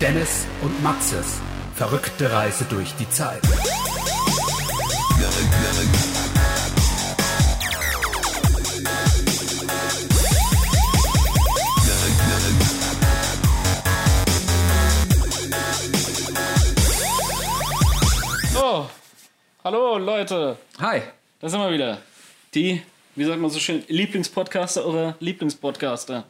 Dennis und Maxes verrückte Reise durch die Zeit. Hallo Leute, Hi. da sind wir wieder. Die, wie sagt man so schön, Lieblingspodcaster oder Lieblingspodcaster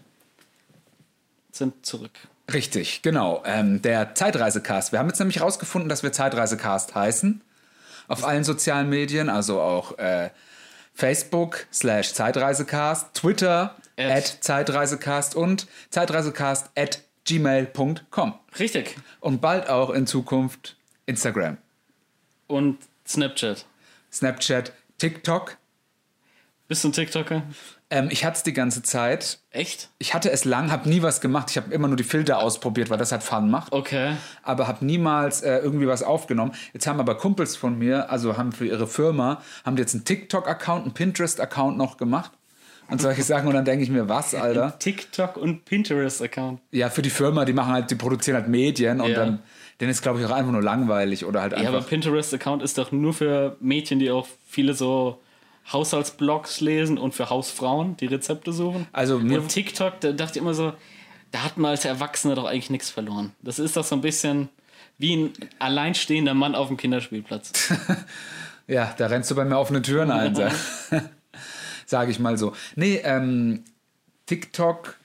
sind zurück. Richtig, genau. Ähm, der Zeitreisecast. Wir haben jetzt nämlich rausgefunden, dass wir Zeitreisecast heißen. Auf allen sozialen Medien, also auch äh, Facebook slash Zeitreisecast, Twitter At. at Zeitreisecast und Zeitreisecast at gmail.com. Richtig. Und bald auch in Zukunft Instagram, Und Snapchat. Snapchat, TikTok. Bist du ein TikToker? Ähm, ich hatte es die ganze Zeit. Echt? Ich hatte es lang, habe nie was gemacht. Ich habe immer nur die Filter ausprobiert, weil das halt Fun macht. Okay. aber habe niemals äh, irgendwie was aufgenommen. Jetzt haben aber Kumpels von mir, also haben für ihre Firma, haben jetzt einen TikTok-Account, einen Pinterest-Account noch gemacht und solche Sachen. Und dann denke ich mir, was, Alter? TikTok und Pinterest-Account. Ja, für die Firma, die machen halt, die produzieren halt Medien und Ja. Dann, ist, glaube ich, auch einfach nur langweilig oder halt Ja, aber einfach. Pinterest-Account ist doch nur für Mädchen, die auch viele so Haushaltsblogs lesen und für Hausfrauen, die Rezepte suchen. Also mir- und TikTok, da dachte ich immer so, da hat man als Erwachsener doch eigentlich nichts verloren. Das ist doch so ein bisschen wie ein alleinstehender Mann auf dem Kinderspielplatz. ja, da rennst du bei mir offene Türen ein, sag- sage ich mal so. Nee, ähm, TikTok.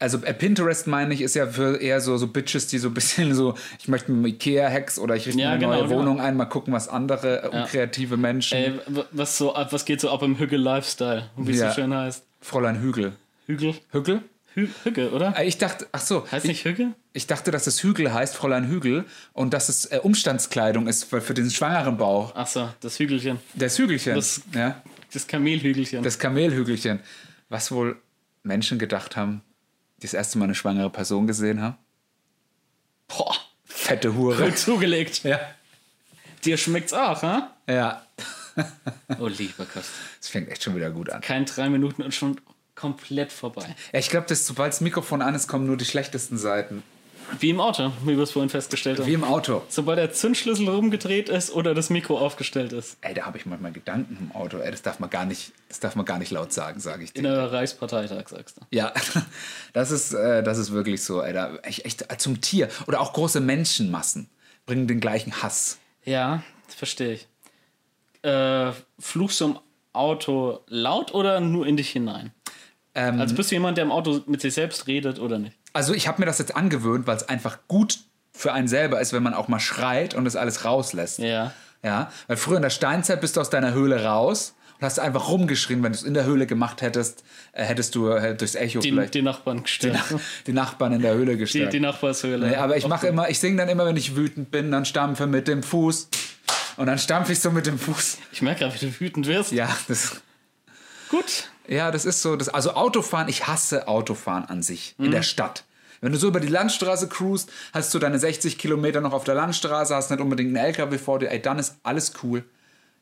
Also äh, Pinterest meine ich, ist ja für eher so, so Bitches, die so ein bisschen so, ich möchte mit Ikea-Hacks oder ich richte Ja, mir eine genau, neue genau. Wohnung ein, mal gucken, was andere äh, unkreative Menschen. Ey, was, so, was geht so ab im Hügel-Lifestyle, wie es Ja. so schön heißt? Fräulein Hügel. Hügel? Hügel? Hü Hügel, oder? Äh, Ich dachte, ach so, Heißt ich, nicht Hügel? ich dachte, dass es Hügel heißt, Fräulein Hügel, und dass es äh, Umstandskleidung ist für, für den schwangeren Bauch. Achso, das Hügelchen. Das Hügelchen. Das- ja, Das Kamelhügelchen. das Kamelhügelchen. Was wohl Menschen gedacht haben, das erste Mal eine schwangere Person gesehen haben? Boah, Fette Hure. gut zugelegt. ja. Dir schmeckt's auch, ha? Ja. Oh, lieber Gott. Das fängt echt schon wieder gut an. Kein drei Minuten und schon komplett vorbei. Ja, ich glaube, dass sobald das Mikrofon an ist, kommen nur die schlechtesten Seiten. Wie im Auto, wie wir es vorhin festgestellt haben. Wie im Auto. Sobald der Zündschlüssel rumgedreht ist oder das Mikro aufgestellt ist. Ey, da habe ich manchmal Gedanken im Auto. Ey, das darf man gar nicht, das darf man gar nicht laut sagen, sage ich dir. In der Reichsparteitag, sagst du. Ja, das ist, äh, das ist wirklich so, ey, da, echt, echt zum Tier. Oder auch große Menschenmassen bringen den gleichen Hass. Ja, das verstehe ich. Äh, fluchst du im Auto laut oder nur in dich hinein? Ähm, Also bist du jemand, der im Auto mit sich selbst redet oder nicht? Also ich habe mir das jetzt angewöhnt, weil es einfach gut für einen selber ist, wenn man auch mal schreit und das alles rauslässt. Ja. Ja, weil früher in der Steinzeit bist du aus deiner Höhle raus und hast einfach rumgeschrien. Wenn du es in der Höhle gemacht hättest, äh, hättest du äh, durchs Echo Die, vielleicht die Nachbarn gestellt. die Nachbarn in der Höhle Die, gestellt. die Nachbarshöhle. Nee, aber ich mache immer, ich singe dann immer, wenn ich wütend bin, dann stampfe mit dem Fuß. Und dann stampfe ich so mit dem Fuß. Ich merke gerade, wie du wütend wirst. Ja, das, Gut. Ja, das ist so. Das, also Autofahren, ich hasse Autofahren an sich in der Stadt. Wenn du so über die Landstraße cruist, hast du deine 60 Kilometer noch auf der Landstraße, hast nicht unbedingt einen LKW vor dir, ey, dann ist alles cool.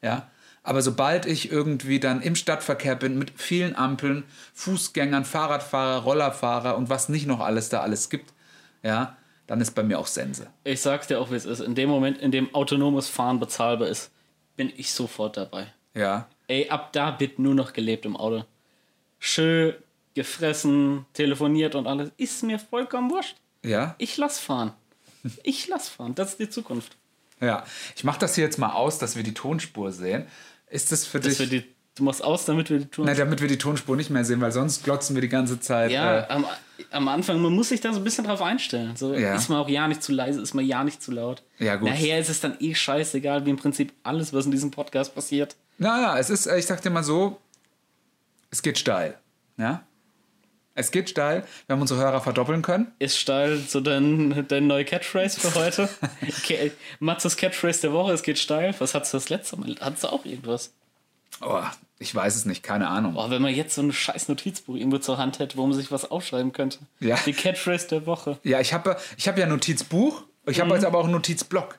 Ja. Aber sobald ich irgendwie dann im Stadtverkehr bin mit vielen Ampeln, Fußgängern, Fahrradfahrer, Rollerfahrer und was nicht noch alles da alles gibt, ja, dann ist bei mir auch Sense. Ich sag's dir auch, wie es ist. In dem Moment, in dem autonomes Fahren bezahlbar ist, bin ich sofort dabei. Ja. Ey, ab da wird nur noch gelebt im Auto. Schön gefressen, telefoniert und alles. Ist mir vollkommen wurscht. Ja. Ich lass fahren. Ich lass fahren. Das ist die Zukunft. Ja. Ich mache das hier jetzt mal aus, dass wir die Tonspur sehen. Ist das für Dass dich. die, du machst aus, damit wir die tun. Na, damit wir die Tonspur nicht mehr sehen, weil sonst glotzen wir die ganze Zeit. Ja, Äh, am, am Anfang, man muss sich da so ein bisschen drauf einstellen. So, Ja. Ist man auch ja nicht zu leise, ist man ja nicht zu laut. Ja, gut. Nachher ist es dann eh scheißegal, wie im Prinzip alles, was in diesem Podcast passiert. naja, es ist, äh, ich sag dir mal so, es geht steil. Ja? Es geht steil. Wir haben unsere Hörer verdoppeln können. Ist steil so dein, dein neue Catchphrase für heute? okay, Matzes Catchphrase der Woche, es geht steil. Was hattest du das letzte Mal? Hattest du auch irgendwas? Oh, Ich weiß es nicht, keine Ahnung. Boah, wenn man jetzt so ein scheiß Notizbuch irgendwo zur Hand hätte, wo man sich was aufschreiben könnte. Ja. Die Catchphrase der Woche. Ja, ich habe ich hab ja ein Notizbuch, ich habe jetzt aber auch einen Notizblock.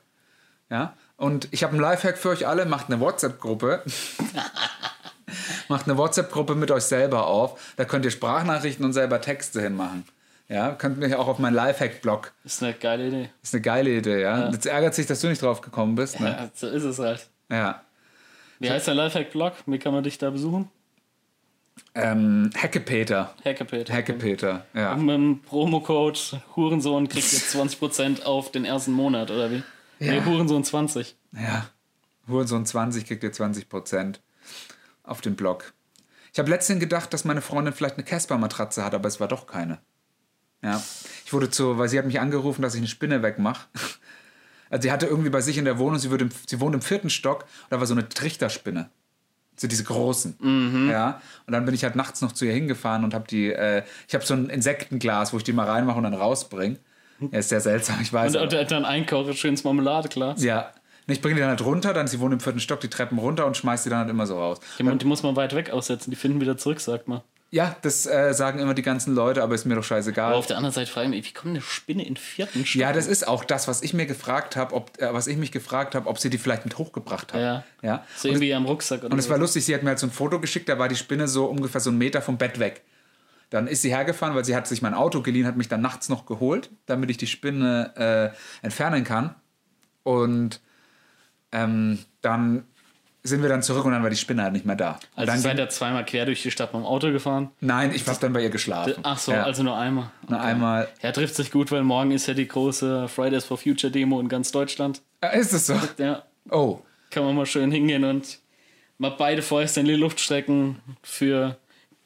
Ja, und ich habe einen Lifehack für euch alle, macht eine WhatsApp-Gruppe. macht eine WhatsApp-Gruppe mit euch selber auf. Da könnt ihr Sprachnachrichten und selber Texte hinmachen. Ja, könnt mich auch auf meinen Lifehack-Blog. Ist eine geile Idee. Ist eine geile Idee, ja. Jetzt ärgert sich, dass du nicht drauf gekommen bist. Ne? Ja, so ist es halt. Ja. Wie heißt dein Lifehack-Blog? Wie kann man dich da besuchen? Ähm, Hackepeter. Hackepeter. Hackepeter, ja. Und mit dem Promocode Hurensohn kriegt ihr 20% auf den ersten Monat, oder wie? Ja. Nee, Hurensohn 20. Ja. Hurensohn 20 kriegt ihr 20% auf den Blog. Ich habe letztens gedacht, dass meine Freundin vielleicht eine Casper-Matratze hat, aber es war doch keine. Ja. Ich wurde zu, weil sie hat mich angerufen, dass ich eine Spinne wegmache. Also sie hatte irgendwie bei sich in der Wohnung, sie, würde sie wohnt im vierten Stock, und da war so eine Trichterspinne. So diese großen. Ja. Und dann bin ich halt nachts noch zu ihr hingefahren und habe die, äh, ich habe so ein Insektenglas, wo ich die mal reinmache und dann rausbringe. Ja, ist sehr seltsam, ich weiß. Und, und dann einkaufe, schönes Marmeladeglas. ja. Und Ich bringe die dann halt runter, dann sie wohnt im vierten Stock, die Treppen runter und schmeiß die dann halt immer so raus. Die, die muss man weit weg aussetzen, die finden wieder zurück, sagt man. Ja, das äh, sagen immer die ganzen Leute, aber ist mir doch scheißegal. Aber auf der anderen Seite frage ich mich, wie kommt eine Spinne in vierten Stock? Ja, das ist auch das, was ich mir gefragt habe, ob, äh, was ich mich gefragt habe, ob sie die vielleicht mit hochgebracht hat. Ja. ja. So irgendwie am Rucksack oder Und es war lustig, sie hat mir halt so ein Foto geschickt, da war die Spinne so ungefähr so einen Meter vom Bett weg. Dann ist sie hergefahren, weil sie hat sich mein Auto geliehen, hat mich dann nachts noch geholt, damit ich die Spinne äh, entfernen kann. Und ähm, dann sind wir dann zurück und dann war die Spinne halt nicht mehr da. Also dann seid ihr zweimal quer durch die Stadt mit dem Auto gefahren? nein, ich habe dann bei ihr geschlafen. Ach so, ja. also nur einmal. Nur einmal. Ja, trifft sich gut, weil morgen ist ja die große Fridays for Future Demo in ganz Deutschland. Ist es so? Ja, Oh, kann man mal schön hingehen und mal beide Fäuste in die Luft strecken für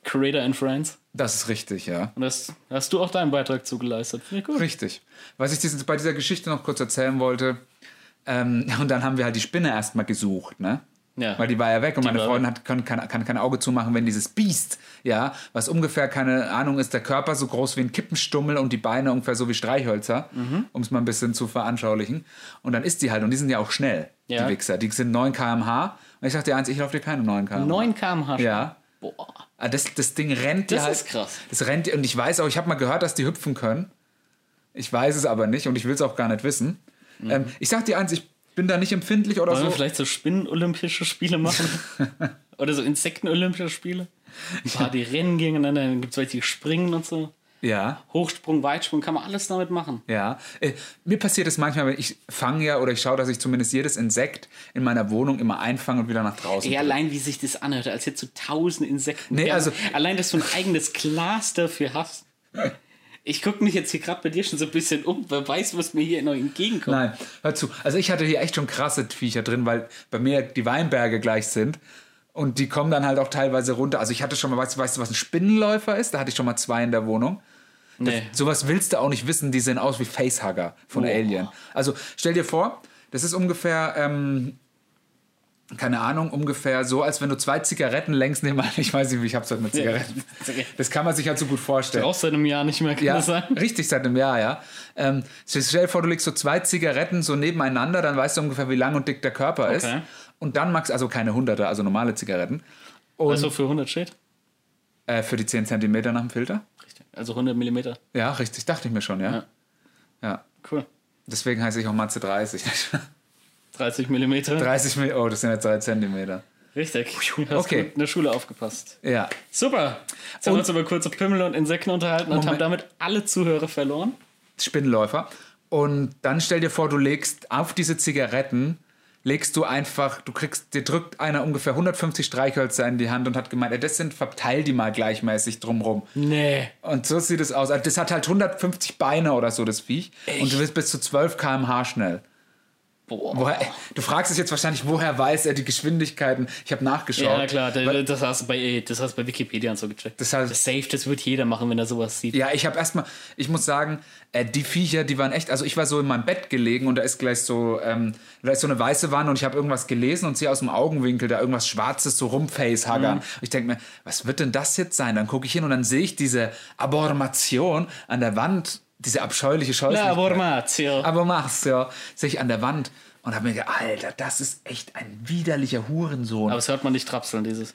Creator and Friends. das ist richtig, ja. Und das hast du auch deinen Beitrag zugeleistet. Finde ich gut. Richtig. Was ich bei dieser Geschichte noch kurz erzählen wollte, ähm, und dann haben wir halt die Spinne erstmal gesucht, ne? Ja. Weil die war ja weg und meine war Freundin hat, kann, kann, kann kein Auge zumachen, wenn dieses Biest, ja, was ungefähr, keine Ahnung ist, der Körper so groß wie ein Kippenstummel und die Beine ungefähr so wie Streichhölzer, Mhm. um es mal ein bisschen zu veranschaulichen. Und dann ist die halt, und die sind ja auch schnell, Ja. die Wichser. Die sind 9 km/h. Und ich sagte dir eins, ich laufe dir keine 9 km/h. 9 km/h. Ja. Boah. Ah, Das, das Ding rennt Das ja halt, ist krass. Das rennt und ich weiß auch, ich habe mal gehört, dass die hüpfen können. Ich weiß es aber nicht und ich will es auch gar nicht wissen. Ähm, ich sag dir eins, ich bin da nicht empfindlich oder Mhm. Wollen so. wir vielleicht so Spinnen-Olympische Spiele machen? Oder so Insekten-Olympische Spiele? Boah, die rennen gegeneinander, dann gibt es welche, die springen und so. Ja, Hochsprung, Weitsprung, kann man alles damit machen. ja. Äh, mir passiert es manchmal, wenn ich fange ja oder ich schaue, dass ich zumindest jedes Insekt in meiner Wohnung immer einfange und wieder nach draußen. Ey, allein wie sich das anhört, als hättest du tausend Insekten. Nee, Ja, also- allein, dass du ein eigenes Glas dafür hast. Ich gucke mich jetzt hier gerade bei dir schon so ein bisschen um. Wer weiß, was mir hier noch entgegenkommt. Nein, hör zu. Also ich hatte hier echt schon krasse Viecher drin, weil bei mir die Weinberge gleich sind. Und die kommen dann halt auch teilweise runter. Also ich hatte schon mal, weißt, du- weißt du, was ein Spinnenläufer ist? Da hatte ich schon mal zwei in der Wohnung. Nee. Sowas willst du auch nicht wissen, die sehen aus wie Facehugger von Oh. Alien. Also stell dir vor, das ist ungefähr, ähm, keine Ahnung, ungefähr so, als wenn du zwei Zigaretten längst nebeneinander, ich weiß nicht, wie ich hab's heute mit Zigaretten. Das kann man sich halt so gut vorstellen. Auch seit einem Jahr nicht mehr, kann Ja, das sein? richtig, seit einem Jahr, ja. Ähm, stell dir vor, du legst so zwei Zigaretten so nebeneinander, dann weißt du ungefähr, wie lang und dick der Körper ist. Okay. Und dann magst also keine Hunderte, also normale Zigaretten. Und Also für 100 steht? äh, für die 10 Zentimeter nach dem Filter? Richtig. Also 100 Millimeter. Ja, richtig, dachte ich mir schon, ja. Ja. Ja. Cool. Deswegen heiße ich auch Matze 30. 30 Millimeter. 30 Mil oh, das sind jetzt 3 Zentimeter. Richtig. Hast Okay. in der Schule aufgepasst. Ja. Super. Jetzt haben wir uns über kurze Pimmel und Insekten unterhalten und Moment. haben damit alle Zuhörer verloren. Spinnenläufer. Und dann stell dir vor, du legst auf diese Zigaretten, legst du einfach, du kriegst, dir drückt einer ungefähr 150 Streichhölzer in die Hand und hat gemeint, das sind, verteil die mal gleichmäßig drumrum. Nee. Und so sieht es aus. Also das hat halt 150 Beine oder so, das Viech. Und du bist bis zu 12 km/h schnell. Woher, du fragst dich jetzt wahrscheinlich, woher weiß er die Geschwindigkeiten? Ich habe nachgeschaut. Ja, klar, Weil- das hast, du bei, das hast bei Wikipedia und so gecheckt. Das heißt- das Safe, das wird jeder machen, wenn er sowas sieht. Ja, ich habe erstmal, ich muss sagen, äh, die Viecher, die waren echt, also ich war so in meinem Bett gelegen und da ist gleich so, ähm, da ist so eine weiße Wand und ich habe irgendwas gelesen und sehe aus dem Augenwinkel da irgendwas Schwarzes so rumfacehaggern. Ich denke mir, was wird denn das jetzt sein? Dann gucke ich hin und dann sehe ich diese Abormation an der Wand, diese abscheuliche Scheußlichkeit. Labormatio. Aber mach's, ja. Sehe ich an der Wand und habe mir gedacht, Alter, das ist echt ein widerlicher Hurensohn. Aber das hört man nicht trapseln, dieses.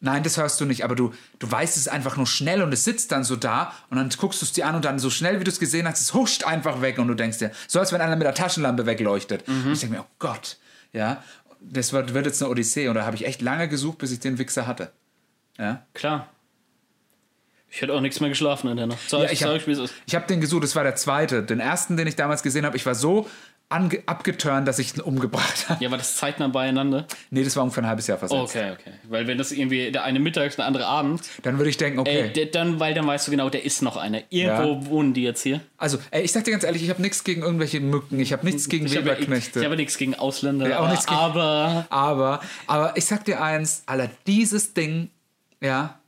Nein, das hörst du nicht, aber du, du weißt es einfach nur schnell und es sitzt dann so da und dann guckst du es dir an und dann so schnell, wie du es gesehen hast, es huscht einfach weg und du denkst dir, so als wenn einer mit der Taschenlampe wegleuchtet. Und ich denke mir, oh Gott, ja, das wird, wird jetzt eine Odyssee und da habe ich echt lange gesucht, bis ich den Wichser hatte. Ja, Klar. Ich hätte auch nichts mehr geschlafen in der Nacht. Sag, ja ich habe ich, hab den gesucht, das war der zweite. Den ersten, den ich damals gesehen habe, ich war so abgeturnt, dass ich ihn umgebracht habe. Ja, war das zeitnah beieinander? Nee, das war ungefähr ein halbes Jahr versetzt. Okay, okay. Weil wenn das irgendwie der eine mittags, der andere Abend, Dann würde ich denken, okay. ey, dann, weil dann weißt du genau, der ist noch einer. Irgendwo wohnen die jetzt hier. Also, ey, ich sag dir ganz ehrlich, ich habe nichts gegen irgendwelche Mücken, ich habe nichts gegen Ich habe, ich, Weberknechte. ich habe nichts gegen Ausländer, Ja, auch nichts gegen- aber aber, aber ich sag dir eins, Alter, dieses Ding, ja,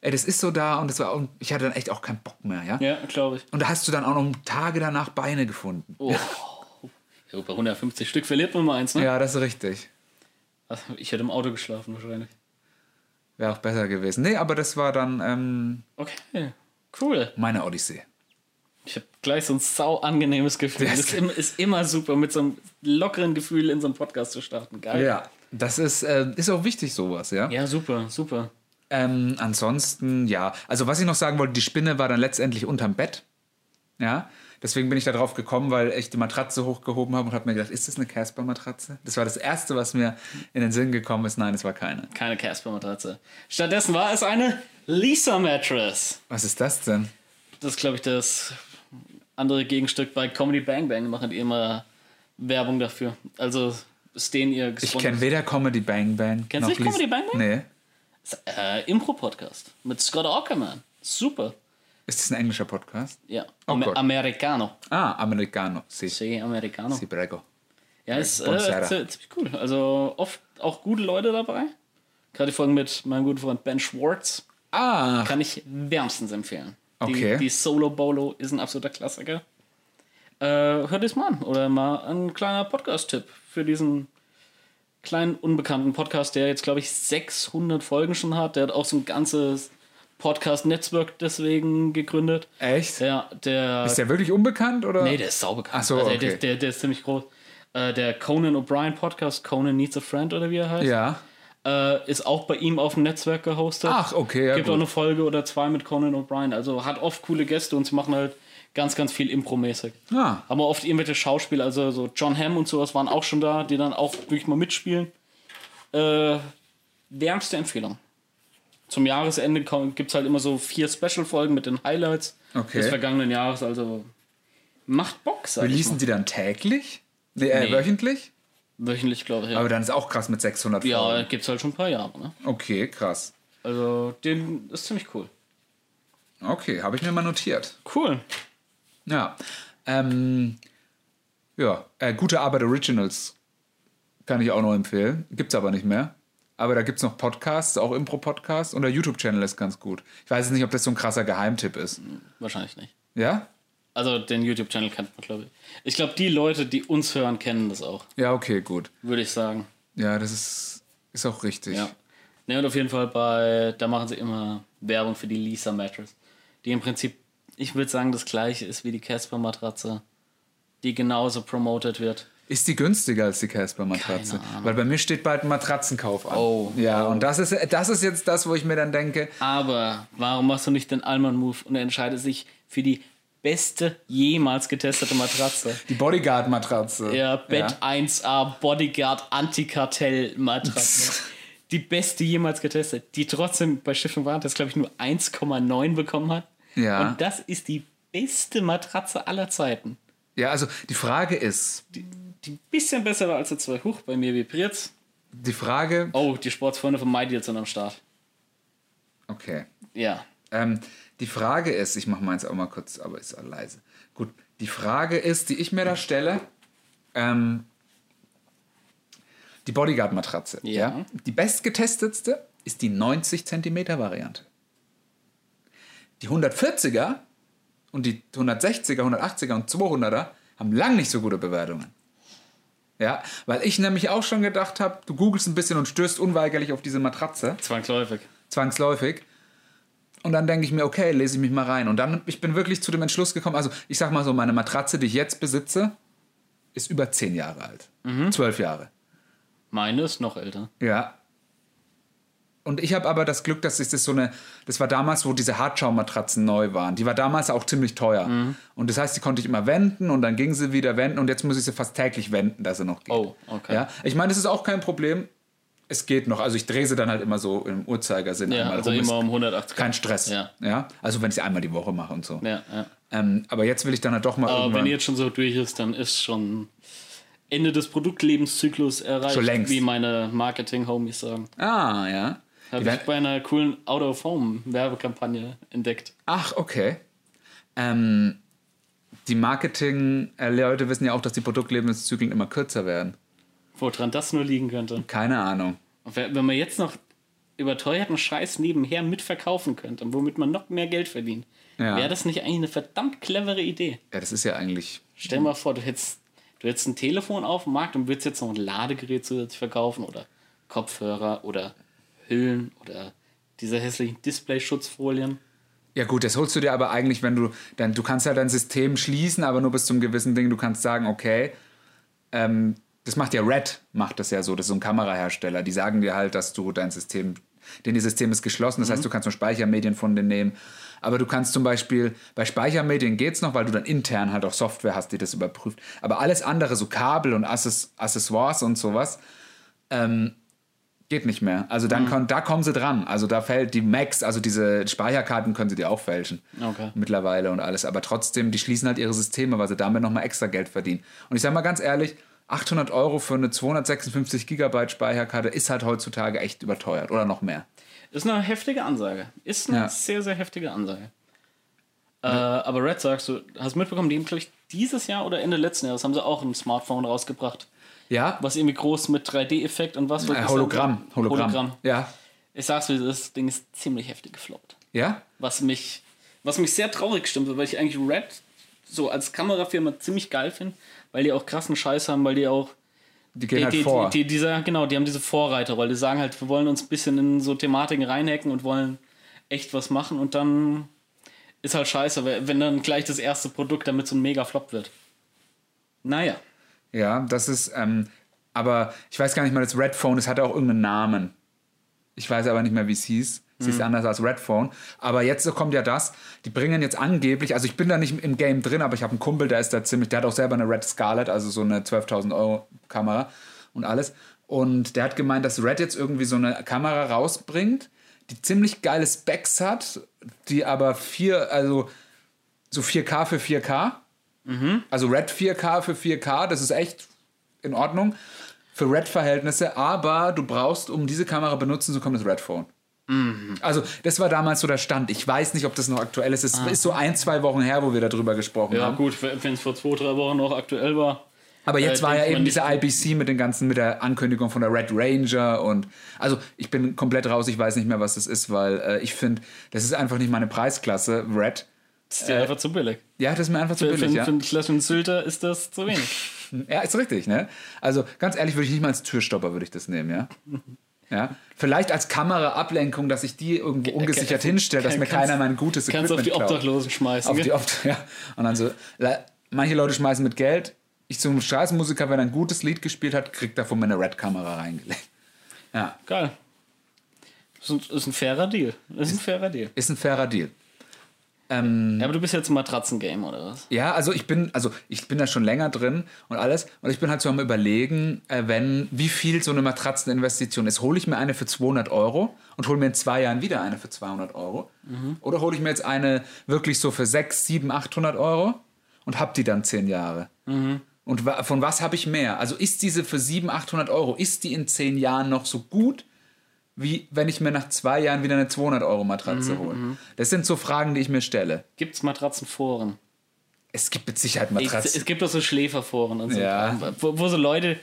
ey, das ist so da und das war, und ich hatte dann echt auch keinen Bock mehr, ja. ja, glaube ich. Und da hast du dann auch noch Tage danach Beine gefunden. Oh. Ja, bei 150 Stück verliert man mal eins, ne? Ja, das ist richtig. Ich hätte im Auto geschlafen wahrscheinlich. Wäre auch besser gewesen. Nee, aber das war dann ähm, Okay, cool. meine Odyssee. Ich habe gleich so ein sau angenehmes Gefühl. Das ist- ist, im- ist immer super, mit so einem lockeren Gefühl in so einen Podcast zu starten. Geil. Ja, das ist, äh, ist auch wichtig, sowas, ja. Ja, super, super. Ähm, ansonsten, ja. Also, was ich noch sagen wollte, die Spinne war dann letztendlich unterm Bett. Ja. Deswegen bin ich da drauf gekommen, weil ich die Matratze hochgehoben habe und habe mir gedacht, ist das eine Casper-Matratze? Das war das Erste, was mir in den Sinn gekommen ist. Nein, es war keine. Keine Casper-Matratze. Stattdessen war es eine Lisa-Mattress. Was ist das denn? Das ist, glaube ich, das andere Gegenstück bei Comedy Bang Bang. Machen die immer Werbung dafür. Also ist denen ihr Ich kenne weder Comedy Bang Bang. Kennst du nicht Comedy Bang Bang? Nee. Äh, Impro-Podcast mit Scott Ackerman. Super. Ist das ein englischer Podcast? Ja. Oh Amer Gott. Americano. Ah, Americano. Si. Sí, Americano. Si prego. Ja, ist äh, ziemlich cool. Also oft auch gute Leute dabei. Gerade die Folgen mit meinem guten Freund Ben Schwartz Ah, kann ich wärmstens empfehlen. Okay. Die, die Solo Bolo ist ein absoluter Klassiker. Äh, hört es mal an. Oder mal ein kleiner Podcast-Tipp für diesen kleinen unbekannten Podcast, der jetzt, glaube ich, 600 Folgen schon hat. Der hat auch so ein ganzes Podcast-Netzwerk deswegen gegründet. echt? Ja, der. Ist der wirklich unbekannt oder? Nee, der ist saubekannt. Ach so, also der, okay. der, der, der ist ziemlich groß. Äh, der Conan O'Brien Podcast, Conan Needs a Friend oder wie er heißt, Ja. äh, ist auch bei ihm auf dem Netzwerk gehostet. Ach, okay, ja, Gibt gut. auch eine Folge oder zwei mit Conan O'Brien. Also hat oft coole Gäste und sie machen halt ganz, ganz viel Impro-mäßig. Ah. Haben oft irgendwelche Schauspieler, also so John Hamm und sowas waren auch schon da, die dann auch wirklich mal mitspielen. Äh, wärmste Empfehlung. Zum Jahresende gibt es halt immer so vier Special-Folgen mit den Highlights Okay. des vergangenen Jahres. Also macht Bock, sag ich Releasen die dann täglich? Nee, äh, Nee. wöchentlich? Wöchentlich, glaube ich. Ja, Aber dann ist auch krass mit 600 ja Folgen. gibt es halt schon ein paar Jahre. Ne? Okay, krass. Also, den ist ziemlich cool. Okay, habe ich mir mal notiert. Cool. Ja. Ähm, ja, äh, gute Arbeit Originals kann ich auch noch empfehlen. Gibt's aber nicht mehr. Aber da gibt's noch Podcasts, auch Impro-Podcasts und der YouTube-Channel ist ganz gut. Ich weiß jetzt nicht, ob das so ein krasser Geheimtipp ist. Wahrscheinlich nicht. Ja? Also, den YouTube-Channel kennt man, glaube ich. Ich glaube, die Leute, die uns hören, kennen das auch, Ja, okay, gut. würde ich sagen. Ja, das ist, ist auch richtig. Ja. Ne, und auf jeden Fall bei, da machen sie immer Werbung für die Lisa Mattress. Die im Prinzip, ich würde sagen, das gleiche ist wie die Casper-Matratze, die genauso promoted wird. Ist die günstiger als die Casper-Matratze? Weil bei mir steht bald ein Matratzenkauf an. Oh. Ja, und das ist, das ist jetzt das, wo ich mir dann denke, Aber warum machst du nicht den Allmann-Move und entscheidest dich für die beste jemals getestete Matratze? die Bodyguard-Matratze. Ja, Bett 1A Bodyguard Antikartell-Matratze. die beste jemals getestet, die trotzdem bei Schiff und Warentest, glaube ich, nur 1,9 bekommen hat. Ja. Und das ist die beste Matratze aller Zeiten. Ja, also die Frage ist, Die ein bisschen besser war als der 2 Hoch. Bei mir vibriert's. die Frage, Oh, die Sportsfreunde von MyDeal sind am Start. okay. Ja. Ähm, die Frage ist, ich mache meins auch mal kurz, aber ist auch leise. Gut, die Frage ist, die ich mir da stelle, ähm, die Bodyguard-Matratze. Ja. Die bestgetestetste ist die 90 cm Variante. Die 140er und die 160er, 180er und 200er haben lang nicht so gute Bewertungen. Ja, weil ich nämlich auch schon gedacht habe, du googelst ein bisschen und stößt unweigerlich auf diese Matratze Zwangsläufig. zwangsläufig. Und dann denke ich mir, okay, lese ich mich mal rein. Und dann, ich bin wirklich zu dem Entschluss gekommen, also ich sag mal so, meine Matratze, die ich jetzt besitze, ist über zehn Jahre alt. Zwölf Jahre. Meine ist noch älter. Ja. Und ich habe aber das Glück, dass ich das so eine, das war damals, wo diese Hartschaummatratzen neu waren. Die war damals auch ziemlich teuer. Mhm. Und das heißt, die konnte ich immer wenden und dann ging sie wieder wenden und jetzt muss ich sie fast täglich wenden, dass sie noch geht. Oh, okay. Ja, ich meine, das ist auch kein Problem. Es geht noch. Also ich drehe sie dann halt immer so im Uhrzeigersinn Ja, einmal also rum. Immer um 180 kein Stress. Ja. ja. Also wenn ich sie einmal die Woche mache und so. Ja, ja. Ähm, aber jetzt will ich dann halt doch mal Aber wenn jetzt schon so durch ist, dann ist schon Ende des Produktlebenszyklus erreicht, Schon längst. wie meine Marketing-Homies sagen. ah, ja. Habe ich bei einer coolen Out-of-Home-Werbekampagne entdeckt. Ach, okay. Ähm, die Marketing-Leute wissen ja auch, dass die Produktlebenszyklen immer kürzer werden. Woran das nur liegen könnte. Keine Ahnung. Und wenn man jetzt noch überteuerten Scheiß nebenher mitverkaufen könnte, womit man noch mehr Geld verdient, Ja. wäre das nicht eigentlich eine verdammt clevere Idee? Ja, das ist ja eigentlich. Stell dir mal vor, du hättest, du hättest ein Telefon auf dem Markt und würdest jetzt noch ein Ladegerät zusätzlich verkaufen oder Kopfhörer oder Hüllen oder diese hässlichen Display-Schutzfolien. Ja gut, das holst du dir aber eigentlich, wenn du dann du kannst ja dein System schließen, aber nur bis zum gewissen Ding. Du kannst sagen, okay, ähm, das macht ja Red, macht das ja so, das ist so ein Kamerahersteller. Die sagen dir halt, dass du dein System, denn ihr System ist geschlossen, das heißt, du kannst nur Speichermedien von denen nehmen. Aber du kannst zum Beispiel, bei Speichermedien geht's noch, weil du dann intern halt auch Software hast, die das überprüft. Aber alles andere, so Kabel und Access Accessoires und sowas, ähm, geht nicht mehr. Also dann kon, da kommen sie dran. Also da fällt die Macs, also diese Speicherkarten können sie dir auch fälschen. Okay. Mittlerweile und alles. Aber trotzdem, die schließen halt ihre Systeme, weil sie damit nochmal extra Geld verdienen. Und ich sag mal ganz ehrlich, 800 Euro für eine 256 Gigabyte Speicherkarte ist halt heutzutage echt überteuert oder noch mehr. Ist eine heftige Ansage. Ist eine Ja. sehr, sehr heftige Ansage. Äh, aber Red sagst du, hast mitbekommen, die haben, glaube ich, dieses Jahr oder Ende letzten Jahres haben sie auch ein Smartphone rausgebracht. Ja, Was irgendwie groß mit 3D-Effekt und was äh, wirklich- Hologramm, Hologramm. Ja, Ich sag's wie das Ding ist ziemlich heftig gefloppt. ja, Was mich, was mich sehr traurig stimmt, weil ich eigentlich Red so als Kamerafirma ziemlich geil finde, weil die auch krassen Scheiß haben, weil die auch die gehen die, halt die, vor. Die, die, dieser, genau, die haben diese Vorreiterrolle. Die sagen halt, wir wollen uns ein bisschen in so Thematiken reinhacken und wollen echt was machen und dann ist halt scheiße, wenn dann gleich das erste Produkt damit so ein mega Flop wird. Naja. Ja, das ist, ähm, aber ich weiß gar nicht mal, das Red Phone, das hatte auch irgendeinen Namen. Ich weiß aber nicht mehr, wie es hieß. Es hieß anders als Red Phone. Aber jetzt kommt ja das, die bringen jetzt angeblich, also ich bin da nicht im Game drin, aber ich habe einen Kumpel, der ist da ziemlich, der hat auch selber eine Red Scarlet, also so eine 12.000 Euro Kamera und alles. Und der hat gemeint, dass Red jetzt irgendwie so eine Kamera rausbringt, die ziemlich geile Specs hat, die aber vier, also so 4K für 4K. Also Red 4K für 4K, das ist echt in Ordnung für Red-Verhältnisse, aber du brauchst, um diese Kamera benutzen zu können, das Red Phone. Also, das war damals so der Stand. Ich weiß nicht, ob das noch aktuell ist. Es ist so ein, zwei Wochen her, wo wir darüber gesprochen Ja, haben. gut, wenn es vor zwei, drei Wochen noch aktuell war. Aber jetzt Äh, war ja eben diese IBC mit den ganzen, mit der Ankündigung von der Red Ranger und also ich bin komplett raus, ich weiß nicht mehr, was das ist, weil äh, ich finde, das ist einfach nicht meine Preisklasse, Red. Das ist ja einfach zu billig. Ja, das ist mir einfach zu Für, billig, für, ja. für einen klassischen Sylter ist das zu wenig. Ja, ist richtig, ne? Also ganz ehrlich, würde ich nicht mal als Türstopper würde ich das nehmen, ja. Ja, vielleicht als Kameraablenkung, dass ich die irgendwo ungesichert kann- hinstelle, dass mir kannst- keiner mein gutes Kannst auf die. Obdachlosen schmeißen. Auf die Opt ja. Und dann so, manche Leute schmeißen mit Geld. Ich zum Straßenmusiker, wenn er ein gutes Lied gespielt hat, kriegt er von mir eine Red-Kamera reingelegt. Ja, Geil. Ist ein, ist ein fairer Deal. Ist ein fairer Deal. ist ein fairer Deal. Ähm, Ja, aber du bist jetzt ein Matratzengame, oder was? ja, also ich bin, also ich bin da schon länger drin und alles. Und ich bin halt so am überlegen, äh, wenn, wie viel so eine Matratzeninvestition ist. Hole ich mir eine für 200 Euro und hole mir in zwei Jahren wieder eine für 200 Euro? Oder hole ich mir jetzt eine wirklich so für 6, 7, 800 Euro und hab die dann 10 Jahre? Und wa von was habe ich mehr? Also ist diese für 700, 800 Euro, ist die in 10 Jahren noch so gut, wie wenn ich mir nach zwei Jahren wieder eine 200 Euro Matratze hole? Das sind so Fragen, die ich mir stelle. Gibt's Matratzenforen? Es gibt mit Sicherheit Ich, Matratzen. es gibt doch so Schläferforen und so. Ja. Wo, wo so Leute.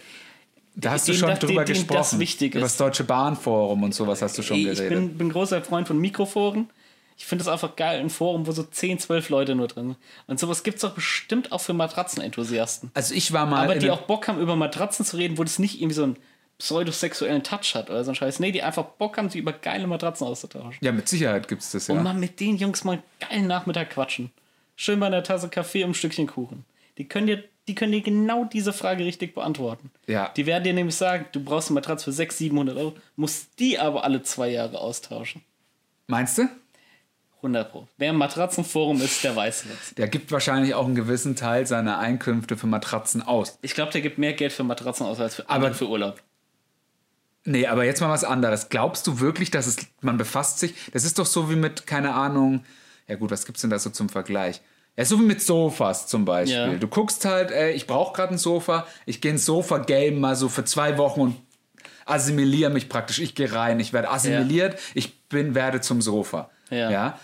Da hast du schon das- drüber denen das gesprochen. wichtig Über das Deutsche Bahnforum und sowas hast du schon Ey, geredet. ich bin, bin großer Freund von Mikroforen. Ich finde es einfach geil, ein Forum, wo so 10, 12 Leute nur drin sind. Und sowas gibt es doch bestimmt auch für Matratzenenthusiasten. also ich war mal Aber die auch Bock haben, über Matratzen zu reden, wo das nicht irgendwie so einen pseudosexuellen Touch hat oder so ein Scheiß. Nee, die einfach Bock haben, sich über geile Matratzen auszutauschen. ja mit Sicherheit gibt es das ja. Und mal mit den Jungs mal einen geilen Nachmittag quatschen. Schön bei einer Tasse Kaffee und ein Stückchen Kuchen. Die können dir die können dir genau diese Frage richtig beantworten. Ja. Die werden dir nämlich sagen, du brauchst eine Matratze für 600, 700 Euro, musst die aber alle zwei Jahre austauschen. Meinst du? 100 Pro. Wer im Matratzenforum ist, der weiß das. Der gibt wahrscheinlich auch einen gewissen Teil seiner Einkünfte für Matratzen aus. Ich glaube, der gibt mehr Geld für Matratzen aus als für, Aber- für Urlaub. Nee, aber jetzt mal was anderes. Glaubst du wirklich, dass es, man befasst sich, das ist doch so wie mit, keine Ahnung, ja gut, was gibt's denn da so zum Vergleich? Ja, so wie mit Sofas zum Beispiel. Ja. Du guckst halt, ey, ich brauche gerade ein Sofa, ich gehe ins Sofa-Game mal so für zwei Wochen und assimiliere mich praktisch. Ich gehe rein, ich werde assimiliert, ich bin, werde zum Sofa. Ja. ja.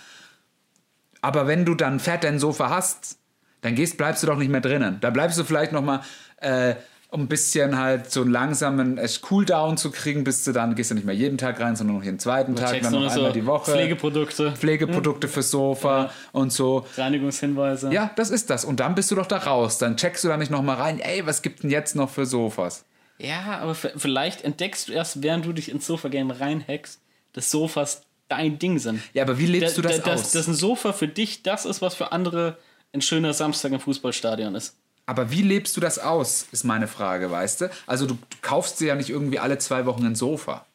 Aber wenn du dann fett dein Sofa hast, dann gehst, bleibst du doch nicht mehr drinnen. Da bleibst du vielleicht noch mal, äh, um ein bisschen halt so einen langsamen Cooldown zu kriegen, bis du dann gehst du nicht mehr jeden Tag rein, sondern noch jeden zweiten Tag, dann noch einmal so die Woche. Pflegeprodukte, Pflegeprodukte fürs Sofa und so. Reinigungshinweise. Ja, das ist das. Und dann bist du doch da raus. Dann checkst du da nicht noch mal rein, ey, was gibt denn jetzt noch für Sofas? Ja, aber vielleicht entdeckst du erst, während du dich ins Sofa-Game reinhackst, dass Sofas dein Ding sind. Ja, aber wie lebst du das da, aus? Dass, dass ein Sofa für dich das ist, was für andere ein schöner Samstag im Fußballstadion ist. Aber wie lebst du das aus, ist meine Frage, weißt du? Also du, du kaufst dir ja nicht irgendwie alle zwei Wochen ein Sofa.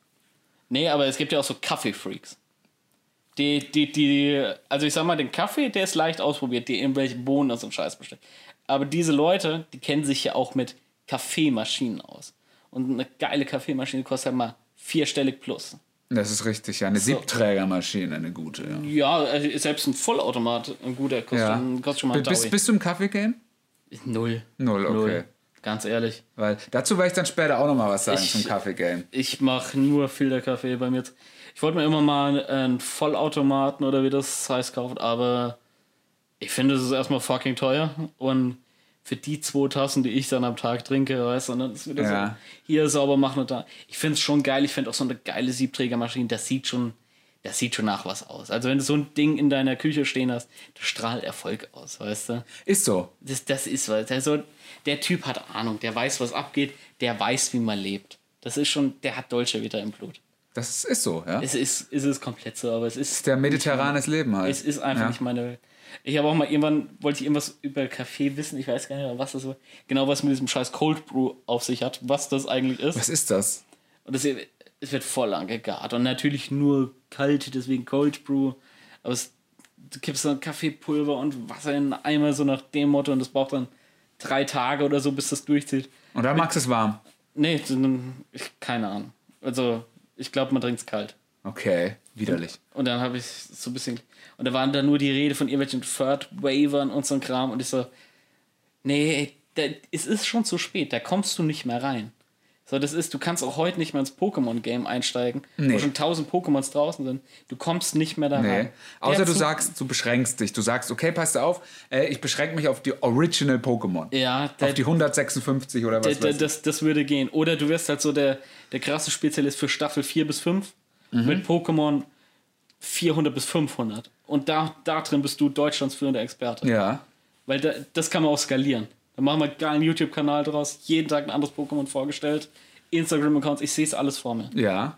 Nee, aber es gibt ja auch so Kaffee-Freaks. Die, die, die, also ich sag mal, den Kaffee, der ist leicht ausprobiert, die irgendwelche Bohnen so einen Scheiß bestellt. Aber diese Leute, die kennen sich ja auch mit Kaffeemaschinen aus. Und eine geile Kaffeemaschine kostet halt mal vierstellig plus. Das ist richtig, ja. Eine Siebträgermaschine, eine gute, ja. Ja, also selbst ein Vollautomat, ein guter, kostet, ja. schon, kostet schon mal ein bist, bist du im Kaffee-Game? Null. Null, okay. Ganz ehrlich. Weil dazu werde ich dann später auch noch mal was sagen Ich- zum Kaffee-Game. Ich mache nur Filterkaffee bei mir. Ich wollte mir immer mal einen Vollautomaten oder wie das heißt kaufen, aber ich finde, es ist erstmal fucking teuer. Und für die zwei Tassen, die ich dann am Tag trinke, weißt du, und dann ist wieder Ja. so, hier sauber machen und da. Ich finde es schon geil. Ich finde auch so eine geile Siebträgermaschine, das sieht schon, das sieht schon nach was aus. Also wenn du so ein Ding in deiner Küche stehen hast, das strahlt Erfolg aus, weißt du. Ist so. Das, das ist was. Der, so, der Typ hat Ahnung, der weiß, was abgeht, der weiß, wie man lebt. Das ist schon, der hat Dolce wieder im Blut. Das ist so, ja. Es ist, es ist komplett so, aber es ist. der mediterranes Leben halt. Es ist einfach ja. nicht meine Welt. Ich habe auch mal irgendwann, wollte ich irgendwas über Kaffee wissen, ich weiß gar nicht mehr, was das war. Genau, was mit diesem scheiß Cold Brew auf sich hat, was das eigentlich ist. Was ist das? Und das, es wird voll lang gegart. Und natürlich nur kalt, deswegen Cold Brew. Aber es, du kippst dann Kaffeepulver und Wasser in einen Eimer, so nach dem Motto, und das braucht dann drei Tage oder so, bis das durchzieht. Und dann magst du es warm. Nee, ich, keine Ahnung. Also, ich glaube, man trinkt es kalt. Okay, widerlich. Und dann habe ich so ein bisschen. Und da waren da nur die Rede von irgendwelchen Third-Wavern und so ein Kram. Und ich so, nee, da, es ist schon zu spät, da kommst du nicht mehr rein. So, das ist, du kannst auch heute nicht mehr ins Pokémon-Game einsteigen, Nee. wo schon tausend Pokémons draußen sind. Du kommst nicht mehr da Nee. rein. Außer Der du sagst, du beschränkst dich. Du sagst, okay, passt auf, äh, ich beschränke mich auf die Original Pokémon. Ja, der, Auf die 156 oder was der, weiß das, das würde gehen. Oder du wirst halt so der, der krasse Spezialist für Staffel 4 bis 5 Mhm. mit Pokémon 400 bis 500. Und da, da drin bist du Deutschlands führender Experte. Ja. Weil da, das kann man auch skalieren. Dann machen wir einen geilen YouTube-Kanal draus, jeden Tag ein anderes Pokémon vorgestellt, Instagram-Accounts, ich sehe es alles vor mir. Ja.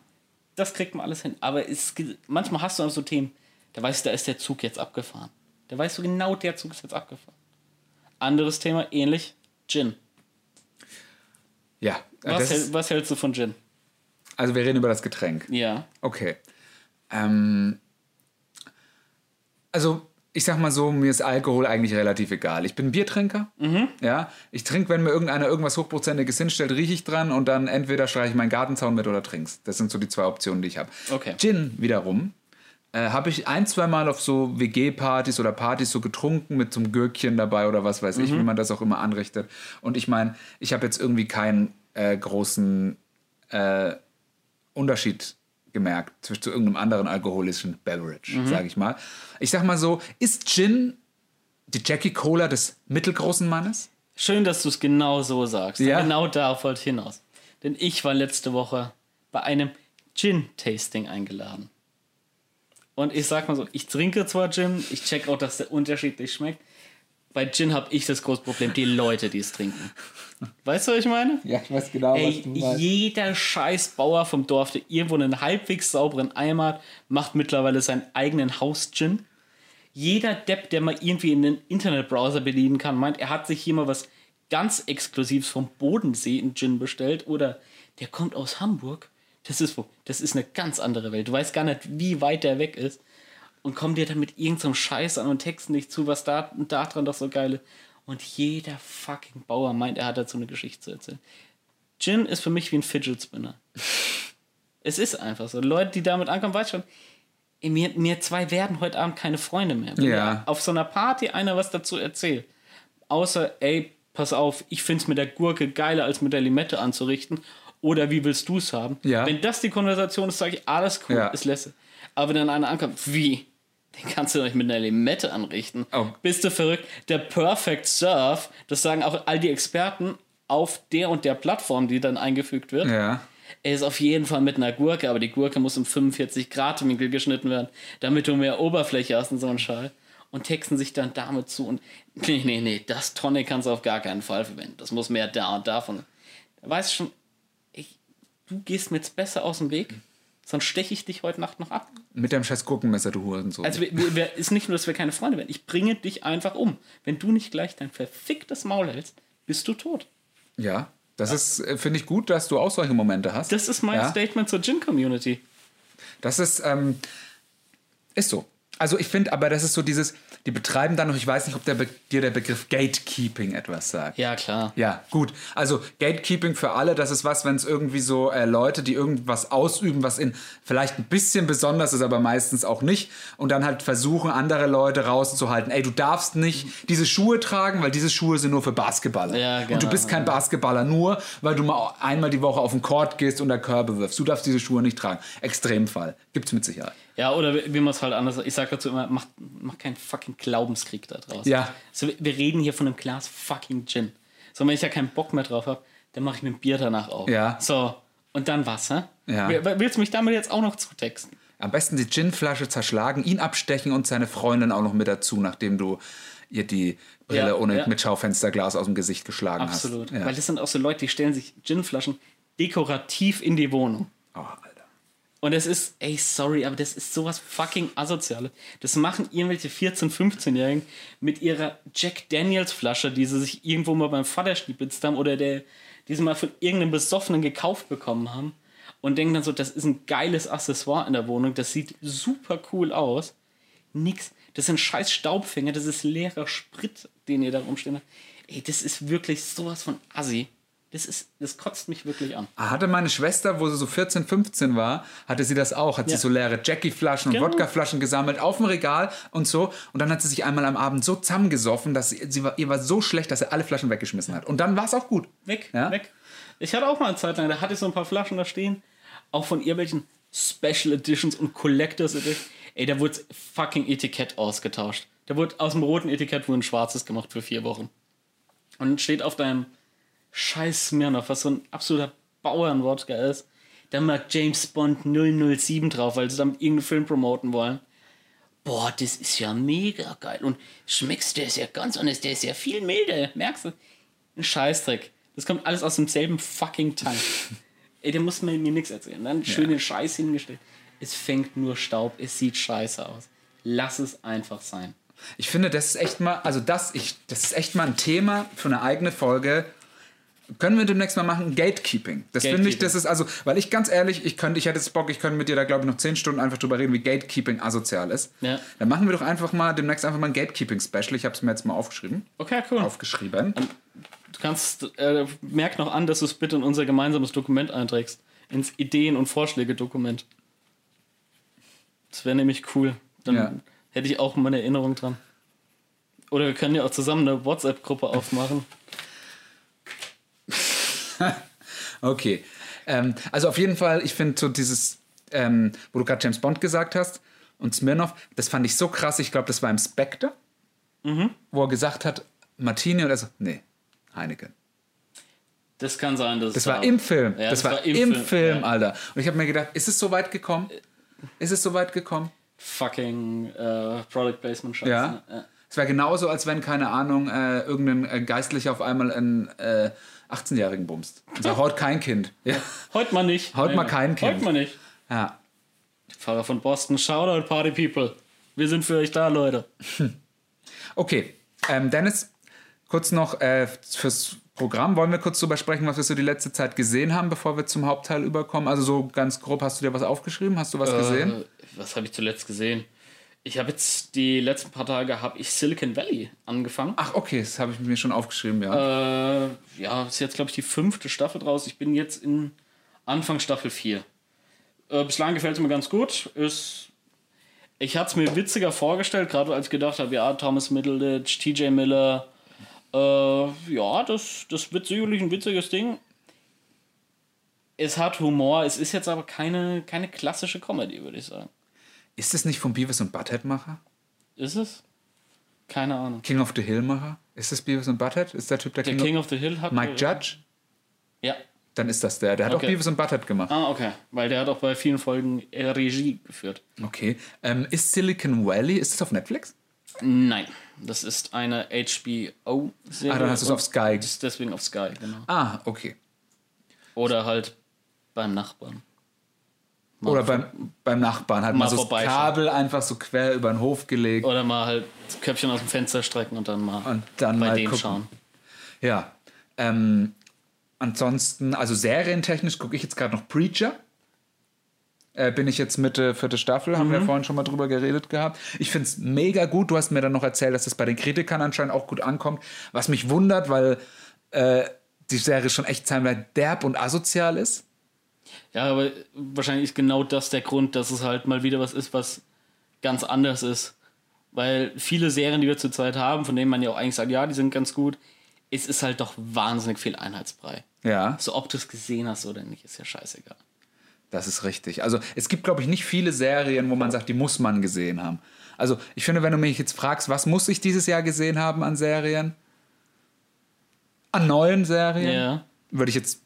Das kriegt man alles hin. Aber es, manchmal hast du auch so Themen, da weißt du, da ist der Zug jetzt abgefahren. Da weißt du genau, der Zug ist jetzt abgefahren. Anderes Thema, ähnlich, Gin. Ja. Was, Das hält, was hältst du von Gin? also wir reden über das Getränk. Ja. Okay. Ähm, also, ich sag mal so, mir ist Alkohol eigentlich relativ egal. Ich bin Biertrinker. Ja. Ich trinke, wenn mir irgendeiner irgendwas Hochprozentiges hinstellt, rieche ich dran und dann entweder streiche ich meinen Gartenzaun mit oder trink's. Das sind so die zwei Optionen, die ich habe. Okay. Gin wiederum. Äh, habe ich ein, zwei Mal auf so WG-Partys oder Partys so getrunken mit so einem Gürkchen dabei oder was weiß ich, wie man das auch immer anrichtet. Und ich meine, ich habe jetzt irgendwie keinen äh, großen äh, Unterschied gemerkt zwischen zu irgendeinem anderen alkoholischen Beverage, Mhm. sage ich mal. Ich sag mal so, ist Gin die Jackie Cola des mittelgroßen Mannes? Schön, dass du es genau so sagst. Ja. Genau darauf wollte ich hinaus. Denn ich war letzte Woche bei einem Gin-Tasting eingeladen. Und ich sag mal so, ich trinke zwar Gin, ich check auch, dass der unterschiedlich schmeckt. Bei Gin habe ich das große Problem, die Leute, die es trinken. Weißt du, was ich meine? Ja, ich weiß genau, Ey, jeder scheiß Bauer vom Dorf, der irgendwo einen halbwegs sauberen Eimer hat, macht mittlerweile seinen eigenen Haus-Gin. Jeder Depp, der mal irgendwie in den Internetbrowser bedienen kann, meint, er hat sich hier mal was ganz exklusiv vom Bodensee einen Gin bestellt oder der kommt aus Hamburg. Das ist, das ist eine ganz andere Welt. Du weißt gar nicht, wie weit der weg ist. Und kommen dir dann mit irgendeinem Scheiß an und texten dich zu, was da und da dran doch so geil ist. Und jeder fucking Bauer meint, er hat dazu eine Geschichte zu erzählen. Gin ist für mich wie ein Fidget Spinner. es ist einfach so. Leute, die damit ankommen, weißt schon, mir, mir zwei werden heute Abend keine Freunde mehr. Wenn Ja. auf so einer Party einer was dazu erzählt. Außer, ey, pass auf, ich find's mit der Gurke geiler als mit der Limette anzurichten. Oder wie willst du's haben? Ja. Wenn das die Konversation ist, sage ich, alles cool, Ja. ist lässig. Aber wenn dann einer ankommt, wie? Den kannst du doch nicht mit einer Limette anrichten. Oh. Bist du verrückt? Der Perfect Surf, das sagen auch all die Experten auf der und der Plattform, die dann eingefügt wird. Ja. Er ist auf jeden Fall mit einer Gurke, aber die Gurke muss im 45 Grad Winkel geschnitten werden, damit du mehr Oberfläche hast und so ein Schall. Und texten sich dann damit zu und nee, nee, nee, das Tonic kannst du auf gar keinen Fall verwenden. Das muss mehr da und davon. Weißt schon, ich, du gehst mir jetzt besser aus dem Weg, sonst steche ich dich heute Nacht noch ab. Mit deinem scheiß Gurkenmesser, du Hurensohn. Also wir, wir, ist nicht nur, dass wir keine Freunde werden. Ich bringe dich einfach um. Wenn du nicht gleich dein verficktes Maul hältst, bist du tot. ja. Das ist, äh, finde ich gut, dass du auch solche Momente hast. Das ist mein ja? Statement zur Gin-Community. Das ist, ähm, ist so. Also ich finde aber, das ist so dieses, die betreiben dann noch, ich weiß nicht, ob der Be dir der Begriff Gatekeeping etwas sagt. Ja, klar. Ja, gut. Also Gatekeeping für alle, das ist was, wenn es irgendwie so äh, Leute, die irgendwas ausüben, was in vielleicht ein bisschen besonders ist, aber meistens auch nicht, und dann halt versuchen, andere Leute rauszuhalten. Ey, du darfst nicht diese Schuhe tragen, weil diese Schuhe sind nur für Basketballer. Ja, Und du genau. bist kein Basketballer nur, weil du mal einmal die Woche auf den Court gehst und da Körbe wirfst. Du darfst diese Schuhe nicht tragen. Extremfall. Gibt's mit Sicherheit. Ja, oder wie man es halt anders. Ich sag dazu immer, mach, mach keinen fucking Glaubenskrieg da draus. Ja. So, wir- reden hier von einem Glas fucking Gin. So, wenn ich ja keinen Bock mehr drauf habe, dann mache ich mir ein Bier danach auf. Ja. So, und dann was, hä? Ja. Will- Willst du mich damit jetzt auch noch zutexten? Am besten die Ginflasche zerschlagen, ihn abstechen und seine Freundin auch noch mit dazu, nachdem du ihr die Brille Ja, ohne ja. mit Schaufensterglas aus dem Gesicht geschlagen Absolut. hast. Ja. Weil das sind auch so Leute, die stellen sich Ginflaschen dekorativ in die Wohnung. Oh. Und es ist, ey, sorry, aber das ist sowas fucking asoziales. Das machen irgendwelche 14-, 15-Jährigen mit ihrer Jack Daniels Flasche, die sie sich irgendwo mal beim Vater schnipitzt haben oder der, die sie mal von irgendeinem Besoffenen gekauft bekommen haben. Und denken dann so, das ist ein geiles Accessoire in der Wohnung, das sieht super cool aus. Nix. Das sind scheiß Staubfänger, das ist leerer Sprit, den ihr da rumstehen habt. Ey, das ist wirklich sowas von assi. Das ist, das kotzt mich wirklich an. Hatte meine Schwester, wo sie so 14, 15 war, hatte sie das auch. Hat Ja. sie so leere Jackie-Flaschen und Genau. Wodka-Flaschen gesammelt auf dem Regal und so. Und dann hat sie sich einmal am Abend so zusammengesoffen, dass sie, sie war, ihr war so schlecht, dass sie alle Flaschen weggeschmissen hat. Und dann war es auch gut. Weg, Ja? weg. Ich hatte auch mal eine Zeit lang, da hatte ich so ein paar Flaschen da stehen, auch von irgendwelchen Special Editions und Collectors Editions. Ey, da wurde fucking Etikett ausgetauscht. Da wurde aus dem roten Etikett wurde ein schwarzes gemacht für vier Wochen. Und steht auf deinem scheiß Smirnoff, was so ein absoluter Bauernwodka ist, da mal James Bond 007 drauf, weil sie damit irgendeinen Film promoten wollen. Boah, das ist ja mega geil. Und schmeckst, der ist ja ganz anders, der ist ja viel milder. Merkst du? Ein Scheißdreck. Das kommt alles aus demselben fucking Tank. Ey, der muss mir, mir nichts erzählen. Dann schön den Scheiß hingestellt. Es fängt nur Staub, es sieht scheiße aus. Lass es einfach sein. Ich finde, das ist echt mal, also das, ich, das ist echt mal ein Thema für eine eigene Folge. Können wir demnächst mal machen? Gatekeeping. Das finde ich, das ist also, weil ich ganz ehrlich, ich könnte, ich hätte jetzt Bock, ich könnte mit dir da, glaube ich, noch zehn Stunden einfach drüber reden, wie Gatekeeping asozial ist. Ja. Dann machen wir doch einfach mal demnächst einfach mal ein Gatekeeping-Special. Ich habe es mir jetzt mal aufgeschrieben. Okay, cool. Aufgeschrieben. Du kannst, äh, merk noch an, dass du es bitte in unser gemeinsames Dokument einträgst. Ins Ideen- und Vorschläge-Dokument. Das wäre nämlich cool. Dann Ja. hätte ich auch mal eine Erinnerung dran. Oder wir können ja auch zusammen eine WhatsApp-Gruppe aufmachen. Okay. Ähm, also auf jeden Fall, ich finde so dieses, ähm, wo du gerade James Bond gesagt hast und Smirnoff, das fand ich so krass. Ich glaube, das war im Spectre, wo er gesagt hat, Martini und er so, nee, Heineken. Das kann sein, dass Das es war im Film. Ja, das, war, im Film, ja. Alter. Und ich habe mir gedacht, ist es so weit gekommen? Ist es so weit gekommen? Fucking äh, Product Placement Scheiße. Ja. ne? Es wäre genauso, als wenn, keine Ahnung, äh, irgendein äh, Geistlicher auf einmal einen äh, 18-Jährigen bumst. Und sagt, heute kein Kind. Ja. Heute mal nicht. Heute mal kein Kind. Heute mal nicht. ja. Fahrer von Boston, Shoutout Party People. Wir sind für euch da, Leute. Okay, ähm, Dennis, Kurz noch äh, fürs Programm. Wollen wir kurz drüber sprechen, was wir so die letzte Zeit gesehen haben, bevor wir zum Hauptteil überkommen? Also so ganz grob, hast du dir was aufgeschrieben? Hast du was gesehen? Äh, was habe ich zuletzt gesehen? Ich habe jetzt die letzten paar Tage habe ich Silicon Valley angefangen. Ach, okay, das habe ich mir schon aufgeschrieben, ja. Äh, ja, ist jetzt glaube ich die fünfte Staffel draus. Ich bin jetzt in Anfang Staffel 4. Äh, bislang gefällt es mir ganz gut. Ist, ich hatte es mir witziger vorgestellt, gerade als ich gedacht habe, ja, Thomas Middleditch, TJ Miller. Äh, ja, das, das wird sicherlich ein witziges Ding. Es hat Humor, es ist jetzt aber keine, keine klassische Comedy, würde ich sagen. Ist es nicht vom Beavis und Butthead Macher? Ist es? Keine Ahnung. King of the Hill Macher? Ist das Beavis und Butthead? Ist der Typ der, Der King, King of the Hill hat. Mike Judge? Ja. Dann ist das der. Der hat Okay. auch Beavis und Butthead gemacht. Ah, okay. Weil der hat auch bei vielen Folgen äh, Regie geführt. Okay. Ähm, ist Silicon Valley, ist das auf Netflix? Nein, das ist eine HBO-Serie. Ah, dann hast du es auf Sky. Das ist deswegen auf Sky, genau. Ah, okay. Oder halt beim Nachbarn. Mal Oder beim, beim Nachbarn hat Mal man so das. Kabel einfach so quer über den Hof gelegt. Oder mal halt das Köpfchen aus dem Fenster strecken und dann mal Und dann bei mal denen gucken. schauen. Ja. Ähm, ansonsten, also serientechnisch gucke ich jetzt gerade noch Preacher. Äh, bin ich jetzt Mitte vierte Staffel, haben Mhm. wir vorhin schon mal drüber geredet gehabt. Ich finde es mega gut. Du hast mir dann noch erzählt, dass das bei den Kritikern anscheinend auch gut ankommt. Was mich wundert, weil äh, die Serie schon echt teilweise derb und asozial ist. Ja, aber wahrscheinlich ist genau das der Grund, dass es halt mal wieder was ist, was ganz anders ist. Weil viele Serien, die wir zurzeit haben, von denen man ja auch eigentlich sagt, ja, die sind ganz gut, es ist halt doch wahnsinnig viel Einheitsbrei. Ja, So, ob du es gesehen hast oder nicht, ist ja scheißegal. das ist richtig. Also es gibt, glaube ich, nicht viele Serien, wo man sagt, die muss man gesehen haben. Also ich finde, wenn du mich jetzt fragst, was muss ich dieses Jahr gesehen haben an Serien? An neuen Serien? Ja. würde ich jetzt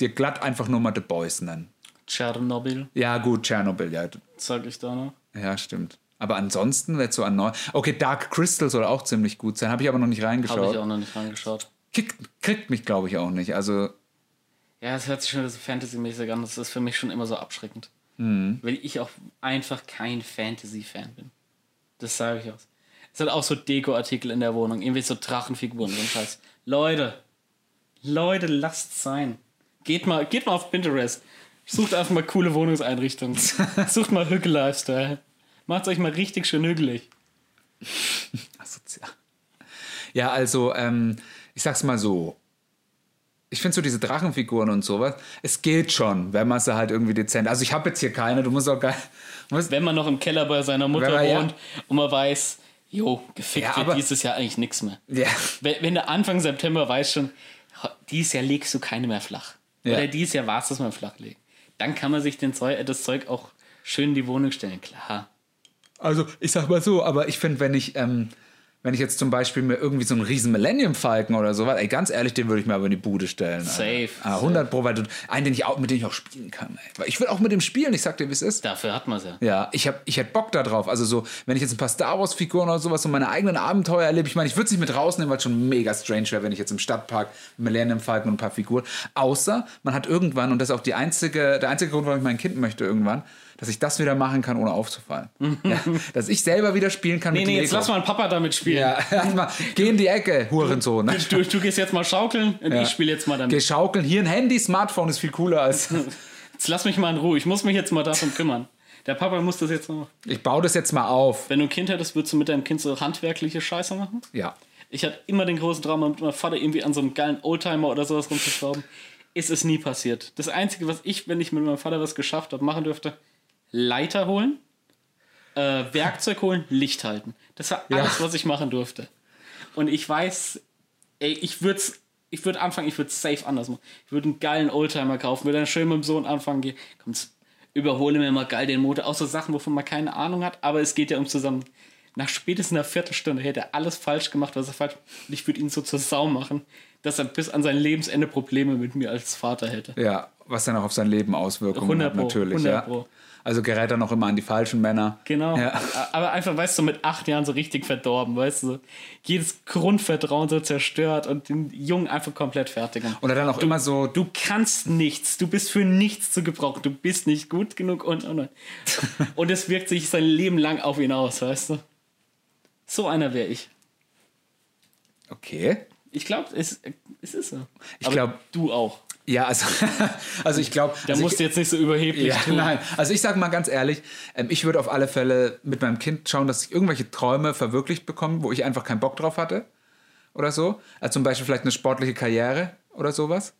dir glatt einfach nur mal The Boys nennen. Tschernobyl, Ja, gut, Tschernobyl, ja. sag ich da noch. Ja, stimmt. Aber ansonsten, jetzt so an neu. Okay, Dark Crystal soll auch ziemlich gut sein. Habe ich aber noch nicht Habe ich reingeschaut. auch noch nicht reingeschaut. Kriegt, kriegt mich, glaube ich, auch nicht. Also, Ja, es hört sich schon wieder so Fantasy-mäßig an. Das ist für mich schon immer so abschreckend. Mhm. Weil ich auch einfach kein Fantasy-Fan bin. Das sage ich auch. Es hat auch so Deko-Artikel in der Wohnung. Irgendwie so Drachenfiguren und Scheiß. Leute, Leute, lasst sein. Geht mal, geht mal auf Pinterest. Sucht einfach mal coole Wohnungseinrichtungen. Sucht mal Hügel-Lifestyle. Macht euch mal richtig schön hügelig. asozial. Ja, also, ähm, ich sag's mal so. Ich finde so diese Drachenfiguren und sowas, es geht schon, wenn man sie halt irgendwie dezent. Also ich habe jetzt hier keine, du musst auch gar. Musst, Wenn man noch im Keller bei seiner Mutter man- ja. wohnt und man weiß, jo, gefickt Ja, wird aber- dieses Jahr eigentlich nichts mehr. ja. Wenn, wenn du Anfang September weißt schon, dieses Jahr legst du keine mehr flach. Ja. Oder dieses Jahr war es das mal flach legen. Dann kann man sich den Zeug, das Zeug auch schön in die Wohnung stellen, klar. Also, ich sag mal so, aber ich finde, wenn ich, ähm, wenn ich jetzt zum Beispiel mir irgendwie so einen riesen Millennium Falken oder sowas, ey, ganz ehrlich, den würde ich mir aber in die Bude stellen. Safe, Ah, 100 Pro, weil du, einen, den ich auch, mit dem ich auch spielen kann, ey. Ich will auch mit dem spielen, ich sag dir, wie es ist. Dafür hat man es ja. Ja, ich, hab, ich hätte Bock da drauf. Also so, wenn ich jetzt ein paar Star Wars Figuren oder sowas und meine eigenen Abenteuer erlebe, ich meine, ich würde es nicht mit rausnehmen, weil es schon mega strange wäre, wenn ich jetzt im Stadtpark Millennium Falcon und ein paar Figuren. Außer man hat irgendwann, und das ist auch die einzige, der einzige Grund, warum ich mein Kind möchte irgendwann, dass ich das wieder machen kann, ohne aufzufallen. ja, dass ich selber wieder spielen kann Nee, mit nee, jetzt lass mal einen Papa damit spielen. Ja, erstmal, geh in die Ecke, Hurensohn. Ne? Du, du gehst jetzt mal schaukeln und ich spiele jetzt mal damit. Geh schaukeln. Hier ein Handy, Smartphone ist viel cooler als. Jetzt lass mich mal in Ruhe. Ich muss mich jetzt mal darum kümmern. Der Papa muss das jetzt noch. Ich baue das jetzt mal auf. Wenn du ein Kind hättest, würdest du mit deinem Kind so handwerkliche Scheiße machen? Ja. Ich hatte immer den großen Traum, mit meinem Vater irgendwie an so einem geilen Oldtimer oder sowas rumzuschrauben. Ist es nie passiert. Das Einzige, was ich, wenn ich mit meinem Vater was geschafft habe, machen dürfte, Leiter holen, äh, Werkzeug holen, Licht halten. Das war Ja. alles, was ich machen durfte. Und ich weiß, ey, ich würde ich würd anfangen, ich würde safe anders machen. Ich würde einen geilen Oldtimer kaufen, würde dann schön mit dem Sohn anfangen, gehen, komm, überhole mir mal geil den Motor. Auch so Sachen, wovon man keine Ahnung hat, aber es geht ja um zusammen. Nach spätestens einer Viertelstunde hätte er alles falsch gemacht, was er falsch Und ich würde ihn so zur Sau machen, dass er bis an sein Lebensende Probleme mit mir als Vater hätte. Ja, was dann auch auf sein Leben Auswirkungen 100 hat, Pro, natürlich. 100 ja. Pro. Also gerät er noch immer an die falschen Männer. Genau. Ja. Aber einfach, weißt du, mit acht Jahren so richtig verdorben, weißt du, jedes Grundvertrauen so zerstört und den Jungen einfach komplett fertig. machen. Und er dann auch immer so, Du kannst nichts, du bist für nichts zu gebrauchen, du bist nicht gut genug und und und. Und es wirkt sich sein Leben lang auf ihn aus, weißt du? So einer wäre ich. okay, Ich glaube, es, es ist so. Ich Aber glaub- Du auch. Ja, also, also ich glaube. Da also musst ich, du jetzt nicht so überheblich Ja, tun. nein. Also ich sage mal ganz ehrlich, ähm, ich würde auf alle Fälle mit meinem Kind schauen, dass ich irgendwelche Träume verwirklicht bekomme, wo ich einfach keinen Bock drauf hatte. Oder so. Also zum Beispiel vielleicht eine sportliche Karriere oder sowas.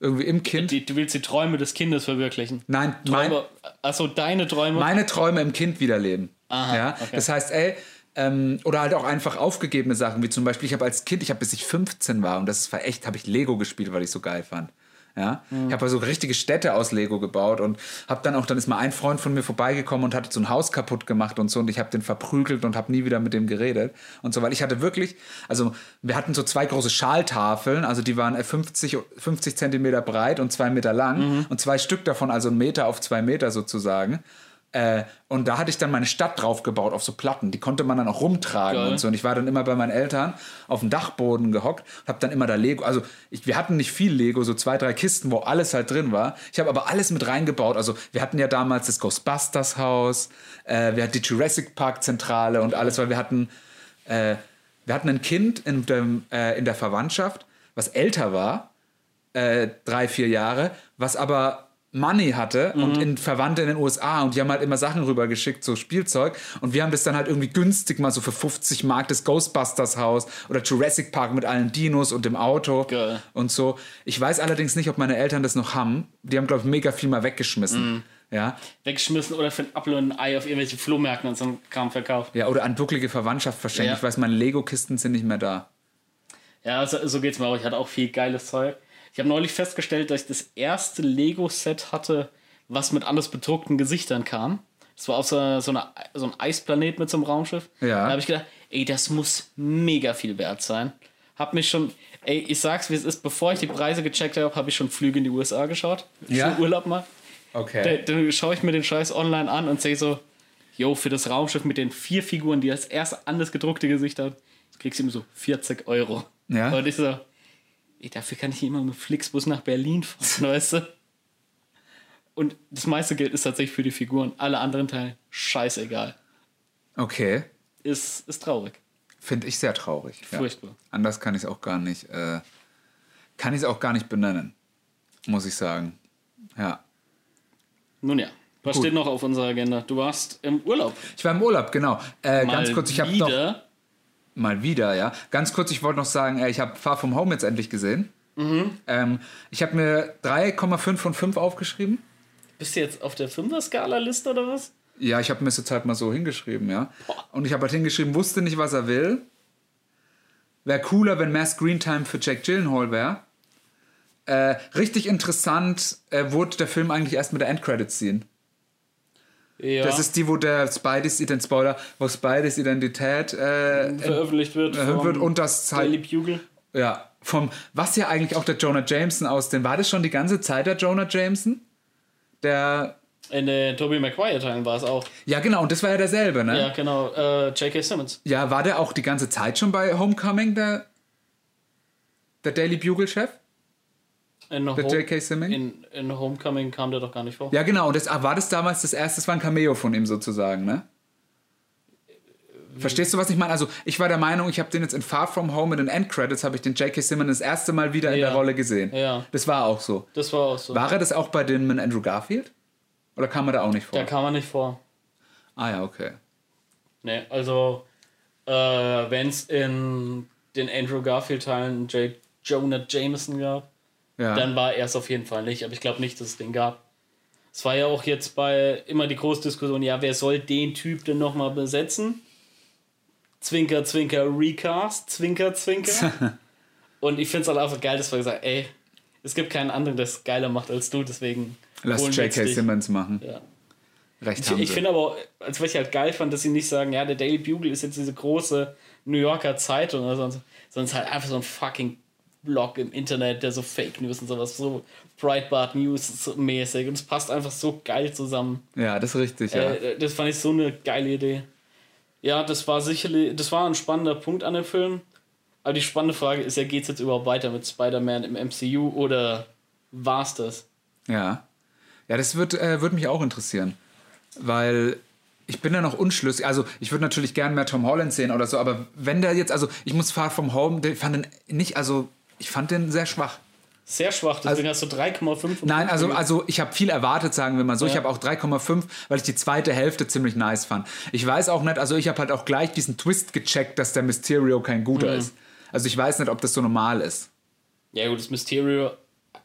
Irgendwie im Kind. Die, du willst die Träume des Kindes verwirklichen. Nein, mein, Träume, achso, deine Träume. meine Träume im Kind wiederleben. Aha, ja? okay. Das heißt, ey, ähm, oder halt auch einfach aufgegebene Sachen, wie zum Beispiel, ich habe als Kind, ich habe bis ich 15 war und das war echt, habe ich Lego gespielt, weil ich so geil fand. Ja, Mhm. ich habe also richtige Städte aus Lego gebaut und habe dann auch, dann ist mal ein Freund von mir vorbeigekommen und hat so ein Haus kaputt gemacht und so und ich habe den verprügelt und habe nie wieder mit dem geredet und so, weil ich hatte wirklich, also wir hatten so zwei große Schaltafeln, also die waren äh, 50, 50 Zentimeter breit und zwei Meter lang Mhm. und zwei Stück davon, also ein Meter auf zwei Meter sozusagen. Äh, und da hatte ich dann meine Stadt drauf gebaut auf so Platten. Die konnte man dann auch rumtragen Geil. und so. Und ich war dann immer bei meinen Eltern auf dem Dachboden gehockt, habe dann immer da Lego. Also ich, wir hatten nicht viel Lego, so zwei, drei Kisten, wo alles halt drin war. Ich habe aber alles mit reingebaut. Also wir hatten ja damals das Ghostbusters Haus, äh, wir hatten die Jurassic Park Zentrale und alles, weil wir hatten, äh, wir hatten ein Kind in, dem, äh, in der Verwandtschaft, was älter war, äh, drei, vier Jahre, was aber Money hatte und in Verwandte in den USA und die haben halt immer Sachen rübergeschickt, so Spielzeug und wir haben das dann halt irgendwie günstig mal so für 50 Mark das Ghostbusters Haus oder Jurassic Park mit allen Dinos und dem Auto Geil. und so. Ich weiß allerdings nicht, ob meine Eltern das noch haben. Die haben, glaube ich, mega viel mal weggeschmissen. Ja. Weggeschmissen oder für ein Apfel und ein Ei auf irgendwelche Flohmärkten und so einen Kram verkauft. ja, oder an bucklige Verwandtschaft verschenkt. Ja. Ich weiß, meine Lego-Kisten sind nicht mehr da. Ja, so, so geht's mir auch. Ich hatte auch viel geiles Zeug. Ich habe neulich festgestellt, dass ich das erste Lego-Set hatte, was mit anders bedruckten Gesichtern kam. Das war auf so, so, eine, so ein Eisplanet mit so einem Raumschiff. Ja. Da habe ich gedacht, ey, das muss mega viel wert sein. Hab mich schon, ey, ich sag's wie es ist, bevor ich die Preise gecheckt habe, habe ich schon Flüge in die USA geschaut. Ja? Für Urlaub mal. Okay. Da, dann schaue ich mir den Scheiß online an und sehe so, yo, für das Raumschiff mit den vier Figuren, die das erste anders gedruckte Gesicht hat, kriegst du ihm so 40 Euro. Ja. Und ich so, ey, dafür kann ich immer mit Flixbus nach Berlin fahren, weißt du? Und das meiste Geld ist tatsächlich für die Figuren. Alle anderen Teile, scheißegal. Okay. Ist, ist traurig. Finde ich sehr traurig. Ja. Furchtbar. Anders kann ich es auch gar nicht, äh, kann ich es auch gar nicht benennen, muss ich sagen. Ja. Nun ja, was Gut. steht noch auf unserer Agenda? Du warst im Urlaub. Ich war im Urlaub, genau. Äh, ganz kurz, ich habe noch. Mal wieder, ja. Ganz kurz, ich wollte noch sagen, äh, ich habe Far From Home jetzt endlich gesehen. Ähm, ich habe mir 3,5 von 5 aufgeschrieben. Bist du jetzt auf der Fünfer-Skala-Liste oder was? Ja, ich habe mir das jetzt halt mal so hingeschrieben, ja. Und ich habe halt hingeschrieben, wusste nicht, was er will. Wäre cooler, wenn mehr Screentime für Jack Gyllenhaal wäre. Äh, richtig interessant äh, wurde der Film eigentlich erst mit der Endcredit-Scene. Ja. Das ist die, wo der Spideys, Spoiler, wo Spideys Identität äh, veröffentlicht wird. wird und das Daily Bugle. ja, vom, was ja eigentlich auch der Jonah Jameson aus den, war das schon die ganze Zeit der Jonah Jameson? Der, In den Tobey Maguire-Teilen war es auch. ja genau, und das war ja derselbe, ne? Ja, genau. Äh, J.K. Simmons. Ja, war der auch die ganze Zeit schon bei Homecoming, der, der Daily Bugle-Chef? In, Der J.K. Simmons? in, in Homecoming kam der doch gar nicht vor. Ja, genau. Und das, ah, war das damals das erste, das war ein Cameo von ihm sozusagen, ne? Verstehst du, was ich meine? Also, ich war der Meinung, ich habe den jetzt in Far From Home in den Endcredits, habe ich den J.K. Simmons das erste Mal wieder in Ja. der Rolle gesehen. Ja. Das war auch so. Das war auch so. War er das auch bei dem mit Andrew Garfield? Oder kam er da auch nicht vor? Da kam er nicht vor. ah ja, okay. Nee, also, äh, wenn es in den Andrew Garfield-Teilen J. Jonah Jameson gab, Ja. dann war er es auf jeden Fall nicht. Aber ich glaube nicht, dass es den gab. Es war ja auch jetzt bei immer die große Diskussion, ja, wer soll den Typ denn nochmal besetzen? Zwinker, Zwinker, Recast, Zwinker, Zwinker. Und ich finde es halt einfach geil, dass wir gesagt ey, es gibt keinen anderen, der es geiler macht als du, deswegen. Lass J.K. Simmons machen. Ja. Recht Ich, haben ich sie. finde aber, auch, als was ich halt geil fand, dass sie nicht sagen, ja, der Daily Bugle ist jetzt diese große New Yorker Zeitung oder sonst, sondern es ist halt einfach so ein fucking Blog im Internet, der so Fake News und sowas, so Breitbart News mäßig und es passt einfach so geil zusammen. Ja, das ist richtig, ja. Äh, das fand ich so eine geile Idee. Ja, das war sicherlich, das war ein spannender Punkt an dem Film. Aber die spannende Frage ist ja, geht es jetzt überhaupt weiter mit Spider-Man im MCU oder war's das? Ja. Ja, das wird, äh, wird mich auch interessieren. Weil ich bin da noch unschlüssig. Also, ich würde natürlich gerne mehr Tom Holland sehen oder so, aber wenn der jetzt, also, ich muss Far From Home, den fand den nicht, also, ich fand den sehr schwach. Sehr schwach, deswegen hast du 3,5. und Nein, also, 5. also ich habe viel erwartet, sagen wir mal so. Ich Ja. habe auch 3,5, weil ich die zweite Hälfte ziemlich nice fand. Ich weiß auch nicht, also ich habe halt auch gleich diesen Twist gecheckt, dass der Mysterio kein guter Mhm. ist. Also ich weiß nicht, ob das so normal ist. Ja, gut, das Mysterio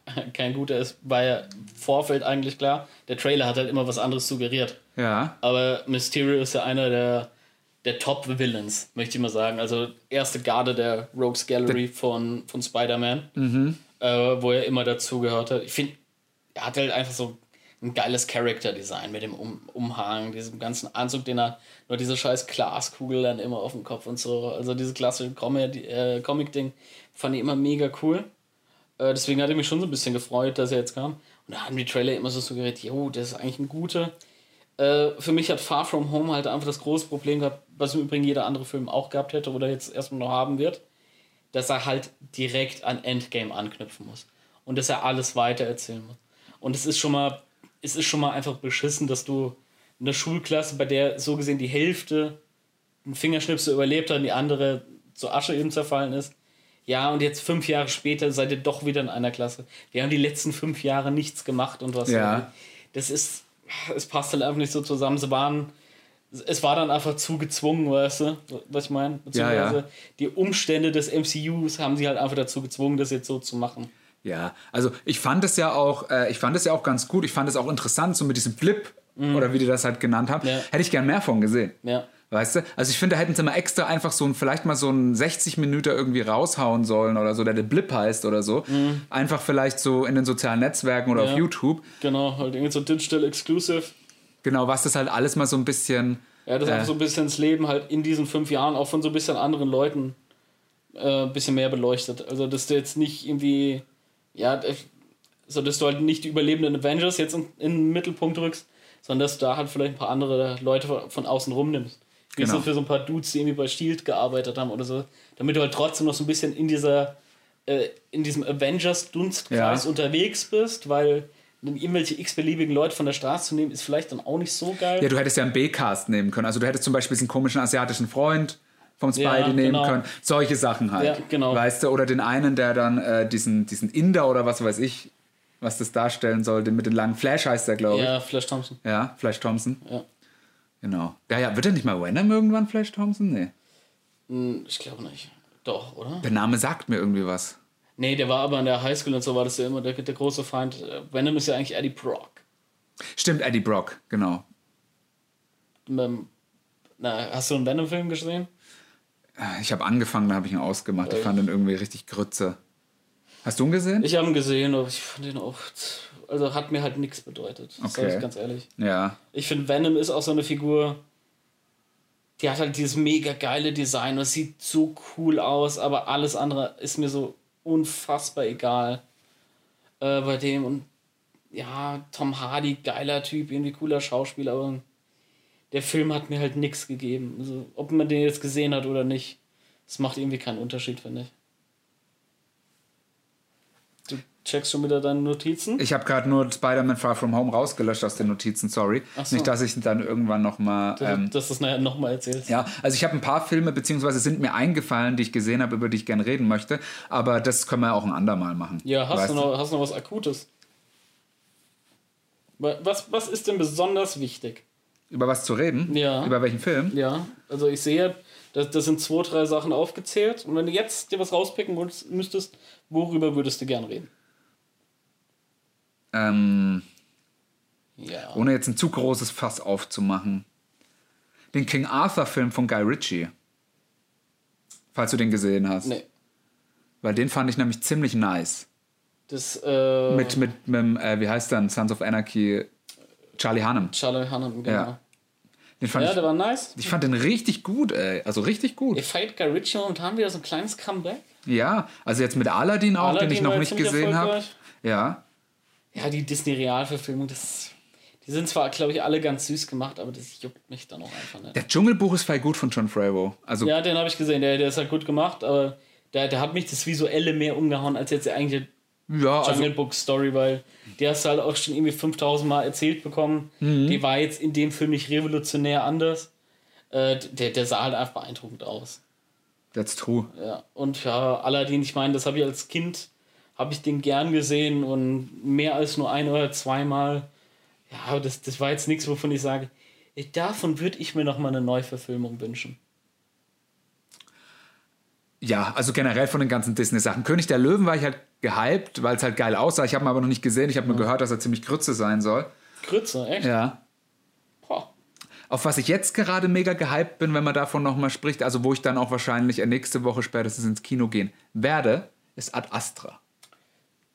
kein guter ist, war ja im Vorfeld eigentlich klar. Der Trailer hat halt immer was anderes suggeriert. Ja. Aber Mysterio ist ja einer der, der Top-Villains, möchte ich mal sagen. Also erste Garde der Rogues Gallery von, von Spider-Man, äh, wo er immer dazugehört hat. Ich finde, er hat halt einfach so ein geiles Character-Design mit dem um Umhang, diesem ganzen Anzug, den er, nur diese scheiß Glaskugel dann immer auf dem Kopf und so. Also dieses klassische Comedy- äh, Comic-Ding fand ich immer mega cool. Äh, deswegen hatte ich mich schon so ein bisschen gefreut, dass er jetzt kam. Und da haben die Trailer immer so suggeriert, jo, das ist eigentlich ein guter. Äh, für mich hat Far From Home halt einfach das große Problem gehabt, was im Übrigen jeder andere Film auch gehabt hätte oder jetzt erstmal noch haben wird, dass er halt direkt an Endgame anknüpfen muss. Und dass er alles weiter erzählen muss. Und es ist schon mal, es ist schon mal einfach beschissen, dass du in der Schulklasse, bei der so gesehen die Hälfte einen Fingerschnipsel überlebt hat und die andere zur Asche eben zerfallen ist. Ja, und jetzt fünf Jahre später seid ihr doch wieder in einer Klasse. Wir haben die letzten fünf Jahre nichts gemacht und was. Ja. Das ist, es passt halt einfach nicht so zusammen. Sie waren, es war dann einfach zu gezwungen, weißt du, was ich meine? Beziehungsweise ja. die Umstände des MCUs haben sie halt einfach dazu gezwungen, das jetzt so zu machen. Ja, also ich fand es ja auch, äh, ich fand es ja auch ganz gut. Ich fand es auch interessant, so mit diesem Blip oder wie die das halt genannt haben. Mhm. Ja. Hätte ich gern mehr von gesehen. Ja. Weißt du? Also ich finde, da hätten sie mal extra einfach so ein, vielleicht mal so einen 60 Minuten irgendwie raushauen sollen oder so, der der Blip heißt oder so. Einfach vielleicht so in den sozialen Netzwerken oder Mhm. Ja. auf YouTube. Genau, halt irgendwie so Digital Exclusive. Genau, was das halt alles mal so ein bisschen. Ja, das ist Äh. einfach so ein bisschen das Leben halt in diesen fünf Jahren auch von so ein bisschen anderen Leuten äh, ein bisschen mehr beleuchtet. Also, dass du jetzt nicht irgendwie, ja, so dass du halt nicht die überlebenden Avengers jetzt in, in den Mittelpunkt rückst, sondern dass du da halt vielleicht ein paar andere Leute von außen rumnimmst. Wie Genau. so für so ein paar Dudes, die irgendwie bei Shield gearbeitet haben oder so. Damit du halt trotzdem noch so ein bisschen in dieser, äh, in diesem Avengers-Dunstkreis Ja. unterwegs bist, weil irgendwelche x-beliebigen Leute von der Straße zu nehmen, ist vielleicht dann auch nicht so geil. Ja, du hättest ja einen B-Cast nehmen können. Also du hättest zum Beispiel diesen komischen asiatischen Freund vom Spidey Ja, nehmen genau. können. Solche Sachen halt. Ja, genau. Weißt du, oder den einen, der dann äh, diesen, diesen Inder oder was weiß ich, was das darstellen sollte, mit den langen Flash heißt der, glaube ich. Ja, Flash Thompson. Ja, Flash Thompson. Ja. Genau. Ja, ja, wird er nicht mal Venom irgendwann, Flash Thompson? Nee. Hm, Ich glaube nicht. Doch, oder? Der Name sagt mir irgendwie was. Nee, der war aber in der Highschool und so war das ja immer der, der große Feind. Äh, Venom ist ja eigentlich Eddie Brock. Stimmt, Eddie Brock, genau. Ähm, Na, hast du einen Venom-Film gesehen? Ich habe angefangen, da habe ich ihn ausgemacht. Ich fand ihn irgendwie richtig Grütze. Hast du ihn gesehen? Ich habe ihn gesehen, aber ich fand ihn auch. Also hat mir halt nichts bedeutet. Okay. ich ganz ehrlich. ja. Ich finde, Venom ist auch so eine Figur, die hat halt dieses mega geile Design und es sieht so cool aus, aber alles andere ist mir so unfassbar egal äh, bei dem. Und ja, Tom Hardy, geiler Typ, irgendwie cooler Schauspieler, aber der Film hat mir halt nichts gegeben. Also, ob man den jetzt gesehen hat oder nicht, das macht irgendwie keinen Unterschied, finde ich. Du checkst schon wieder deine Notizen? Ich habe gerade nur Spider-Man Far From Home rausgelöscht aus den Notizen, sorry. So. Nicht, dass ich dann irgendwann nochmal. dass, Ähm, dass du das nachher nochmal erzählst. ja, also ich habe ein paar Filme, beziehungsweise sind mir eingefallen, die ich gesehen habe, über die ich gerne reden möchte. Aber das können wir auch ein andermal machen. Ja, hast du, noch, hast du noch was Akutes? Wa- Was, was ist denn besonders wichtig? Über was zu reden? Ja. Über welchen Film? Ja, also ich sehe, das, das sind zwei, drei Sachen aufgezählt. Und wenn du jetzt dir was rauspicken müsstest, worüber würdest du gern reden? Ähm, Ja. ohne jetzt ein zu großes Fass aufzumachen. Den King Arthur-Film von Guy Ritchie. Falls du den gesehen hast. Nee. Weil den fand ich nämlich ziemlich nice. Das, äh, Mit, mit, mit dem, äh, wie heißt der, Sons of Anarchy, Charlie Hunnam. Charlie Hunnam, genau. Ja. Ja, Den fand der ich, war nice. ich fand den richtig gut, ey. Also richtig gut. Ihr feiert Guy Ritchie und haben wieder so ein kleines Comeback. Ja, also jetzt mit Aladdin auch, den Aladdin ich noch nicht gesehen habe. Ja. Ja, die Disney-Realverfilmung, das. Die sind zwar, glaube ich, alle ganz süß gemacht, aber das juckt mich dann auch einfach nicht. Der Dschungelbuch ist voll gut von John Favreau. Also Ja, den habe ich gesehen, der, der ist halt gut gemacht, aber der, der hat mich das Visuelle mehr umgehauen als jetzt der eigentliche Ja, also Jungle Book Story, weil die hast du halt auch schon irgendwie 5000 Mal erzählt bekommen. Mhm. Die war jetzt in dem Film nicht revolutionär anders. Äh, der, der sah halt einfach beeindruckend aus. that's true. Ja. Und ja, Aladdin, ich meine, das habe ich als Kind, habe ich den gern gesehen und mehr als nur ein oder zweimal. Ja, aber das, das war jetzt nichts, wovon ich sage, davon würde ich mir noch mal eine Neuverfilmung wünschen. Ja, also generell von den ganzen Disney-Sachen. König der Löwen war ich halt gehypt, weil es halt geil aussah. Ich habe ihn aber noch nicht gesehen. Ich habe nur gehört, dass er ziemlich Grütze sein soll. Grütze, echt? Ja. Boah. Auf was ich jetzt gerade mega gehypt bin, wenn man davon nochmal spricht, also wo ich dann auch wahrscheinlich nächste Woche spätestens ins Kino gehen werde, ist Ad Astra.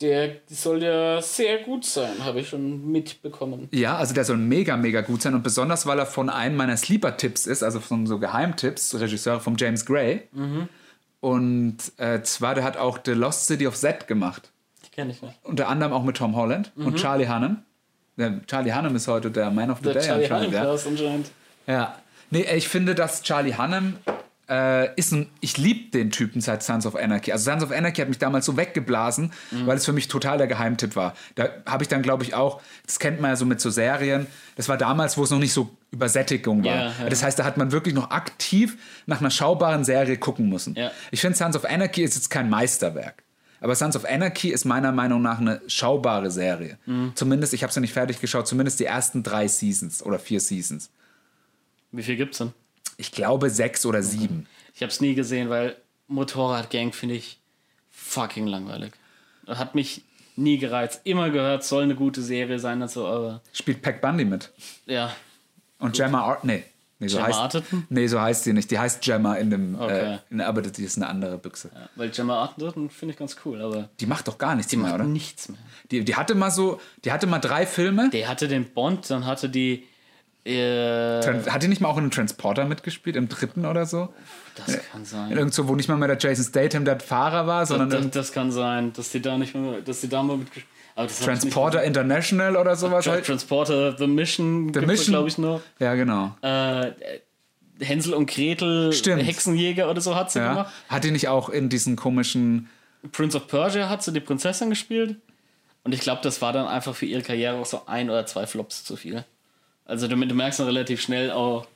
Der soll ja sehr gut sein, habe ich schon mitbekommen. Ja, also der soll mega, mega gut sein und besonders, weil er von einem meiner Sleeper-Tipps ist, also von so Geheimtipps, Regisseur von James Gray. Und äh, zwar, der hat auch The Lost City of Z gemacht. Die kenne ich nicht. Unter anderem auch mit Tom Holland und Charlie Hunnam. Der Charlie Hunnam ist heute der Man of the Der Day Charlie anscheinend. Ja. Hunnam anscheinend. ja. Nee, ich finde, dass Charlie Hunnam äh, ist ein, ich liebe den Typen seit Sons of Anarchy. Also Sons of Anarchy hat mich damals so weggeblasen, weil es für mich total der Geheimtipp war. Da habe ich dann, glaube ich, auch, das kennt man ja so mit so Serien, das war damals, wo es noch nicht so Übersättigung war. Ja, ja. Das heißt, da hat man wirklich noch aktiv nach einer schaubaren Serie gucken müssen. Ja. Ich finde, Sons of Anarchy ist jetzt kein Meisterwerk. Aber Sons of Anarchy ist meiner Meinung nach eine schaubare Serie. Mhm. Zumindest, ich habe es ja nicht fertig geschaut, zumindest die ersten drei Seasons oder vier Seasons. Wie viel gibt's denn? Ich glaube sechs oder sieben. Ich habe es nie gesehen, weil Motorradgang finde ich fucking langweilig. Hat mich nie gereizt. Immer gehört, soll eine gute Serie sein und so, aber Spielt Pac Bundy mit. ja. Und Gemma Art. Nee. Nee so, Gemma heißt, Arterton? nee, so heißt sie nicht. Die heißt Gemma in dem. Okay. Äh, in, aber die ist eine andere Büchse. ja. Weil Gemma Arterton finde ich ganz cool, aber Die macht doch gar nichts die mehr, macht oder? nichts mehr. Die, die hatte mal so. Die hatte mal drei Filme. Der hatte den Bond, dann hatte die. Äh, Hat die nicht mal auch in einem Transporter mitgespielt, im dritten oder so? das kann sein. Irgendwo, wo nicht mal mehr der Jason Statham der Fahrer war, sondern Das, irgend- das kann sein, dass die da nicht mehr, dass die da mal mitgespielt das nicht Transporter International oder sowas gesehen. halt. Transporter The Mission, The Mission. glaube ich, noch. Ja, genau. Äh, Hänsel und Gretel, Stimmt. Hexenjäger oder so hat sie Ja. gemacht. Hat die nicht auch in diesen komischen. Prince of Persia hat sie die Prinzessin gespielt. Und ich glaube, das war dann einfach für ihre Karriere auch so ein oder zwei Flops zu viel. Also du, du merkst dann relativ schnell auch,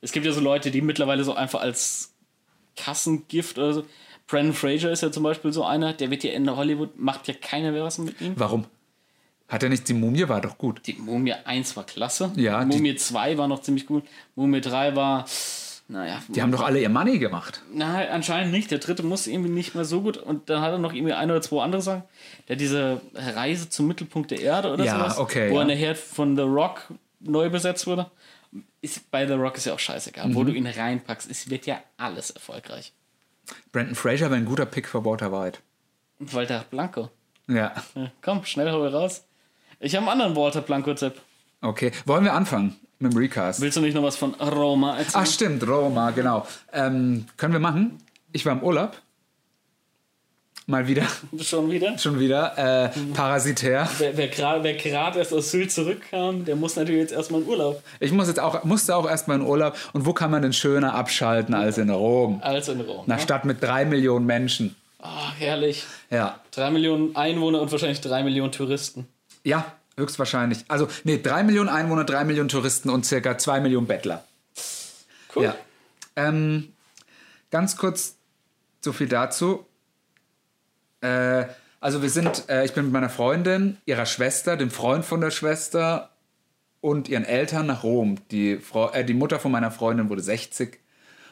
es gibt ja so Leute, die mittlerweile so einfach als Kassengift oder so. Brandon Fraser ist ja zum Beispiel so einer, der wird ja in Hollywood, macht ja keiner mehr was mit ihm. Warum? Hat er nicht. Die Mumie war doch gut. Die Mumie 1 war klasse. Ja, die- Mumie 2 war noch ziemlich gut. Mumie 3 war, naja. Die haben doch alle ihr Money gemacht. Na, anscheinend nicht. Der dritte muss irgendwie nicht mehr so gut. Und dann hat er noch irgendwie ein oder zwei andere Sachen. Der diese Reise zum Mittelpunkt der Erde oder Ja, sowas. okay, Wo ja. er nachher von The Rock neu besetzt wurde. Ist, bei The Rock ist ja auch scheißegal. Mhm. Wo du ihn reinpackst, es wird ja alles erfolgreich. Brandon Fraser wäre ein guter Pick für Walter White. Walter Blanco. Ja. Ja, komm, schnell hol raus. Ich habe einen anderen Walter Blanco-Tipp. Okay. Wollen wir anfangen mit dem Recast? Willst du nicht noch was von Roma erzählen? Ach, stimmt, Roma, genau. Ähm, können wir machen? Ich war im Urlaub. Mal wieder. Schon wieder? Schon wieder. Äh, parasitär. Wer, wer gerade erst aus Sylt zurückkam, der muss natürlich jetzt erstmal in Urlaub. Ich muss jetzt auch, musste auch erstmal in Urlaub. Und wo kann man denn schöner abschalten als in Rom? Als in Rom. Einer ne? Stadt mit drei Millionen Menschen. Ah, herrlich. Ja. Drei Millionen Einwohner und wahrscheinlich drei Millionen Touristen. Ja, höchstwahrscheinlich. Also, nee, drei Millionen Einwohner, drei Millionen Touristen und circa zwei Millionen Bettler. Cool. Ja. Ähm, ganz kurz so viel dazu. Äh, also wir sind, äh, ich bin mit meiner Freundin, ihrer Schwester, dem Freund von der Schwester und ihren Eltern nach Rom. Die, Frau, äh, die Mutter von meiner Freundin wurde 60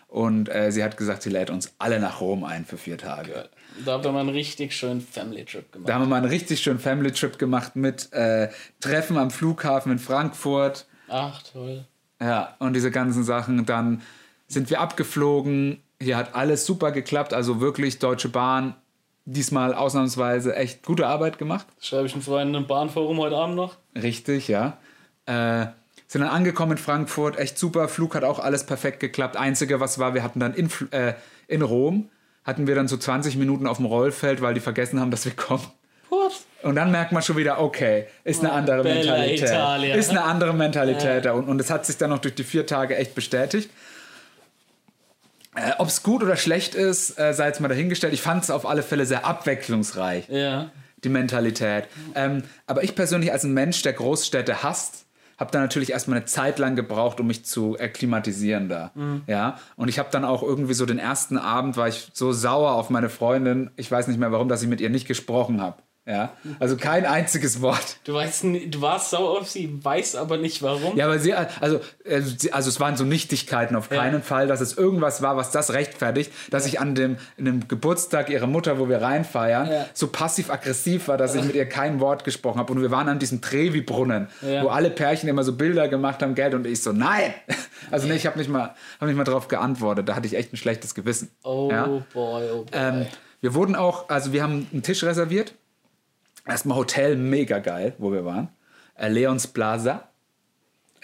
und äh, sie hat gesagt, sie lädt uns alle nach Rom ein für vier Tage. Da habt ihr mal einen richtig schönen Family-Trip gemacht. Da haben wir mal einen richtig schönen Family Trip gemacht mit äh, Treffen am Flughafen in Frankfurt. Ach, toll. Ja, und diese ganzen Sachen. Dann sind wir abgeflogen. Hier hat alles super geklappt. Also wirklich Deutsche Bahn. Diesmal ausnahmsweise echt gute Arbeit gemacht. Schreibe ich einen Freund im Bahnforum heute Abend noch. Richtig, ja. Äh, sind dann angekommen in Frankfurt. Echt super. Flug hat auch alles perfekt geklappt. Einzige, was war, wir hatten dann in, äh, in Rom, hatten wir dann so 20 Minuten auf dem Rollfeld, weil die vergessen haben, dass wir kommen. What? Und dann merkt man schon wieder, okay, ist eine andere Bella Mentalität. Italia. Ist eine andere Mentalität da unten. Und es hat sich dann noch durch die vier Tage echt bestätigt. Äh, Ob es gut oder schlecht ist, äh, sei jetzt mal dahingestellt. Ich fand es auf alle Fälle sehr abwechslungsreich. Ja. die Mentalität. Ähm, aber ich persönlich als ein Mensch, der Großstädte hasst, habe da natürlich erstmal eine Zeit lang gebraucht, um mich zu akklimatisieren da. Ja, und ich habe dann auch irgendwie so den ersten Abend war ich so sauer auf meine Freundin, ich weiß nicht mehr warum, dass ich mit ihr nicht gesprochen habe. Ja, also kein einziges Wort. Du, weißt, du warst sauer auf sie, weißt aber nicht warum. Ja, aber sie, also, sie, also es waren so Nichtigkeiten auf keinen Fall, dass es irgendwas war, was das rechtfertigt, dass ich an dem, dem Geburtstag ihrer Mutter, wo wir reinfeiern, Ja. so passiv-aggressiv war, dass ich mit ihr kein Wort gesprochen habe. Und wir waren an diesem Trevi-Brunnen, Ja. wo alle Pärchen immer so Bilder gemacht haben, Geld, und ich so, nein! Also nee, ich habe nicht mal, hab nicht mal darauf geantwortet. Da hatte ich echt ein schlechtes Gewissen. Oh Ja? boy, oh boy. Ähm, wir wurden auch, also wir haben einen Tisch reserviert. Erstmal Hotel, mega geil, wo wir waren. Äh, Leons Plaza.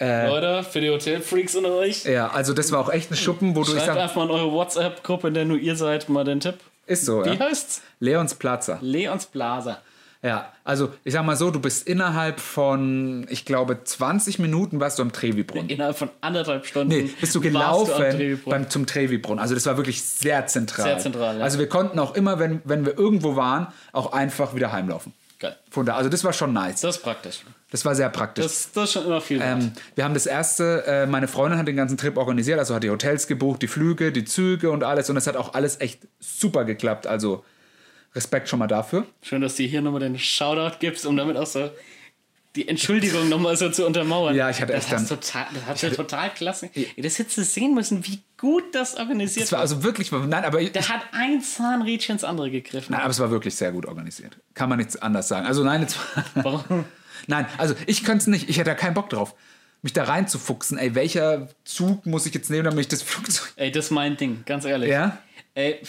Leute, für die Hotelfreaks unter euch, Ja, also das war auch echt ein Schuppen, wo du, ich schreibt einfach mal in eure WhatsApp-Gruppe, in der nur ihr seid, mal den Tipp. ist so, Wie ja. heißt's? Leons Plaza. Leons Blaser. Ja, also ich sag mal so, du bist innerhalb von, ich glaube, 20 Minuten warst du am Trevi-Brunnen. Innerhalb von anderthalb Stunden Nee, bist du gelaufen Trevi-Brunnen. beim, zum Trevi-Brunnen. Also das war wirklich sehr zentral. Sehr zentral, ja. Also wir konnten auch immer, wenn, wenn wir irgendwo waren, auch einfach wieder heimlaufen. Geil. Von da, also das war schon nice. Das ist praktisch. Das war sehr praktisch. Das, das ist schon immer viel. Ähm, wir haben das erste, äh, meine Freundin hat den ganzen Trip organisiert, also hat die Hotels gebucht, die Flüge, die Züge und alles und es hat auch alles echt super geklappt. Also Respekt schon mal dafür. Schön, dass du hier nochmal den Shoutout gibst, um damit auch so die Entschuldigung nochmal so zu untermauern. Ja, ich hatte das echt dann- total, Das hast du total klasse. Das hättest du sehen müssen, wie gut das organisiert Es war also wirklich, nein, aber, ich, Da hat ein Zahnrädchen ins andere gegriffen. nein, aber es war wirklich sehr gut organisiert. Kann man nichts anders sagen. Also nein, jetzt, Warum? nein, also ich könnte es nicht. Ich hätte da keinen Bock drauf, mich da reinzufuchsen. Ey, welcher Zug muss ich jetzt nehmen, damit ich das Flugzeug... Ey, das ist mein Ding, ganz ehrlich. Ja? Ey,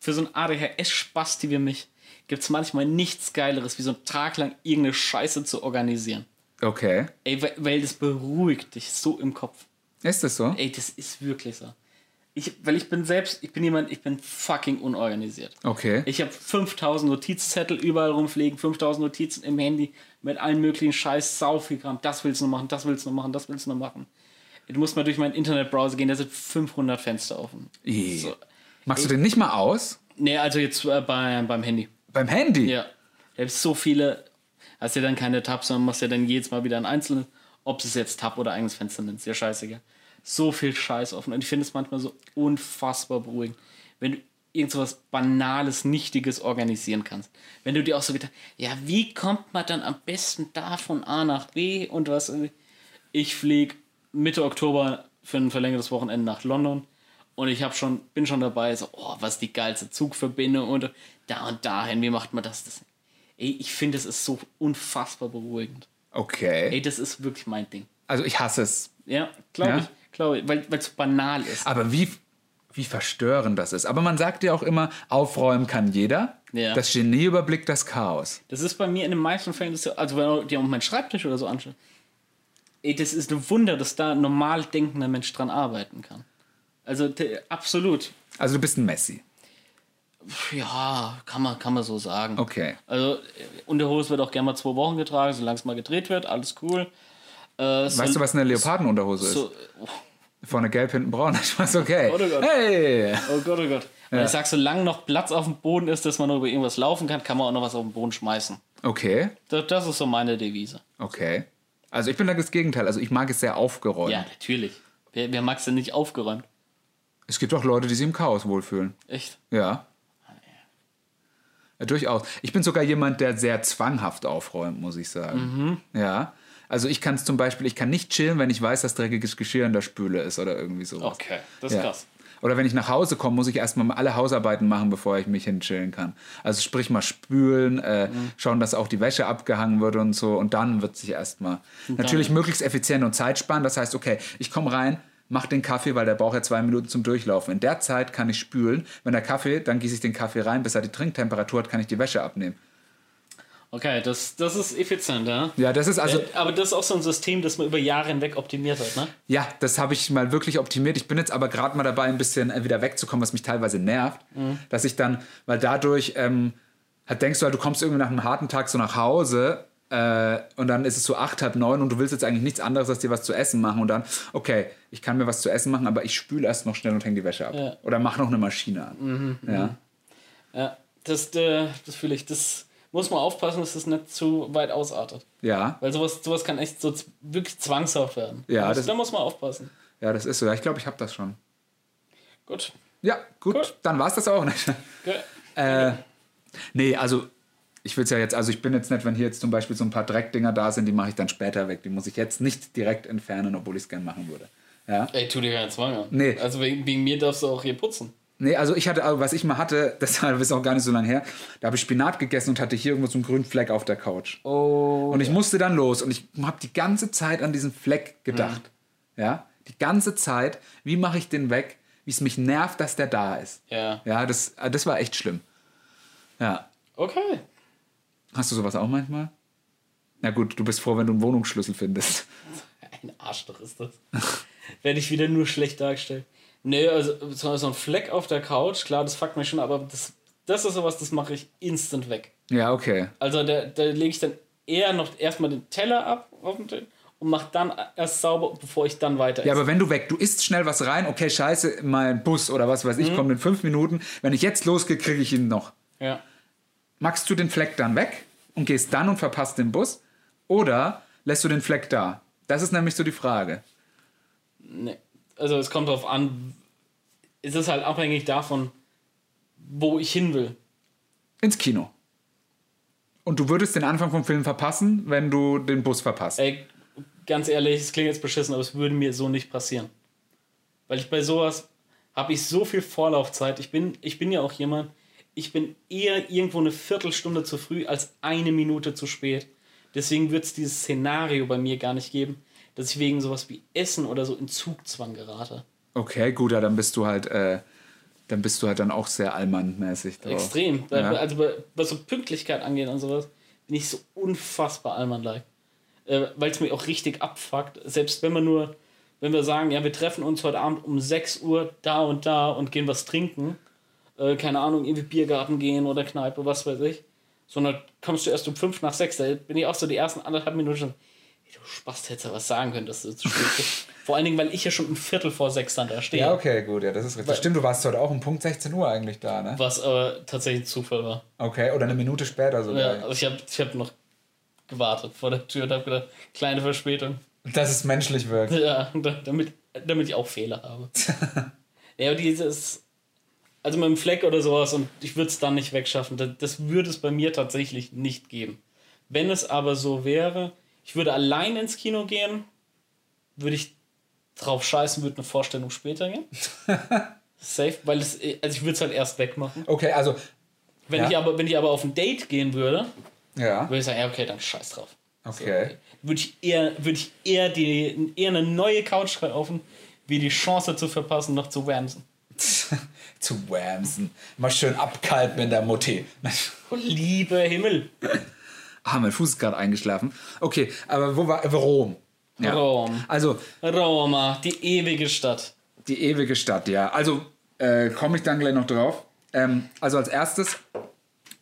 für so einen ADHS-Spasti wie mich gibt es manchmal nichts Geileres, wie so einen Tag lang irgendeine Scheiße zu organisieren. Okay. Ey, weil, weil das beruhigt dich so im Kopf. Ist das so? Ey, das ist wirklich so. Ich, weil ich bin selbst, ich bin jemand, ich bin fucking unorganisiert. Okay. Ich habe 5000 Notizzettel überall rumfliegen, 5000 Notizen im Handy mit allen möglichen Scheiß, sau viel Kram. Das willst du noch machen, das willst du noch machen, das willst du noch machen. Du musst mal durch meinen Internetbrowser gehen, da sind 500 Fenster offen. So. Machst du den nicht mal aus? Nee, also jetzt äh, bei, beim Handy. Beim Handy? Ja. Da gibt so viele, hast ja dann keine Tabs, sondern machst ja dann jedes Mal wieder ein einzelnes, ob es jetzt Tab oder eigenes Fenster nennt, ist ja scheißegal. So viel Scheiß offen. Und ich finde es manchmal so unfassbar beruhigend, wenn du irgend so was Banales, Nichtiges organisieren kannst. Wenn du dir auch so wieder, ja, wie kommt man dann am besten da von A nach B und was? Ich fliege Mitte Oktober für ein verlängertes Wochenende nach London und ich hab schon, bin schon dabei, so, oh, was die geilste Zugverbindung und da und dahin, wie macht man das? das? Ey, ich finde, es ist so unfassbar beruhigend. Okay. Ey, das ist wirklich mein Ding. Also ich hasse es. Ja, glaube Ja? ich. Glaube ich, weil es so banal ist. Aber wie, wie verstörend das ist. Aber man sagt ja auch immer, aufräumen kann jeder. Ja. Das Genie überblickt das Chaos. Das ist bei mir in den meisten Fällen, das also wenn du dir auch meinen Schreibtisch oder so anschaust, ey, das ist ein Wunder, dass da ein normal denkender Mensch dran arbeiten kann. Also absolut. Also du bist ein Messi. Ja, kann man, kann man so sagen. Okay. Also Unterhose wird auch gerne mal zwei Wochen getragen, solange es mal gedreht wird, alles cool. Äh, so, Weißt du, was eine Leopardenunterhose ist? so, oh, Vorne gelb, hinten braun. Ich weiß, okay. Gott, oh Gott. Hey! oh Gott, oh Gott. Weil ich sag, solange noch Platz auf dem Boden ist, dass man noch über irgendwas laufen kann, kann man auch noch was auf den Boden schmeißen. Okay, Das, das ist so meine Devise. okay. Also ich bin da das Gegenteil. Also ich mag es sehr aufgeräumt. Ja, natürlich. Wer, wer mag es denn nicht aufgeräumt? Es gibt auch Leute, die sich im Chaos wohlfühlen. Echt? Ja. ja. Durchaus. Ich bin sogar jemand, der sehr zwanghaft aufräumt, muss ich sagen. Ja. Also ich kann es zum Beispiel, ich kann nicht chillen, wenn ich weiß, dass dreckiges Geschirr in der Spüle ist oder irgendwie sowas. Okay, das ist Ja. krass. Oder wenn ich nach Hause komme, muss ich erstmal alle Hausarbeiten machen, bevor ich mich hinchillen kann. Also sprich mal spülen, äh, schauen, dass auch die Wäsche abgehangen wird und so. Und dann wird sich erstmal natürlich möglichst effizient und Zeit sparen. Das heißt, okay, ich komme rein, mach den Kaffee, weil der braucht ja zwei Minuten zum Durchlaufen. In der Zeit kann ich spülen. Wenn der Kaffee, dann gieße ich den Kaffee rein, bis er die Trinktemperatur hat, kann ich die Wäsche abnehmen. Okay, das, das ist effizient, ja. Ja, das ist also, Äh, Aber das ist auch so ein System, das man über Jahre hinweg optimiert hat, ne? ja, das habe ich mal wirklich optimiert. Ich bin jetzt aber gerade mal dabei, ein bisschen äh, wieder wegzukommen, was mich teilweise nervt. Dass ich dann, weil dadurch, ähm, halt denkst du halt, du kommst irgendwie nach einem harten Tag so nach Hause äh, und dann ist es so acht, halb neun und du willst jetzt eigentlich nichts anderes, als dir was zu essen machen und dann, okay, ich kann mir was zu essen machen, aber ich spüle erst noch schnell und hänge die Wäsche ab. Ja. Oder mach noch eine Maschine an. Ja. Ja, das, äh, das fühle ich. Das muss man aufpassen, dass das nicht zu weit ausartet. Ja, Weil sowas, sowas kann echt so wirklich zwangshaft werden. Ja, da muss, das- da muss man aufpassen. ja, das ist so. Ich glaube, ich habe das schon. Gut. Ja, gut, Gut. dann war es das auch nicht. Ge- Äh, nee, also ich will es ja jetzt, also ich bin jetzt nicht, wenn hier jetzt zum Beispiel so ein paar Dreckdinger da sind, die mache ich dann später weg. Die muss ich jetzt nicht direkt entfernen, obwohl ich es gern machen würde. Ja. Ey, tu dir keinen Zwang an. Nee. Also wegen, wegen mir darfst du auch hier putzen. Nee, also ich hatte, also was ich mal hatte, das ist auch gar nicht so lange her, da habe ich Spinat gegessen und hatte hier irgendwo so einen grünen Fleck auf der Couch. Oh. Und ich musste dann los und ich habe die ganze Zeit an diesen Fleck gedacht. Ja, die ganze Zeit, wie mache ich den weg, wie es mich nervt, dass der da ist. Ja. Ja, das, das war echt schlimm. Ja, Okay. Hast du sowas auch manchmal? Na gut, du bist froh, wenn du einen Wohnungsschlüssel findest. Ein Arschloch ist das. Werde ich wieder nur schlecht dargestellt. Nee, also so ein Fleck auf der Couch, klar, das fuckt mich schon, aber das, das ist sowas, das mache ich instant weg. Ja, okay. Also da, da lege ich dann eher noch erstmal den Teller ab auf den Tisch und mache dann erst sauber, bevor ich dann weiter Ja, esse. aber wenn du weg, du isst schnell was rein, okay, scheiße, mein Bus oder was weiß ich, kommt in fünf Minuten. Wenn ich jetzt losgehe, kriege ich ihn noch. Ja. Machst du den Fleck dann weg und gehst dann und verpasst den Bus? Oder lässt du den Fleck da? Das ist nämlich so die Frage. Nee. Also es kommt drauf an, es ist halt abhängig davon, wo ich hin will. Ins Kino. Und du würdest den Anfang vom Film verpassen, wenn du den Bus verpasst. Ey, ganz ehrlich, es klingt jetzt beschissen, aber es würde mir so nicht passieren. Weil ich bei sowas habe ich so viel Vorlaufzeit. Ich bin, ich bin ja auch jemand, ich bin eher irgendwo eine Viertelstunde zu früh als eine Minute zu spät. Deswegen wird es dieses Szenario bei mir gar nicht geben, dass ich wegen sowas wie Essen oder so in Zugzwang gerate. Okay, gut, ja, dann bist du halt, äh, dann bist du halt dann auch sehr allmannmäßig drauf. Extrem. Ja. Also bei, was so Pünktlichkeit angeht und sowas, bin ich so unfassbar allmann-like. Äh, Weil es mir auch richtig abfuckt. Selbst wenn wir nur, wenn wir sagen, ja, wir treffen uns heute Abend um 6 Uhr da und da und gehen was trinken, äh, keine Ahnung, irgendwie Biergarten gehen oder Kneipe, was weiß ich, sondern kommst du erst um 5 nach 6, da bin ich auch so die ersten anderthalb Minuten schon, du Spast, hättest ja was sagen können, dass du zu spät bist. Vor allen Dingen, weil ich ja schon um Viertel vor sechs dann da stehe. Ja, okay, gut, ja, das ist richtig. Stimmt, du warst heute auch um Punkt 16 Uhr eigentlich da, ne? Was aber tatsächlich Zufall war. Okay, oder eine Minute später sogar. Ja, also ich habe ich hab noch gewartet vor der Tür und habe gedacht, kleine Verspätung. Dass es menschlich wirkt. Ja, da- damit, damit ich auch Fehler habe. ja, aber dieses, also mit dem Fleck oder sowas und ich würde es dann nicht wegschaffen, das, das würde es bei mir tatsächlich nicht geben. Wenn es aber so wäre, ich würde allein ins Kino gehen, würde ich drauf scheißen, würde eine Vorstellung später gehen. Safe, weil es, also ich würde es halt erst wegmachen. Okay, also, Wenn, Ja. ich aber, wenn ich aber auf ein Date gehen würde, ja, würde ich sagen, ja, okay, dann scheiß drauf. okay. Würde ich eher, würde ich eher, die, eher eine neue Couch kaufen, wie die Chance zu verpassen, noch zu wamsen. Zu wamsen. Mal schön abkalten in der. Oh, lieber Himmel. Ah, mein Fuß ist gerade eingeschlafen. Okay, aber wo war Rom? Ja. Rom. Also, Roma, die ewige Stadt. die ewige Stadt, ja. Also, äh, komme ich dann gleich noch drauf. Ähm, also, als erstes,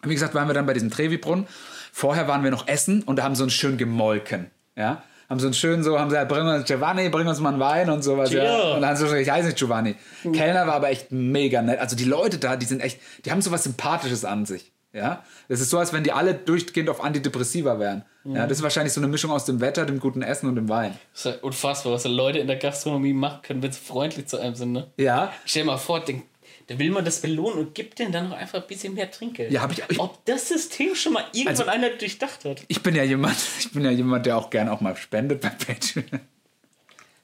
wie gesagt, waren wir dann bei diesem Trevi-Brunnen. Vorher waren wir noch essen und da haben sie uns schön gemolken. Ja. Haben sie uns schön so, haben sie gesagt, bring uns Giovanni, bring uns mal einen Wein und sowas. Ja. Und dann haben sie gesagt, ich heiße nicht Giovanni. Kellner war aber echt mega nett. Also die Leute da, die sind echt, die haben so was Sympathisches an sich. Ja. Das ist so, als wenn die alle durchgehend auf Antidepressiva wären. Ja. Das ist wahrscheinlich so eine Mischung aus dem Wetter, dem guten Essen und dem Wein. Das ist ja unfassbar, was die Leute in der Gastronomie machen können, wenn sie freundlich zu einem sind. Ne? Ja. Stell dir mal vor, den, da will man das belohnen und gibt denen dann noch einfach ein bisschen mehr Trinkgeld. Ja, hab ich- ich- Ob das System schon mal irgendwann Also- einer durchdacht hat. Ich bin ja jemand, ich bin ja jemand, der auch gern auch mal spendet bei Patreon.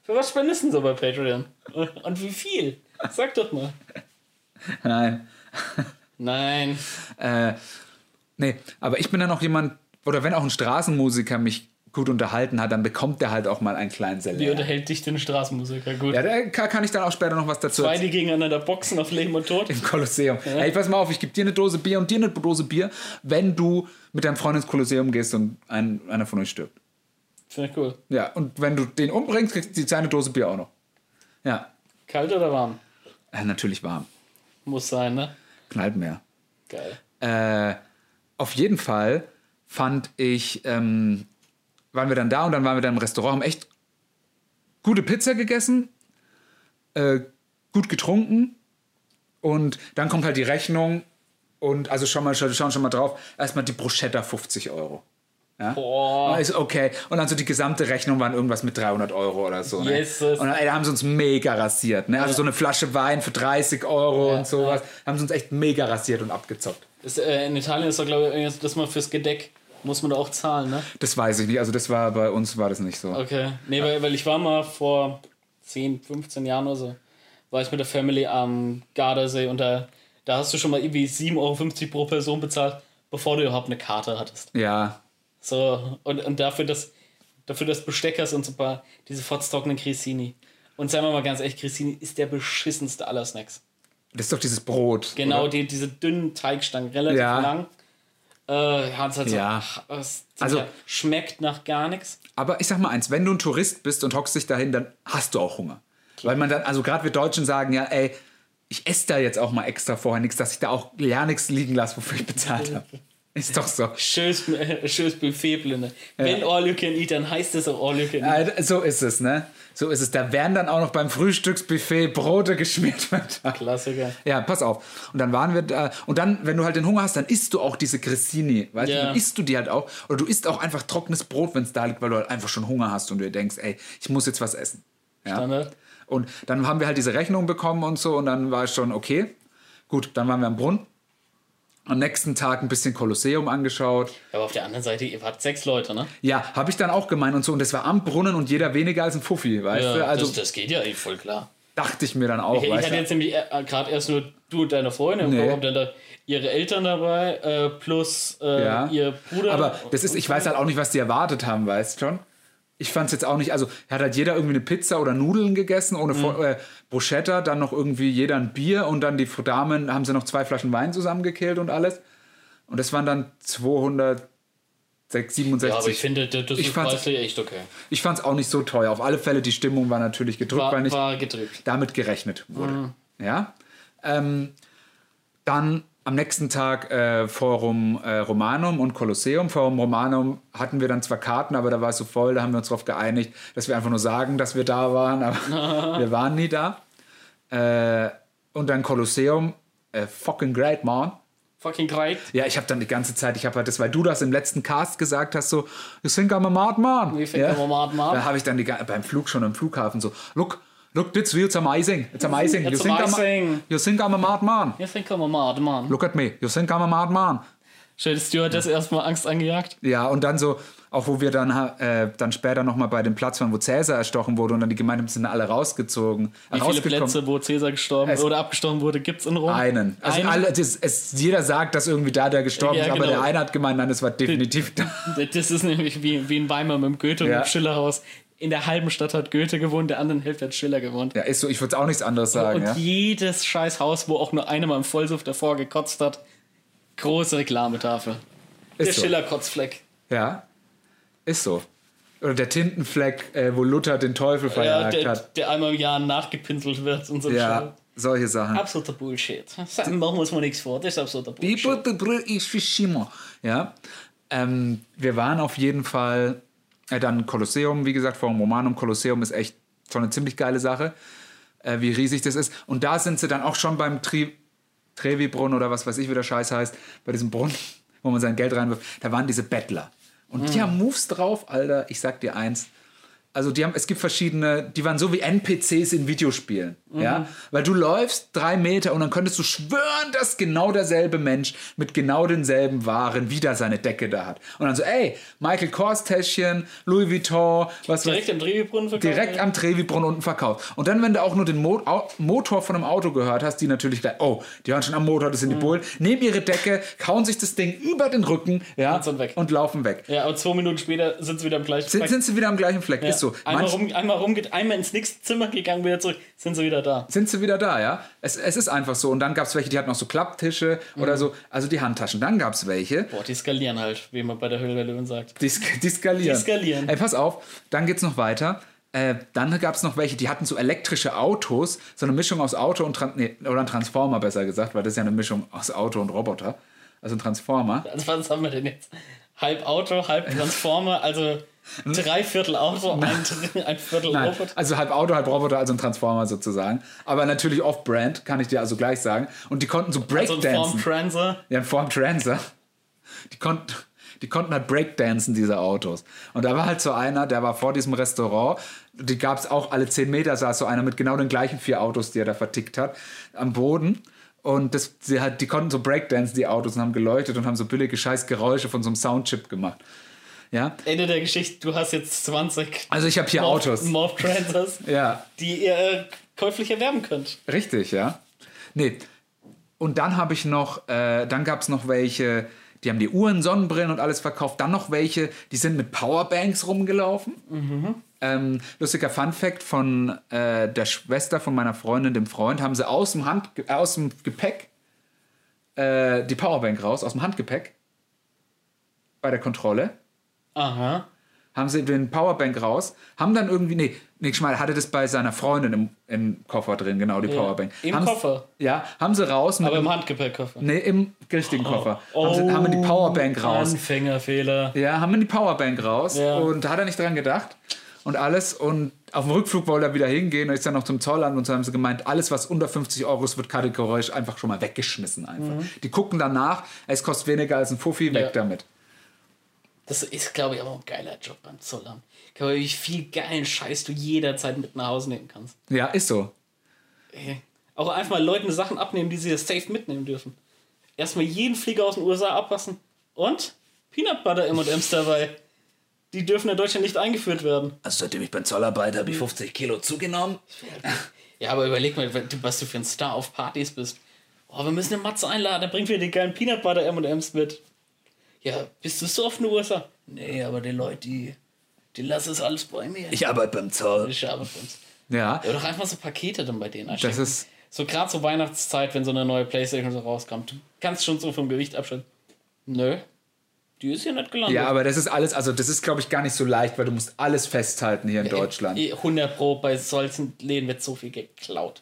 Für was spendest du denn so bei Patreon? Und wie viel? Sag doch mal. Nein. Nein. Äh, nee, aber ich bin dann auch jemand, oder wenn auch ein Straßenmusiker mich gut unterhalten hat, dann bekommt der halt auch mal einen kleinen Wie Salär. unterhält dich denn Straßenmusiker? Gut. Ja, da kann ich dann auch später noch was dazu Zwei, die gegeneinander boxen auf Leben und Tod. Im Kolosseum. Ey, pass mal auf, ich gebe dir eine Dose Bier und dir eine Dose Bier, wenn du mit deinem Freund ins Kolosseum gehst und ein, einer von euch stirbt. Finde ich cool. Ja, und wenn du den umbringst, kriegst du seine Dose Bier auch noch. Ja, Kalt oder warm? äh, natürlich warm. Muss sein, ne? Knallt mehr. Geil. Äh, auf jeden Fall fand ich, ähm, waren wir dann da und dann waren wir dann im Restaurant, haben echt gute Pizza gegessen, äh, gut getrunken und dann kommt halt die Rechnung Und also schon mal, schauen schon mal drauf. Erstmal die Bruschetta 50 Euro. Ja? Boah. Ist okay. Und dann so die gesamte Rechnung waren irgendwas mit 300 Euro oder so. Ne? Jesus. Und dann, ey, da haben sie uns mega rasiert. Ne? Also so eine Flasche Wein für 30 Euro und sowas. Haben sie uns echt mega rasiert und abgezockt. Das, äh, in Italien ist doch, glaube ich, dass man fürs Gedeck muss man da auch zahlen, ne? Das weiß ich nicht. Also das war bei uns war das nicht so. Okay. Nee, weil, weil ich war mal vor 10, 15 Jahren oder so, war ich mit der Family am Gardasee und da, da hast du schon mal irgendwie 7,50 Euro pro Person bezahlt, bevor du überhaupt eine Karte hattest. Ja. So, und, und dafür das, dafür das Besteck hast und so ein paar, diese fotztrockenen Cressini. Und sagen wir mal ganz ehrlich, Cressini ist der beschissenste aller Snacks. Das ist doch dieses Brot. Genau, die, diese dünnen Teigstangen, relativ Ja. lang. Äh, ja, das halt so, Ja. es Also- ja, schmeckt nach gar nichts. Aber ich sag mal eins, wenn du ein Tourist bist und hockst dich dahin, dann hast du auch Hunger. Weil man dann, also gerade wir Deutschen sagen ja, ey, ich esse da jetzt auch mal extra vorher nichts, dass ich da auch ja nichts liegen lasse, wofür ich bezahlt habe. Ist doch so. Schönes, äh, schönes Buffet, Blinde. Wenn All You Can Eat, dann heißt es auch All You Can Eat. Äh, so ist es, ne? So ist es. Da werden dann auch noch beim Frühstücksbuffet Brote geschmiert. Klassiker. Ja, pass auf. Und dann waren wir da. Und dann, wenn du halt den Hunger hast, dann isst du auch diese Grissini. Weißt du, Ja. dann isst du die halt auch. Oder du isst auch einfach trockenes Brot, wenn es da liegt, weil du halt einfach schon Hunger hast und du dir denkst, ey, ich muss jetzt was essen. Ja? Standard. Und dann haben wir halt diese Rechnung bekommen und so. Und dann war es schon okay. Gut, dann waren wir am Brunnen. Am nächsten Tag ein bisschen Kolosseum angeschaut. Aber auf der anderen Seite, ihr wart sechs Leute, ne? Ja, habe ich dann auch gemeint und so. Und das war am Brunnen und jeder weniger als ein Fuffi, weißt du? Also das, das geht ja eh voll klar. dachte ich mir dann auch, Ich, ich hatte jetzt nämlich äh, gerade erst nur du und deine Freundin, Nee. habt dann da ihre Eltern dabei, äh, plus äh, Ja. ihr Bruder. Aber das ist, ich weiß halt auch nicht, was die erwartet haben, weißt du schon? Ich fand es jetzt auch nicht, also hat halt jeder irgendwie eine Pizza oder Nudeln gegessen, ohne Vor- äh, Bruschetta, dann noch irgendwie jeder ein Bier und dann die Damen haben sie noch zwei Flaschen Wein zusammengekehlt und alles. Und das waren dann 267. Ja, aber ich finde, das, Ich ist preislich echt okay. Ich fand es auch nicht so teuer. Auf alle Fälle, die Stimmung war natürlich gedrückt, weil War, nicht war gedrückt. damit gerechnet wurde. Mhm. Ja. Ähm, dann am nächsten Tag äh, Forum äh, Romanum und Kolosseum. Forum Romanum hatten wir dann zwar Karten, aber da war es so voll, da haben wir uns darauf geeinigt, dass wir einfach nur sagen, dass wir da waren, aber wir waren nie da. Äh, und dann Kolosseum, äh, fucking great, man. Fucking great. Ja, ich habe dann die ganze Zeit, ich habe halt das, weil du das im letzten Cast gesagt hast, so, you think I'm a mad man. You think ja? I'm a mad man? Da habe ich dann die, beim Flug schon am Flughafen so, look, look, this view, it's amazing, it's amazing. It's you, think I'm a, amazing. you think I'm a mad man. You think I'm a mad man. Look at me, you think I'm a mad man. Stuart das erstmal Angst angejagt. Ja, und dann so, auch wo wir dann, äh, dann später nochmal bei dem Platz waren, wo Cäsar erstochen wurde und dann die Gemeinde sind alle rausgezogen. Wie viele Plätze, wo Cäsar gestorben Es- oder abgestochen wurde, gibt's in Rom? Einen. Also Einen? Alle, das, es, jeder sagt, dass irgendwie da der gestorben Ja, ist, aber genau. der eine hat gemeint, nein, das war definitiv da. Das ist nämlich wie, wie in Weimar mit dem Goethe und Ja. dem Schillerhaus. In der halben Stadt hat Goethe gewohnt, der anderen Hälfte hat Schiller gewohnt. Ja, ist so, ich würde auch nichts anderes sagen. und Ja. jedes scheiß Haus, wo auch nur einer mal im Vollsuff davor gekotzt hat, große Reklametafel. Der Ist so. Schiller-Kotzfleck. Ja, ist so. Oder der Tintenfleck, äh, wo Luther den Teufel Ja, verjagt der, hat. der einmal im Jahr nachgepinselt wird und so Ja, solche Sachen. Absoluter Bullshit. Machen wir uns mal nichts vor, das ist absoluter Bullshit. Ja, ähm, wir waren auf jeden Fall dann Kolosseum, wie gesagt, Forum Romanum. Kolosseum ist echt schon eine ziemlich geile Sache, äh, wie riesig das ist. Und da sind sie dann auch schon beim Tri Trevi-Brunnen oder was weiß ich, wie der Scheiß heißt, bei diesem Brunnen, wo man sein Geld reinwirft. Da waren diese Bettler. Und die haben Moves drauf, Alter. Ich sag dir eins. Also die haben, es gibt verschiedene, die waren so wie NPCs in Videospielen, ja, weil du läufst drei Meter und dann könntest du schwören, dass genau derselbe Mensch mit genau denselben Waren wieder seine Decke da hat. Und dann so, ey, Michael Kors Täschchen, Louis Vuitton, was Direkt weiß im Trevi-Brunnen verkauft? direkt am Trevi-Brunnen unten verkauft. Und dann, wenn du auch nur den Mo Motor von einem Auto gehört hast, die natürlich gleich, oh, die hören schon am Motor, das sind die Bullen, nehmen ihre Decke, kauen sich das Ding über den Rücken, ja, Und sind weg. und laufen weg. Ja, aber zwei Minuten später sind sie wieder am gleichen Sind, Fleck. sind sie wieder am gleichen Fleck, Ja. ist so. Einmal, Manch- rum, einmal rumgeht, einmal ins nächste Zimmer gegangen, wieder zurück, sind sie wieder da. sind sie wieder da, ja. Es, es ist einfach so. Und dann gab es welche, die hatten noch so Klapptische Mhm. oder so, also die Handtaschen. Dann gab es welche, Boah, die skalieren halt, wie man bei der Höhle der Löwen sagt. die, die skalieren. Die skalieren. Ey, pass auf, dann geht's noch weiter. Äh, dann gab es noch welche, die hatten so elektrische Autos, so eine Mischung aus Auto und Tran nee, oder ein Transformer besser gesagt, weil das ist ja eine Mischung aus Auto und Roboter. Also ein Transformer. Also was haben wir denn jetzt? Halb Auto, halb Transformer, also Drei Viertel Auto, ein, ein Viertel Nein, Roboter. also halb Auto, halb Roboter, also ein Transformer sozusagen. Aber natürlich off-brand, kann ich dir also gleich sagen. Und die konnten so So ein Breakdancen. Form Transer. Ja, in Form Transer. Die konnten, die konnten halt Breakdancen, diese Autos. Und da war halt so einer, der war vor diesem Restaurant. Die gab es auch alle 10 Meter, saß so einer mit genau den gleichen vier Autos, die er da vertickt hat, am Boden. Und das, sie halt, die konnten so Breakdancen, die Autos, und haben geleuchtet und haben so billige Scheißgeräusche von so einem Soundchip gemacht. Ja, Ende der Geschichte, du hast jetzt 20 also ich habe hier Morph- Autos. Morph Transers, Ja, die ihr äh, käuflich erwerben könnt. Richtig, ja. Nee. Und dann habe ich noch, äh, dann gab es noch welche, die haben die Uhren, Sonnenbrillen und alles verkauft. Dann noch welche, die sind mit Powerbanks rumgelaufen. Ähm, lustiger Fun Fact von äh, der Schwester von meiner Freundin, dem Freund, haben sie aus dem, Hand, äh, aus dem Gepäck äh, die Powerbank raus, aus dem Handgepäck bei der Kontrolle Aha. haben sie den Powerbank raus, haben dann irgendwie, nee, Nick Schmal hatte das bei seiner Freundin im, im Koffer drin, genau, die Powerbank. Im Haben's- Koffer? Ja, haben sie raus Aber im Handgepäckkoffer. nee, im richtigen Koffer. Oh, haben, sie, haben die Powerbank raus. Anfängerfehler. Ja, haben wir die Powerbank raus Ja. und da hat er nicht dran gedacht und alles und auf dem Rückflug wollte er wieder hingehen und ist dann noch zum Zollamt und so haben sie gemeint, alles was unter 50 Euro ist, wird kategorisch einfach schon mal weggeschmissen einfach. Die gucken danach, es kostet weniger als ein Fuffi, weg Mhm. Ja. damit. Das ist, glaube ich, aber ein geiler Job beim Zollamt. Ich glaube, wie viel geilen Scheiß du jederzeit mit nach Hause nehmen kannst. Ja, ist so. Ey. Auch einfach mal Leuten Sachen abnehmen, die sie das safe mitnehmen dürfen. Erstmal jeden Flieger aus den USA abpassen. Und Peanut Butter M&M's dabei. Die dürfen in Deutschland nicht eingeführt werden. Also seitdem ich beim Zollarbeit habe ich 50 Kilo zugenommen. Ja, aber überleg mal, was du für ein Star auf Partys bist. Oh, wir müssen den Matze einladen, der bringt wieder die geilen Peanut Butter M&M's mit. Ja, bist du so oft in den USA? Nee, aber die Leute, die, die lassen es alles bei mir. Ich arbeite beim Zoll. Ich arbeite bei uns. Ja, Ja, doch einfach so Pakete dann bei denen einstecken. das ist. So gerade zur Weihnachtszeit, wenn so eine neue Playstation so rauskommt. Du kannst schon so vom Gewicht abschätzen. Nö. Die ist hier nicht gelandet. Ja, aber das ist alles, also das ist, glaube ich, gar nicht so leicht, weil du musst alles festhalten hier in Deutschland. Eh, 100 Pro bei solchen Läden wird so viel geklaut.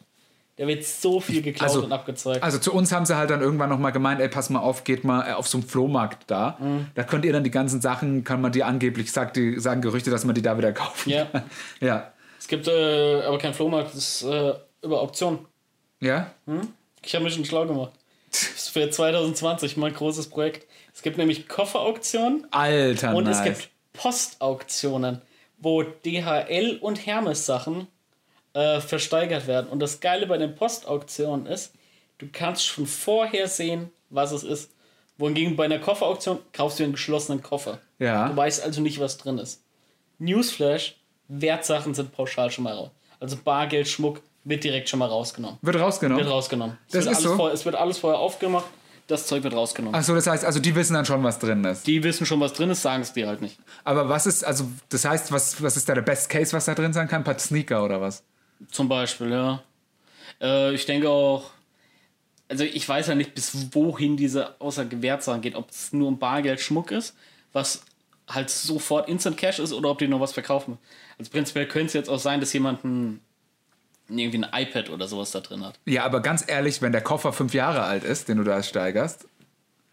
Da wird so viel geklaut Also- und abgezeugt. Also zu uns haben sie halt dann irgendwann nochmal gemeint, ey, pass mal auf, geht mal äh, auf so einen Flohmarkt da. Mhm. Da könnt ihr dann die ganzen Sachen, kann man die angeblich, sagt die, sagen Gerüchte, dass man die da wieder kaufen Ja. kann. Ja. Es gibt äh, aber kein Flohmarkt, das ist äh, über Auktion. Ja? Ich habe mich schon schlau gemacht. Das ist für 2020 mein großes Projekt. Es gibt nämlich Kofferauktionen Alter, und nice. es gibt Postauktionen, wo DHL und Hermes Sachen äh, versteigert werden. Und das Geile bei den Postauktionen ist, du kannst schon vorher sehen, was es ist. Wohingegen bei einer Kofferauktion kaufst du einen geschlossenen Koffer. Ja. Du weißt also nicht, was drin ist. Newsflash, Wertsachen sind pauschal schon mal raus. Also Bargeld, Schmuck wird direkt schon mal rausgenommen. Wird rausgenommen? Wird rausgenommen. Es, Das wird ist alles so? vorher, es wird alles vorher aufgemacht, das Zeug wird rausgenommen. Achso, das heißt, also die wissen dann schon, was drin ist. Die wissen schon, was drin ist, sagen es dir halt nicht. Aber was ist, also das heißt, was, was ist da der Best Case, was da drin sein kann? Ein paar Sneaker oder was? Zum Beispiel, ja. Äh, ich denke auch, also ich weiß ja nicht, bis wohin diese außer Gewertsachen geht, ob es nur um Bargeld Schmuck ist, was halt sofort Instant Cash ist oder ob die noch was verkaufen. Also prinzipiell könnte es jetzt auch sein, dass jemand ein, irgendwie ein iPad oder sowas da drin hat. Ja, aber ganz ehrlich, wenn der Koffer fünf Jahre alt ist, den du da steigerst,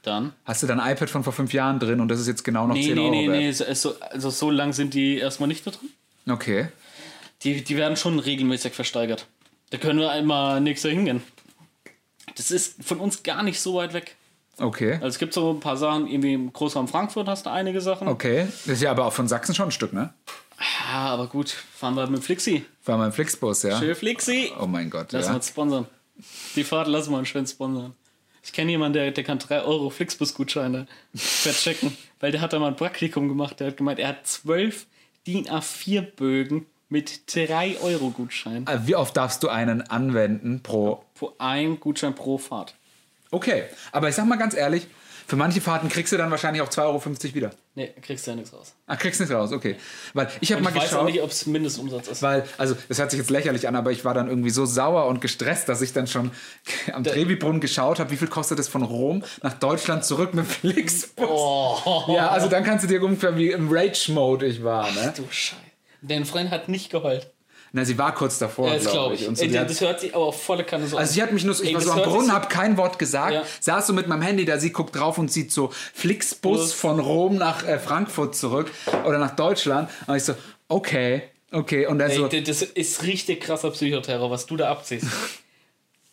Dann. hast du dann ein iPad von vor fünf Jahren drin und das ist jetzt genau noch Nee, 10 nee, Euro nee, wert. nee. So, also so lang sind die erstmal nicht da drin. Okay. Die, die werden schon regelmäßig versteigert. Da können wir einmal nächstes Jahr hingehen. Das ist von uns gar nicht so weit weg. Okay. Also es gibt so ein paar Sachen, irgendwie im Großraum Frankfurt hast du einige Sachen. Okay. Das ist ja aber auch von Sachsen schon ein Stück, ne? Ja, aber gut, fahren wir mit Flixi. War mein Flixbus, ja. Schön Flixi. Oh mein Gott, Lass ja. mal uns sponsern. Die Fahrt lassen wir uns schön sponsern. Ich kenne jemanden, der, der kann 3 Euro Flixbus-Gutscheine verchecken, weil der hat da mal ein Praktikum gemacht. Der hat gemeint, er hat 12 DIN A4-Bögen mit 3 Euro Gutschein. Äh, Wie oft darfst du einen anwenden pro. Pro ein Gutschein pro Fahrt. Okay, aber ich sag mal ganz ehrlich, für manche Fahrten kriegst du dann wahrscheinlich auch 2,50 Euro wieder. Nee, kriegst du ja nichts raus. Ach, kriegst nicht raus, okay. Weil ich habe mal ich weiß auch geschaut. nicht, ob es Mindestumsatz ist. Weil, also, das hört sich jetzt lächerlich an, aber ich war dann irgendwie so sauer und gestresst, dass ich dann schon am Trevi-Brunnen geschaut habe, wie viel kostet es von Rom nach Deutschland zurück mit Flixbus. Oh, Ja, also dann kannst du dir ungefähr wie im Rage-Mode ich war, ne? du Scheiße. Dein Freund hat nicht geheult. Na, sie war kurz davor, Ja, das glaube glaube ich. ich. Und so, Ey, hat- das hört sich aber auf volle Kanne so also sie hat mich nur so, ich Ey, war so am Brunnen, so- hab kein Wort gesagt, Ja. saß so mit meinem Handy da, sie guckt drauf und sieht so Flixbus Bus. von Rom nach äh, Frankfurt zurück oder nach Deutschland. Und ich so, okay, okay. Und so, Ey, das ist richtig krasser Psychoterror, was du da abziehst.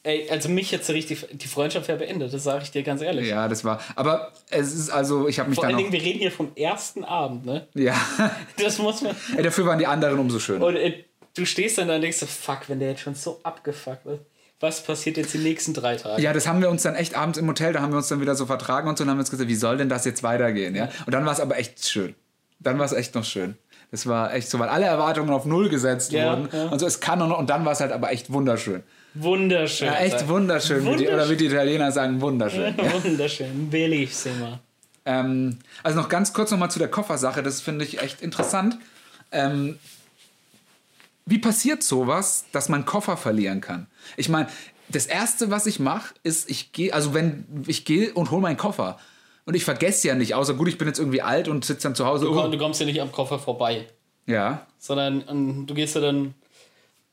Ey, also mich jetzt richtig, die Freundschaft wäre beendet, das sage ich dir ganz ehrlich. ja, das war, aber es ist also, ich habe mich Vor dann allen Dingen, wir reden hier vom ersten Abend, ne? ja, Das muss man. Ey, dafür waren die anderen umso schöner. Und äh, du stehst dann da und denkst so, fuck, wenn der jetzt schon so abgefuckt ist, was passiert jetzt die nächsten drei Tage? Ja, das haben wir uns dann echt abends im Hotel, da haben wir uns dann wieder so vertragen und so und haben uns gesagt, wie soll denn das jetzt weitergehen, ja? Und dann war es aber echt schön. Dann war es echt noch schön. Das war echt so, weil alle Erwartungen auf Null gesetzt Ja, wurden. ja. Und so, es kann noch, und dann war es halt aber echt wunderschön. Wunderschön. Ja, echt wunderschön, Wie die, oder wie die Italiener sagen, wunderschön. Wunderschön. Bellissima. Ähm, also noch ganz kurz nochmal zu der Koffersache, das finde ich echt interessant. Ähm, wie passiert sowas, dass man Koffer verlieren kann? Ich meine, das erste, was ich mache, ist, ich gehe, also wenn ich gehe und hole meinen Koffer. Und ich vergesse ja nicht, außer gut, ich bin jetzt irgendwie alt und sitze dann zu Hause. Du, Oh, du kommst ja nicht am Koffer vorbei, ja, sondern du gehst ja dann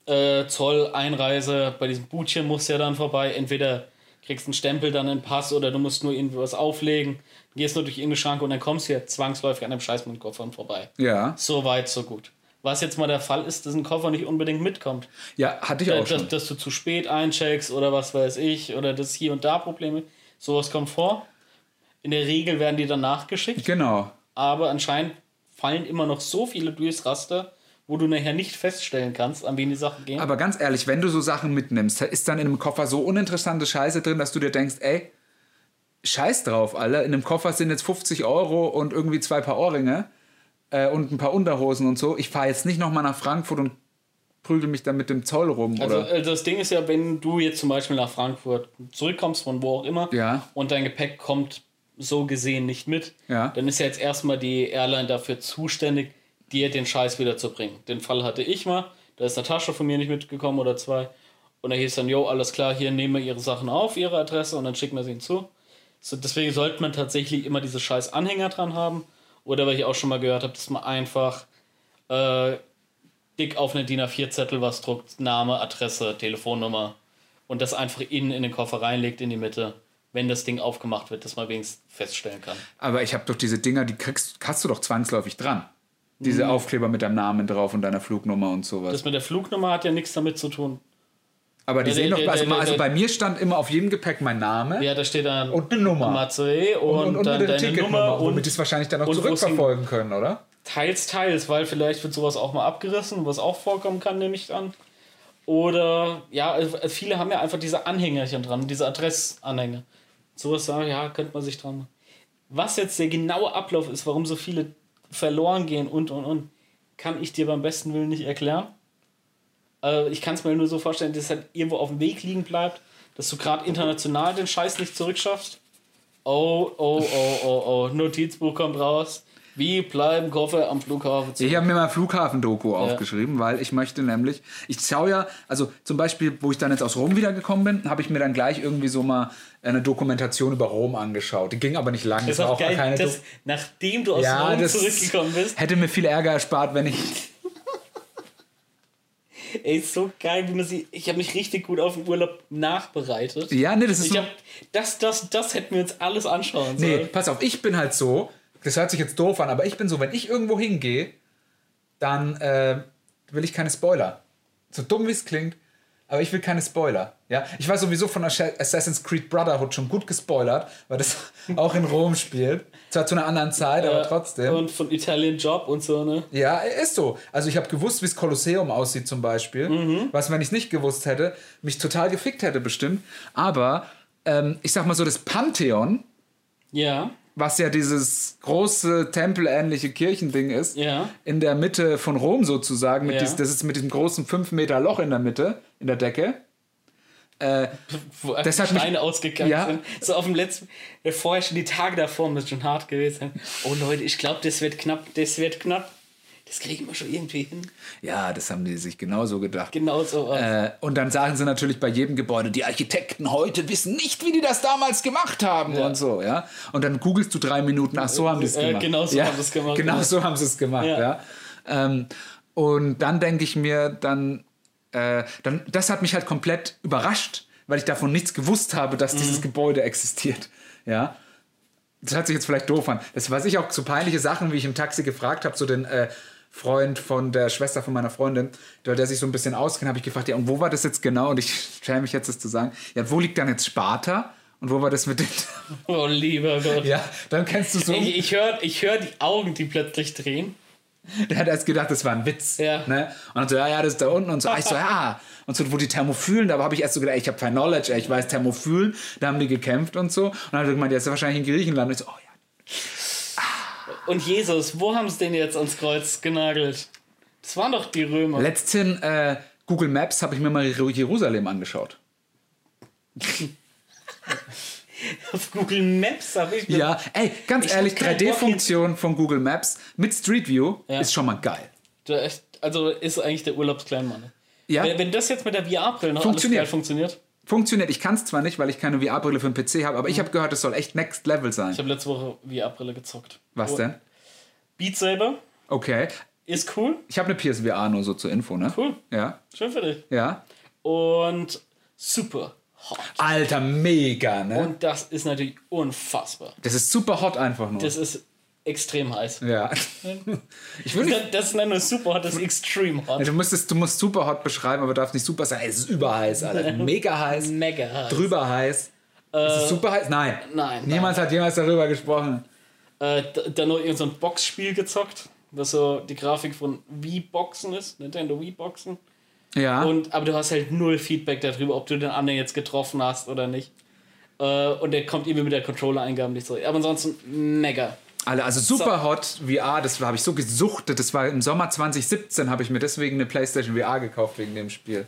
äh, Zoll, Einreise, bei diesem Bootchen musst du ja dann vorbei. Entweder kriegst einen Stempel, dann einen Pass oder du musst nur irgendwie was auflegen, gehst nur durch irgendeine Schranke und dann kommst du ja zwangsläufig an dem scheiß mit Koffer vorbei. ja, So weit, so gut. Was jetzt mal der Fall ist, dass ein Koffer nicht unbedingt mitkommt. ja, hatte ich auch dass, schon. dass du zu spät eincheckst oder was weiß ich, oder dass hier und da Probleme. Sowas kommt vor. In der Regel werden die dann nachgeschickt, Genau. aber anscheinend fallen immer noch so viele durchs Raster, wo du nachher nicht feststellen kannst, an wen die Sachen gehen. Aber ganz ehrlich, wenn du so Sachen mitnimmst, ist dann in einem Koffer so uninteressante Scheiße drin, dass du dir denkst, ey, scheiß drauf, alle. In einem Koffer sind jetzt 50 Euro und irgendwie zwei Paar Ohrringe äh, und ein paar Unterhosen und so. Ich fahre jetzt nicht nochmal nach Frankfurt und prügel mich dann mit dem Zoll rum, also oder? äh, das Ding ist ja, wenn du jetzt zum Beispiel nach Frankfurt zurückkommst, von wo auch immer, Ja. und dein Gepäck kommt so gesehen nicht mit, Ja. dann ist ja jetzt erstmal die Airline dafür zuständig, dir den Scheiß wieder zu bringen. Den Fall hatte ich mal, da ist eine Tasche von mir nicht mitgekommen oder zwei. Und da hieß dann, jo, alles klar, hier nehmen wir ihre Sachen auf, ihre Adresse und dann schicken wir sie hinzu. So, deswegen sollte man tatsächlich immer diese scheiß Anhänger dran haben. Oder weil ich auch schon mal gehört habe, dass man einfach äh, dick auf eine DIN A4-Zettel was druckt, Name, Adresse, Telefonnummer und das einfach innen in den Koffer reinlegt in die Mitte, wenn das Ding aufgemacht wird, dass man wenigstens feststellen kann. Aber ich habe doch diese Dinger, die kriegst, hast du doch zwangsläufig dran. Mhm. Diese Aufkleber mit deinem Namen drauf und deiner Flugnummer und sowas. Das mit der Flugnummer hat ja nichts damit zu tun. Aber die der- sehen doch, also, der- also der- bei mir stand immer auf jedem Gepäck mein Name Ja, da steht dann und eine Nummer. Matze und, dann eine deine Ticketnummer, Nummer womit und die es wahrscheinlich dann auch und zurückverfolgen können, oder? teils, teils, weil vielleicht wird sowas auch mal abgerissen, was auch vorkommen kann, nehme ich an. Oder, ja, viele haben ja einfach diese Anhängerchen dran, diese Adressanhänger. Sowas ja, könnte man sich dran machen. Was jetzt der genaue Ablauf ist, warum so viele verloren gehen und und und, kann ich dir beim besten Willen nicht erklären. Äh, ich kann es mir nur so vorstellen, dass es halt irgendwo auf dem Weg liegen bleibt, dass du gerade international den Scheiß nicht zurückschaffst. Oh, oh, oh, oh, oh, Notizbuch kommt raus. Wie bleiben Koffer am Flughafen zurück? Ich habe mir mal Flughafen-Doku aufgeschrieben, weil ich möchte nämlich, ich schaue ja, also zum Beispiel, wo ich dann jetzt aus Rom wiedergekommen bin, habe ich mir dann gleich irgendwie so mal eine Dokumentation über Rom angeschaut. Die ging aber nicht lang. Das war auch geil, keine Doku- nachdem du aus ja, Rom das zurückgekommen bist. hätte mir viel Ärger erspart, wenn ich. Ey, ist so geil, wie man sie. Ich habe mich richtig gut auf den Urlaub nachbereitet. Ja, nee, das ist Ich so. hab, das, das, das hätten wir uns alles anschauen Nee, sollen. pass auf, ich bin halt so, das hört sich jetzt doof an, aber ich bin so, wenn ich irgendwo hingehe, dann äh, will ich keine Spoiler. So dumm wie es klingt, aber ich will keine Spoiler. Ja? Ich war sowieso von Assassin's Creed Brotherhood schon gut gespoilert, weil das auch in Rom spielt. Zwar zu einer anderen Zeit, aber trotzdem. Und von Italian Job und so, ne? Ja, ist so. Also ich habe gewusst, wie das Kolosseum aussieht zum Beispiel. Mhm. Was, wenn ich es nicht gewusst hätte, mich total gefickt hätte bestimmt. Aber ähm, ich sag mal so, das Pantheon, Ja. Was ja dieses große tempelähnliche Kirchending ist, Ja. in der Mitte von Rom sozusagen, mit Ja. dies, das ist mit diesem großen 5 Meter Loch in der Mitte, in der Decke. Äh, Wo Das hat mich- Steine ausgegangen Ja. sind. So auf dem letzten, äh, vorher schon die Tage davor müssen schon hart gewesen sein. Oh Leute, ich glaube, das wird knapp, das wird knapp. Das kriegen wir schon irgendwie hin. ja, das haben die sich genauso gedacht. Genau so. was. Äh, und dann sagen sie natürlich bei jedem Gebäude, die Architekten heute wissen nicht, wie die das damals gemacht haben Ja. und so, ja. Und dann googelst du drei Minuten, ach so haben die es Äh, gemacht. genau so ja, haben sie es gemacht, Genau ja. so haben sie es gemacht, ja. Ähm, Und dann denke ich mir, dann, äh, dann, das hat mich halt komplett überrascht, weil ich davon nichts gewusst habe, dass dieses Gebäude existiert. Ja. Das hört sich jetzt vielleicht doof an. Das weiß ich auch so peinliche Sachen, wie ich im Taxi gefragt habe, so den äh, Freund von der Schwester von meiner Freundin, der, der sich so ein bisschen auskennt, habe ich gefragt, ja, und wo war das jetzt genau? Und ich stelle mich jetzt das zu sagen, ja, wo liegt dann jetzt Sparta? Und wo war das mit den. Oh, lieber Gott. ja, dann kennst du so. Ich, ich höre ich hör die Augen, die plötzlich drehen. Der hat erst gedacht, das war ein Witz. Ja. Ne? Und dann so, ja, ja, das ist da unten. Und so, ich so, ja. Und so, wo die Thermophilen, da habe ich erst so gedacht, ich habe kein Knowledge, ey, ich weiß Thermophilen, da haben die gekämpft und so. Und dann hat er gemeint, der ist ja wahrscheinlich in Griechenland. Und ich so, oh ja. Und Jesus, wo haben sie den jetzt ans Kreuz genagelt? Das waren doch die Römer. Letzten äh, Google Maps habe ich mir mal Jerusalem angeschaut. Auf Google Maps habe ich mir Ja, ey, ganz Ich ehrlich, keinen Bock 3D-Funktion von Google Maps mit Street View Ja. ist schon mal geil. Also ist eigentlich der Urlaubskleinmann. Ja. Wenn, wenn das jetzt mit der VR-Brille noch Funktioniert. alles geil funktioniert. Funktioniert. Ich kann es zwar nicht, weil ich keine VR-Brille für den PC habe, aber ich habe gehört, es soll echt Next Level sein. Ich habe letzte Woche VR-Brille gezockt. Was Oh, denn? Beat Saber Okay. ist cool. Ich habe eine PSVR nur so zur Info, ne? Cool. Ja. Schön für dich. Ja. Und super hot. Alter, mega, ne? Und das ist natürlich unfassbar. das ist super hot einfach nur. Das ist extrem heiß. ja. ich will nicht. Das, ist nicht nur super hot, das ist extrem hot. Du, müsstest, du musst super hot beschreiben, aber darf nicht super sein. Es ist überheiß, Alter. Mega heiß. Mega heiß. Drüber heiß. ist es super heiß? Nein. nein, Niemand hat jemals darüber gesprochen. Äh, dann noch irgend so ein Boxspiel gezockt, das so die Grafik von Wii-Boxen ist, Nintendo Wii-Boxen. Ja. Und, aber du hast halt null Feedback darüber, ob du den anderen jetzt getroffen hast oder nicht. Äh, und der kommt irgendwie mit der Controller-Eingabe nicht so. Aber ansonsten mega. Alle, also super hot VR, das habe ich so gesuchtet. Das war im Sommer 2017, habe ich mir deswegen eine PlayStation VR gekauft wegen dem Spiel.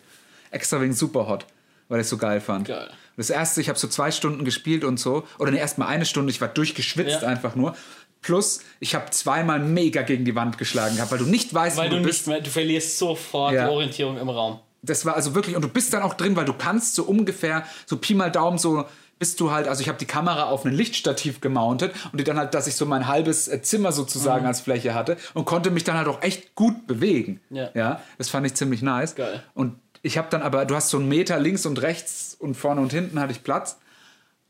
Extra wegen super hot, weil ich es so geil fand. Geil. Das erste, ich habe so zwei Stunden gespielt und so. Oder ne, erst mal eine Stunde, ich war durchgeschwitzt Ja. einfach nur. Plus, ich habe zweimal mega gegen die Wand geschlagen gehabt, weil du nicht weißt, Weil wo du du nicht bist. mehr, du verlierst sofort Ja. die Orientierung im Raum. Das war also wirklich, und du bist dann auch drin, weil du kannst so ungefähr, so Pi mal Daumen, so bist du halt, also ich habe die Kamera auf ein Lichtstativ gemountet und die dann halt, dass ich so mein halbes äh, Zimmer sozusagen Mhm. als Fläche hatte und konnte mich dann halt auch echt gut bewegen. Ja. ja das fand ich ziemlich nice. Geil. Und ich habe dann aber, du hast so einen Meter links und rechts und vorne und hinten hatte ich Platz.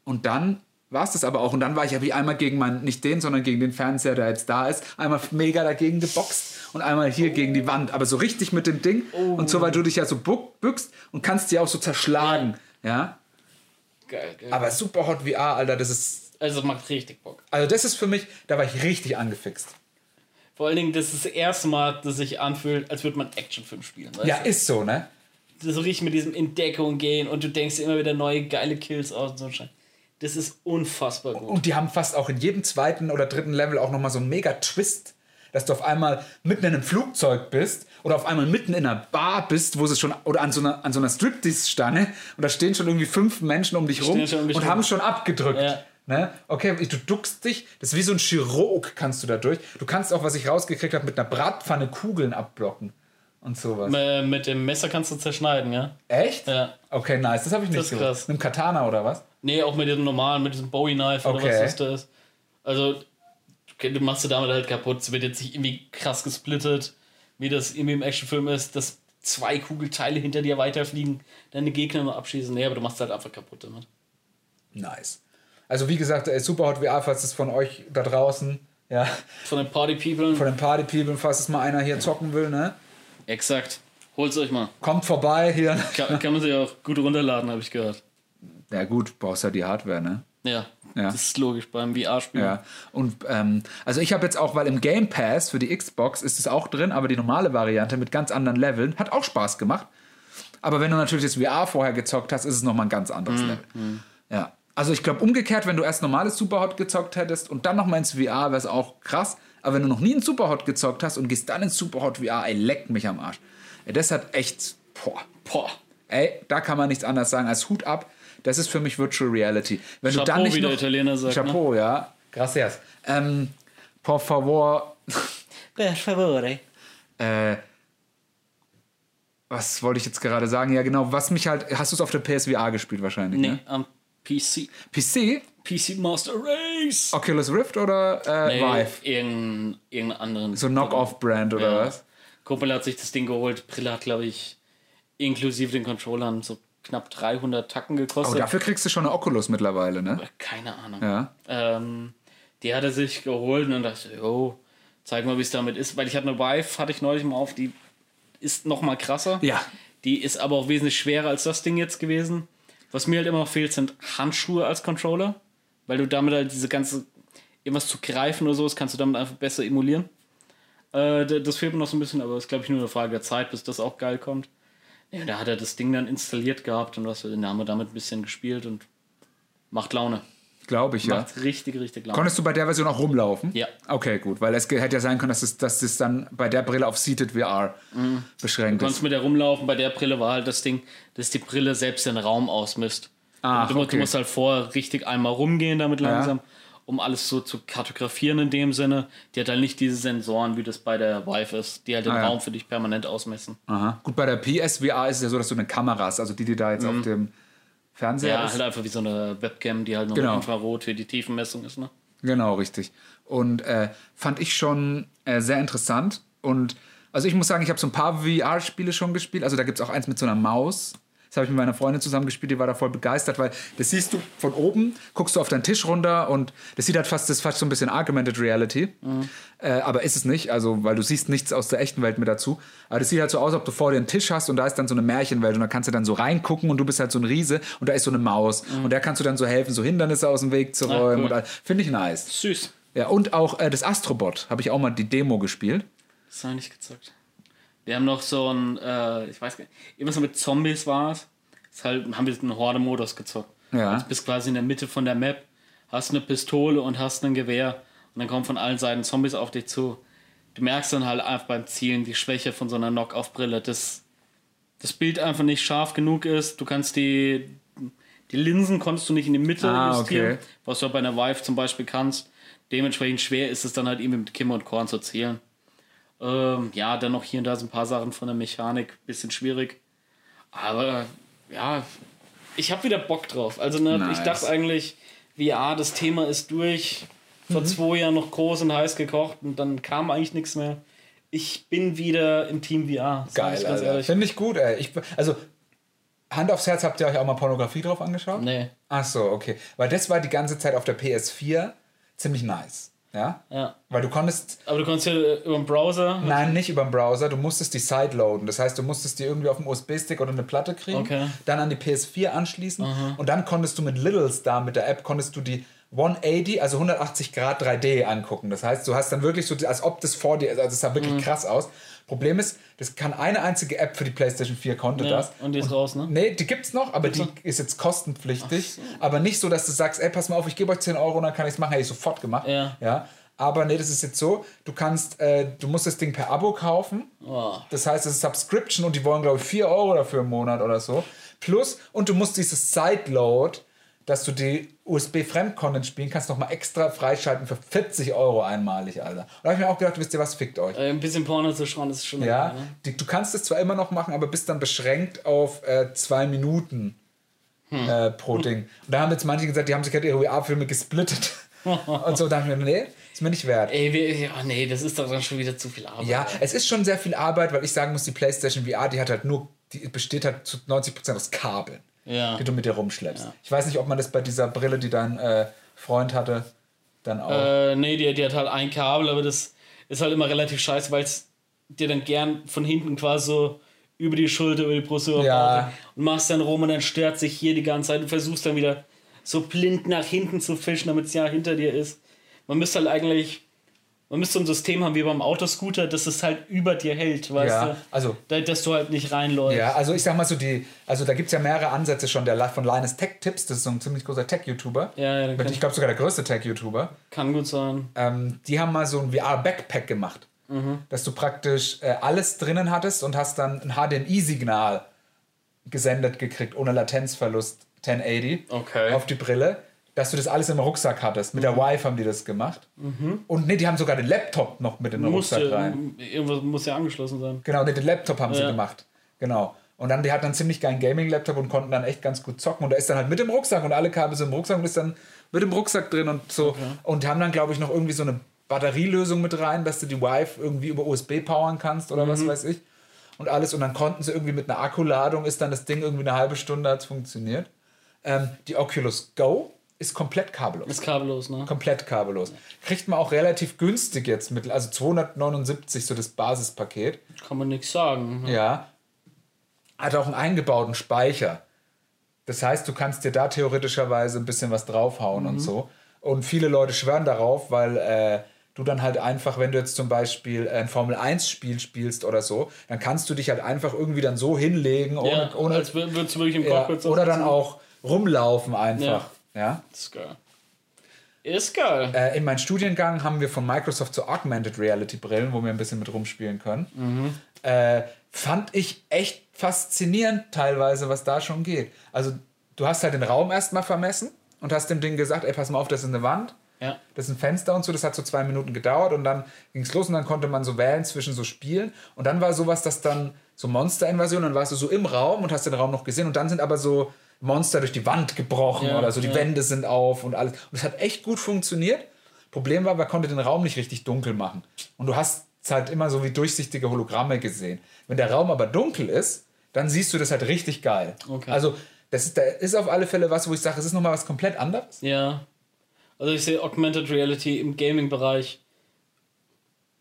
Und dann war es das aber auch. Und dann war ich, habe ich einmal gegen meinen, nicht den, sondern gegen den Fernseher, der jetzt da ist, einmal mega dagegen geboxt und einmal hier gegen die Wand. Aber so richtig mit dem Ding. Und so, weil du dich ja so bückst und kannst die auch so zerschlagen. Ja. Geil, geil. Aber super Hot VR, Alter, das ist. also macht richtig Bock. Also, das ist für mich, da war ich richtig angefixt. Vor allen Dingen, das ist das erste Mal, dass sich anfühlt, als würde man Actionfilm spielen. Weißt Ja, du? ist so, ne? so richtig mit diesem Entdeckung gehen und du denkst dir immer wieder neue geile Kills aus und so ein Scheiß. Das ist unfassbar gut. Und die haben fast auch in jedem zweiten oder dritten Level auch nochmal so einen mega Twist, dass du auf einmal mitten in einem Flugzeug bist oder auf einmal mitten in einer Bar bist, wo sie schon, oder an so einer, an so einer Striptease-Stange und da stehen schon irgendwie fünf Menschen um dich rum um dich und rum. haben schon abgedrückt. Ja. Ne? Okay, du duckst dich, das ist wie so ein Chirurg kannst du da durch. Du kannst auch, was ich rausgekriegt habe, mit einer Bratpfanne Kugeln abblocken und sowas. Äh, mit dem Messer kannst du zerschneiden, ja? Echt? Ja. Okay, nice, das habe ich nicht Das ist krass. Mit dem Katana oder was? Nee, auch mit diesem normalen, mit diesem Bowie-Knife oder Okay. was das da ist. Also, du du machst du damit halt kaputt. Es wird jetzt nicht irgendwie krass gesplittet, wie das irgendwie im Actionfilm ist, dass zwei Kugelteile hinter dir weiterfliegen, deine Gegner nur abschießen. Nee, aber du machst halt einfach kaputt damit. Nice. Also wie gesagt, ey, Superhot VR, falls es von euch da draußen, ja, Von den Party-People. von den Party-People, falls es mal einer hier zocken will, ne? Exakt. Holt's euch mal. Kommt vorbei hier. Kann, kann man sich auch gut runterladen, habe ich gehört. Ja gut, brauchst ja die Hardware, ne? Ja, Ja. das ist logisch beim VR-Spiel. Ja. Und ähm, also ich habe jetzt auch, weil im Game Pass für die Xbox ist es auch drin, aber die normale Variante mit ganz anderen Leveln hat auch Spaß gemacht. Aber wenn du natürlich das VR vorher gezockt hast, ist es nochmal ein ganz anderes Level. Ja. Also ich glaube umgekehrt, wenn du erst normales Superhot gezockt hättest und dann nochmal ins VR, wäre es auch krass. Aber wenn du noch nie in Superhot gezockt hast und gehst dann ins Superhot VR, ey, leck mich am Arsch. Ey, das hat echt, boah, Boah. ey, da kann man nichts anderes sagen als Hut ab. Das ist für mich Virtual Reality. Wenn du Chapeau, dann nicht wie der noch, Italiener sagt, ne? Chapeau, ja. Gracias. Ähm, por favor, Per favore. äh, was wollte ich jetzt gerade sagen? Ja, genau, was mich halt, hast du es auf der PSVR gespielt wahrscheinlich, Nee, ne? am PC. PC, PC Master Race. Oculus Rift oder äh, Nee, Vive? irgendeinen, irgendeinen anderen. So Knock-Off-Brand oder Ja. was? Kumpel hat sich das Ding geholt. Brille hat, glaube ich, inklusive den Controllern so knapp 300 Tacken gekostet. dafür kriegst du schon eine Oculus mittlerweile, ne? Keine Ahnung. Ja. Ähm, die hat er sich geholt und dann dachte ich, jo, zeig mal, wie es damit ist. Weil ich hatte eine Vive, hatte ich neulich mal auf, die ist noch mal krasser. Ja. Die ist aber auch wesentlich schwerer als das Ding jetzt gewesen. Was mir halt immer noch fehlt, sind Handschuhe als Controller. Weil du damit halt diese ganze, irgendwas zu greifen oder so, das kannst du damit einfach besser emulieren. Äh, das fehlt mir noch so ein bisschen, aber es ist, glaube ich, nur eine Frage der Zeit, bis das auch geil kommt. Ja, da hat er das Ding dann installiert gehabt und was, dann haben wir damit ein bisschen gespielt und macht Laune. Glaube ich, ja. Macht richtig, richtig Laune. Konntest du bei der Version auch rumlaufen? Ja. Okay, gut, weil es hätte ja sein können, dass es, dass es dann bei der Brille auf Seated VR beschränkt Du konntest ist. mit der rumlaufen. Bei der Brille war halt das Ding, dass die Brille selbst den Raum ausmisst. Ach, du, okay. du musst halt vorher richtig einmal rumgehen damit langsam, um alles so zu kartografieren in dem Sinne. Die hat halt nicht diese Sensoren, wie das bei der Vive ist, die halt den Ah, ja. Raum für dich permanent ausmessen. Aha. Gut, bei der PSVR ist es ja so, dass du eine Kamera hast, also die, die da jetzt auf dem Fernseher Mhm. Ja, ist. halt einfach wie so eine Webcam, die halt noch Genau. Infrarot für die Tiefenmessung ist. Ne? Genau, richtig. Und äh, fand ich schon äh, sehr interessant. Und also ich muss sagen, ich habe so ein paar VR-Spiele schon gespielt. Also da gibt es auch eins mit so einer Maus. Das habe ich mit meiner Freundin zusammen gespielt, die war da voll begeistert, weil das siehst du von oben, guckst du auf deinen Tisch runter und das sieht halt fast, das ist fast so ein bisschen Augmented Reality. Äh, aber ist es nicht, also weil du siehst nichts aus der echten Welt mit dazu. Aber das sieht halt so aus, ob du vor dir einen Tisch hast und da ist dann so eine Märchenwelt und da kannst du dann so reingucken und du bist halt so ein Riese und da ist so eine Maus und der kannst du dann so helfen, so Hindernisse aus dem Weg zu Ah, räumen cool. und all- finde ich nice. Süß. Ja, und auch äh, das Astrobot habe ich auch mal die Demo gespielt. Das habe ich nicht gezockt. Wir haben noch so ein, äh, ich weiß gar nicht, irgendwas mit Zombies war es. Halt, haben wir einen Horde-Modus gezockt. Ja. Also bist quasi in der Mitte von der Map, hast eine Pistole und hast ein Gewehr und dann kommen von allen Seiten Zombies auf dich zu. Du merkst dann halt einfach beim Zielen die Schwäche von so einer Knock-Off-Brille, dass das Bild einfach nicht scharf genug ist. Du kannst die, die Linsen konntest du nicht in die Mitte Ah, justieren, okay. was du bei einer Vive zum Beispiel kannst. Dementsprechend schwer ist es dann halt irgendwie mit Kim und Korn zu zielen. Ähm, ja, dann noch hier und da so ein paar Sachen von der Mechanik, bisschen schwierig. Aber ja, ich habe wieder Bock drauf. Also ne, Nice. ich dachte eigentlich, VR, das Thema ist durch. Vor Mhm. zwei Jahren noch groß und heiß gekocht und dann kam eigentlich nichts mehr. Ich bin wieder im Team VR. sag ich ganz ehrlich. Finde ich gut, ey. Ich, also, Hand aufs Herz, habt ihr euch auch mal Pornografie drauf angeschaut? Nee. Ach so, okay. Weil das war die ganze Zeit auf der PS4 ziemlich nice. Ja? Ja. Weil du konntest, Aber du konntest ja äh, über den Browser. nein, nicht über den Browser, du musstest die sideloaden. Das heißt, du musstest die irgendwie auf dem USB-Stick oder eine Platte kriegen, Okay. dann an die PS4 anschließen und dann konntest du mit Little Star, mit der App, konntest du die 180, also 180 Grad 3D angucken. Das heißt, du hast dann wirklich so, als ob das vor dir ist. Also es sah Mhm. wirklich krass aus. Problem ist, das kann eine einzige App für die PlayStation 4 konnte Ja, das. und die ist raus, ne? Nee, die gibt's noch, aber die ist jetzt kostenpflichtig. Aber nicht so, dass du sagst, ey, pass mal auf, ich gebe euch 10 Euro und dann kann ich es machen. Hätte ich sofort gemacht. Ja. ja. Aber nee, das ist jetzt so, du kannst, äh, du musst das Ding per Abo kaufen. Oh. Das heißt, es ist Subscription und die wollen, glaube ich, 4 Euro dafür im Monat oder so. Plus, und du musst dieses Sideload, dass du die USB-Fremdcontent spielen kannst, nochmal extra freischalten für 40 Euro einmalig, Alter. Und da habe ich mir auch gedacht, wisst ihr was, fickt euch. Äh, ein bisschen Porno zu schauen, das ist schon. Ja, okay, ne? die, du kannst es zwar immer noch machen, aber bist dann beschränkt auf äh, zwei Minuten Hm. äh, pro Ding. Und da haben jetzt manche gesagt, die haben sich halt ihre VR-Filme gesplittet. und so dachte ich mir, nee, ist mir nicht wert. Ey, wir, ja, nee, das ist doch dann schon wieder zu viel Arbeit. Ja, es ist schon sehr viel Arbeit, weil ich sagen muss, die PlayStation VR, die hat halt nur, die besteht halt zu 90% aus Kabeln, Ja. die du mit dir rumschleppst. Ich weiß nicht, ob man das bei dieser Brille, die dein äh, Freund hatte, dann auch. Äh, nee, die, die hat halt ein Kabel, aber das ist halt immer relativ scheiße, weil es dir dann gern von hinten quasi so über die Schulter, über die Brust Ja. Und machst dann rum und dann stört sich hier die ganze Zeit. Du versuchst dann wieder so blind nach hinten zu fischen, damit es ja hinter dir ist. Man müsste halt eigentlich, man müsste so ein System haben wie beim Autoscooter, dass es halt über dir hält, weißt Ja, du? also- Da, dass du halt nicht reinläufst. Ja, also ich sag mal so, die, also da gibt es ja mehrere Ansätze schon. Der von Linus Tech Tips, das ist so ein ziemlich großer Tech-YouTuber. Ja, ja, ich glaube sogar der größte Tech-YouTuber. Kann gut sein. Ähm, die haben mal so ein VR-Backpack gemacht. Dass du praktisch äh, alles drinnen hattest und hast dann ein HDMI-Signal gesendet gekriegt, ohne Latenzverlust 1080 Okay. auf die Brille. Dass du das alles im Rucksack hattest. Mit der Vive haben die das gemacht. Und nee, die haben sogar den Laptop noch mit in den Muss, Rucksack rein. irgendwas muss ja angeschlossen sein. Genau, nee, den Laptop haben sie Ja. gemacht. Genau. Und dann, die hatten einen ziemlich geilen Gaming-Laptop und konnten dann echt ganz gut zocken. Und da ist dann halt mit dem Rucksack und alle Kabel sind im Rucksack und ist dann mit dem Rucksack drin und so. Und haben dann, glaube ich, noch irgendwie so eine Batterielösung mit rein, dass du die Wife irgendwie über USB powern kannst oder was weiß ich. Und alles. Und dann konnten sie irgendwie mit einer Akkuladung, ist dann das Ding irgendwie eine halbe Stunde hat es funktioniert. Ähm, die Oculus Go ist komplett kabellos. Ist kabellos, ne? Komplett kabellos. Kriegt man auch relativ günstig jetzt mit, also 279 so das Basispaket. Kann man nichts sagen. ne? Ja. Hat auch einen eingebauten Speicher. Das heißt, du kannst dir da theoretischerweise ein bisschen was draufhauen und so. Und viele Leute schwören darauf, weil äh, du dann halt einfach, wenn du jetzt zum Beispiel ein Formel-1-Spiel spielst oder so, dann kannst du dich halt einfach irgendwie dann so hinlegen, ohne, Ja, ohne als wür- würdest du wirklich im ja, Cockpit oder dann auch rumlaufen einfach. Ja. Ist geil. Ist geil. Äh, in meinem Studiengang haben wir von Microsoft so Augmented Reality Brillen, wo wir ein bisschen mit rumspielen können. Mhm. Äh, fand ich echt faszinierend teilweise, was da schon geht. Also du hast halt den Raum erstmal vermessen und hast dem Ding gesagt, ey, pass mal auf, das ist eine Wand. Ja. Das ist ein Fenster und so, das hat so zwei Minuten gedauert und dann ging es los und dann konnte man so wählen zwischen so Spielen. Und dann war sowas, dass dann so Monster-Invasion, dann warst du so im Raum und hast den Raum noch gesehen und dann sind aber so Monster durch die Wand gebrochen Ja, oder so, die ja. Wände sind auf und alles. Und es hat echt gut funktioniert. Problem war, man konnte den Raum nicht richtig dunkel machen. Und du hast es halt immer so wie durchsichtige Hologramme gesehen. Wenn der Raum aber dunkel ist, dann siehst du das halt richtig geil. Okay. Also, das ist, da ist auf alle Fälle was, wo ich sage, es ist nochmal was komplett anderes. Ja. Also ich sehe Augmented Reality im Gaming-Bereich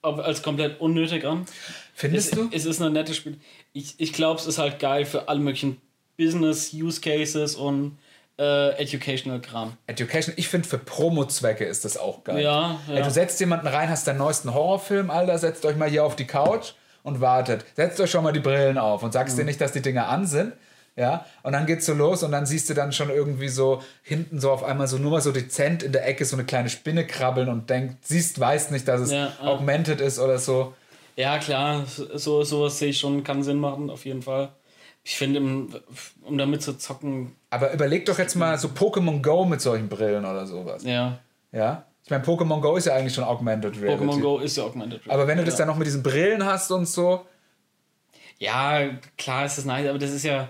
als komplett unnötig an. Es, Findest du? es ist ein nettes Spiel. Ich, ich glaube, es ist halt geil für alle möglichen Business-Use-Cases und äh, Educational-Kram. Education, ich finde für Promo-Zwecke ist das auch geil. Ja, ja. Ey, du setzt jemanden rein, hast deinen neuesten Horrorfilm, Alter, setzt euch mal hier auf die Couch und wartet. Setzt euch schon mal die Brillen auf und sagst Mhm. dir nicht, dass die Dinger an sind. Ja, und dann geht's so los und dann siehst du dann schon irgendwie so hinten so auf einmal so nur mal so dezent in der Ecke so eine kleine Spinne krabbeln und denkt, siehst, weißt nicht, dass es Ja, ah. augmented ist oder so. Ja, klar, so, sowas sehe ich schon, kann Sinn machen, auf jeden Fall. Ich finde, um damit zu zocken, Aber überleg doch jetzt mal so Pokémon Go mit solchen Brillen oder sowas. ja. Ja? Ich meine, Pokémon Go ist ja eigentlich schon augmented reality. Pokémon Go ist ja Augmented Reality. Aber wenn du das dann noch mit diesen Brillen hast und so, Ja, klar ist das nice, aber das ist ja,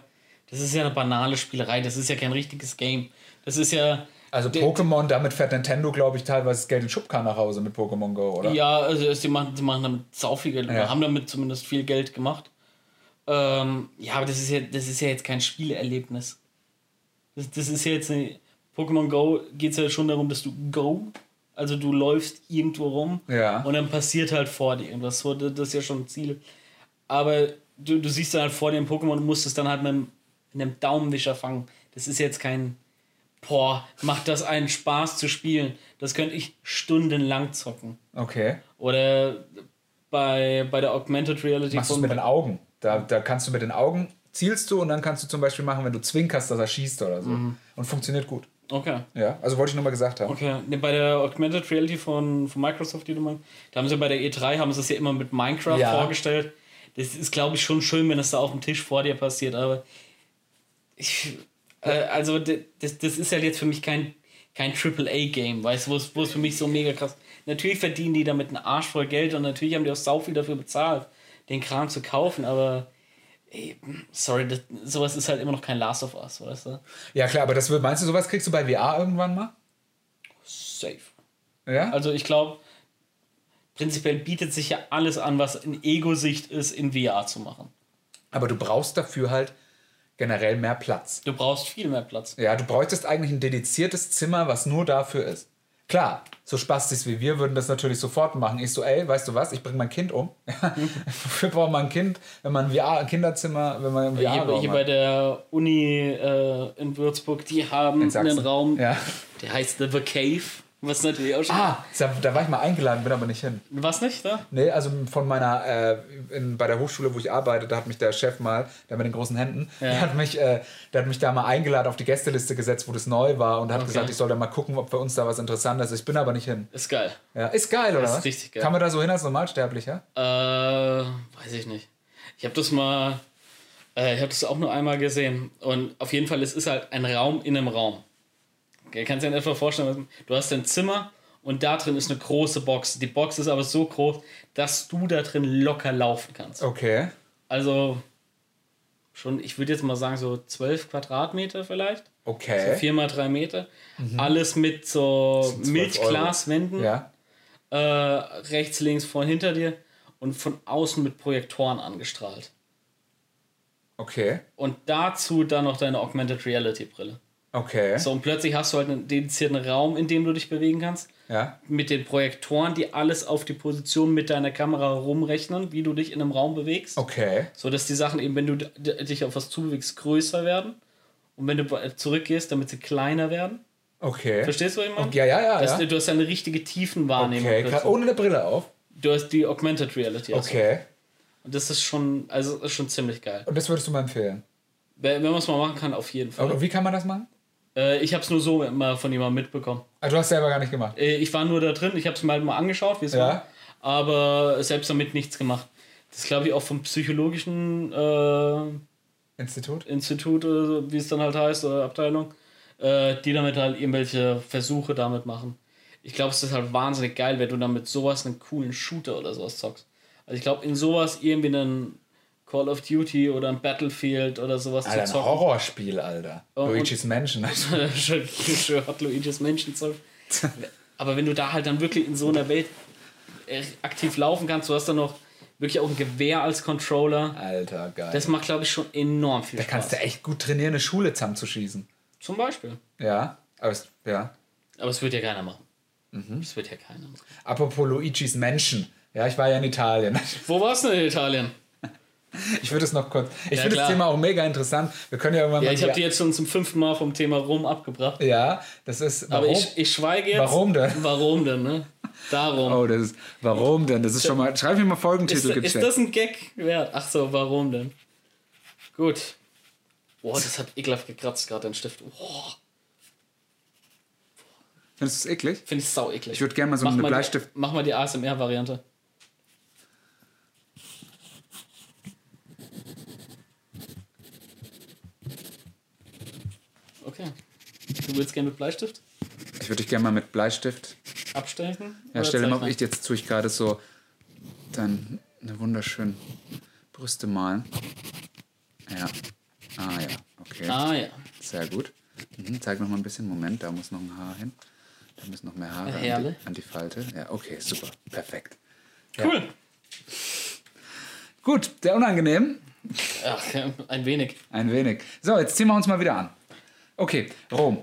das ist ja eine banale Spielerei, das ist ja kein richtiges Game. Das ist ja. Also Pokémon, damit fährt Nintendo, glaube ich, teilweise das Geld in Schubkarren nach Hause mit Pokémon Go, oder? Ja, also sie machen, sie machen damit sau viel Geld, Ja. haben damit zumindest viel Geld gemacht. Ähm, ja, aber das ist ja, das ist ja jetzt kein Spielerlebnis. Das, das ist ja jetzt eine, Pokémon Go geht es ja schon darum, dass du go, also du läufst irgendwo rum Ja. und dann passiert halt vor dir irgendwas. So, das das ist ja schon ein Ziel. Aber du, du siehst dann halt vor dir ein Pokémon und musst es dann halt mit einem, mit einem Daumenwischer fangen. Das ist jetzt kein, boah, macht das einen Spaß zu spielen. Das könnte ich stundenlang zocken. Okay. Oder bei, bei der Augmented Reality Machst du es mit den Augen. Da, da kannst du mit den Augen, zielst du und dann kannst du zum Beispiel machen, wenn du zwinkerst, dass er schießt oder so. Mhm. Und funktioniert gut. Okay. Ja, also wollte ich nur mal gesagt haben. Okay, nee, bei der Augmented Reality von, von Microsoft, die du meinst, da haben sie bei der E3 haben sie es ja immer mit Minecraft Ja. vorgestellt. Das ist, glaube ich, schon schön, wenn es da auf dem Tisch vor dir passiert, aber ich, äh, also das, das ist ja jetzt für mich kein, kein AAA-Game, weißt du, wo es wo es für mich so mega krass. Natürlich verdienen die damit einen Arsch voll Geld und natürlich haben die auch sau viel dafür bezahlt, den Kram zu kaufen, aber ey, sorry, das, sowas ist halt immer noch kein Last of Us, weißt du? Ja, klar, aber das wird, meinst du, sowas kriegst du bei VR irgendwann mal? Safe. Ja? Also ich glaube, prinzipiell bietet sich ja alles an, was in Ego-Sicht ist, in VR zu machen. aber du brauchst dafür halt generell mehr Platz. Du brauchst viel mehr Platz. Ja, du bräuchtest eigentlich ein dediziertes Zimmer, was nur dafür ist. Klar, so Spastis wie wir würden das natürlich sofort machen. Ich so, ey, weißt du was, ich bringe mein Kind um. Wofür braucht man ein Kind, wenn man ein, VR, ein Kinderzimmer, wenn man ein Hier, VR hier bei hat? der Uni äh, in Würzburg, die haben einen Raum, Ja. der heißt The Cave, was natürlich auch schon... Ah, da, war ich mal eingeladen, bin aber nicht hin. Was nicht, da? Nee, also von meiner, äh, in, bei der Hochschule, wo ich arbeite, da hat mich der Chef mal, der mit den großen Händen, Ja. der, hat mich, äh, der hat mich da mal eingeladen, auf die Gästeliste gesetzt, wo das neu war und hat Okay. gesagt, ich soll da mal gucken, ob für uns da was Interessantes ist. Ich bin aber nicht hin. Ist geil. Ja, ist geil, oder? Das ist richtig geil. Kann man da so hin als Normalsterblicher? Äh, weiß ich nicht. Ich habe das mal, äh, ich habe das auch nur einmal gesehen. Und auf jeden Fall, es ist halt ein Raum in einem Raum. Okay, kannst dir etwa vorstellen, du hast ein Zimmer und da drin ist eine große Box. Die Box ist aber so groß, dass du da drin locker laufen kannst. Okay. Also schon, ich würde jetzt mal sagen, so 12 Quadratmeter vielleicht. So Okay. 4 mal 3 Meter. Alles mit so sind 12 Milchglaswänden. Ja. äh, rechts, links, vor und hinter dir und von außen mit Projektoren angestrahlt. Okay. Und dazu dann noch deine Augmented Reality Brille. Okay. So, und plötzlich hast du halt einen dedizierten Raum, in dem du dich bewegen kannst. Ja. Mit den Projektoren, die alles auf die Position mit deiner Kamera rumrechnen, wie du dich in einem Raum bewegst. Okay. So dass die Sachen eben, wenn du dich auf was zubewegst, größer werden. Und wenn du zurückgehst, damit sie kleiner werden. Okay. Verstehst du, was ich meine? Ja, ja, ja. Das, ja. Du hast eine richtige Tiefenwahrnehmung. Okay, plötzlich. ohne eine Brille auf. Du hast die Augmented Reality. also. Okay. Und das ist schon, also ist schon ziemlich geil. Und das würdest du mal empfehlen. Wenn wenn man es mal machen kann, auf jeden Fall. Aber wie kann man das machen? Äh, ich habe es nur so mal von jemandem mitbekommen. Ah, du hast selber gar nicht gemacht. Äh, ich war nur da drin, ich habe es mir halt mal angeschaut, wie es Ja. war. Aber selbst damit nichts gemacht. Das ist, glaube ich, auch vom psychologischen äh, Institut? Institut, oder so, wie es dann halt heißt, oder Abteilung, äh, die damit halt irgendwelche Versuche damit machen. Ich glaube, es ist halt wahnsinnig geil, wenn du dann mit sowas einen coolen Shooter oder sowas zockst. Also ich glaube, in sowas irgendwie einen Call of Duty oder ein Battlefield oder sowas Alter, ein zu zocken. Horrorspiel, Alter. Oh, Luigi's Mansion. hat Luigi's Menschen zockt. Aber wenn du da halt dann wirklich in so einer Welt äh, aktiv laufen kannst, du hast dann noch wirklich auch ein Gewehr als Controller. Alter, geil. Das macht, glaube ich, schon enorm viel da Spaß. kannst du echt gut trainieren, eine Schule zusammenzuschießen. Zum Beispiel. Ja, aber es, ja. Aber es wird ja keiner machen. Mhm. Das wird ja keiner machen. Apropos Luigi's Mansion. Ja, ich war ja in Italien. Wo warst du denn in Italien? Ich würde es noch kurz. Ich Ja, finde das. Thema auch mega interessant. Wir können ja irgendwann Ja, mal. ich habe die jetzt schon zum fünften Mal vom Thema Rom abgebracht. ja, das ist. Aber Warum? ich, ich schweige jetzt. Warum denn? Warum denn, ne? Darum. oh, das ist. Warum denn? Das ist schon mal. Schreib mir mal ist, Folgentitel ist gecheckt. das ein Gag wert? Ach so, warum denn? Gut. Boah, das hat ekelhaft gekratzt gerade, den Stift. Boah, Findest du es eklig? finde ich sau eklig. Ich würde gerne mal so Mach eine mal die- Bleistift. Mach mal die ASMR-Variante. Okay. Du willst gerne mit Bleistift Ich würde dich gerne mal mit Bleistift. abstechen? Ja, stell dir mal, ich jetzt tue ich gerade so dann eine wunderschöne Brüste malen. Ja. Ah ja, okay. Ah ja. Sehr gut. Mhm, zeig noch mal ein bisschen. Moment, da muss noch ein Haar hin. Da müssen noch mehr Haare an die, an die Falte. Ja, okay, super. Perfekt. Cool. Gut, sehr unangenehm. Ach, ja, ein wenig. Ein wenig. So, jetzt ziehen wir uns mal wieder an. Okay, Rom.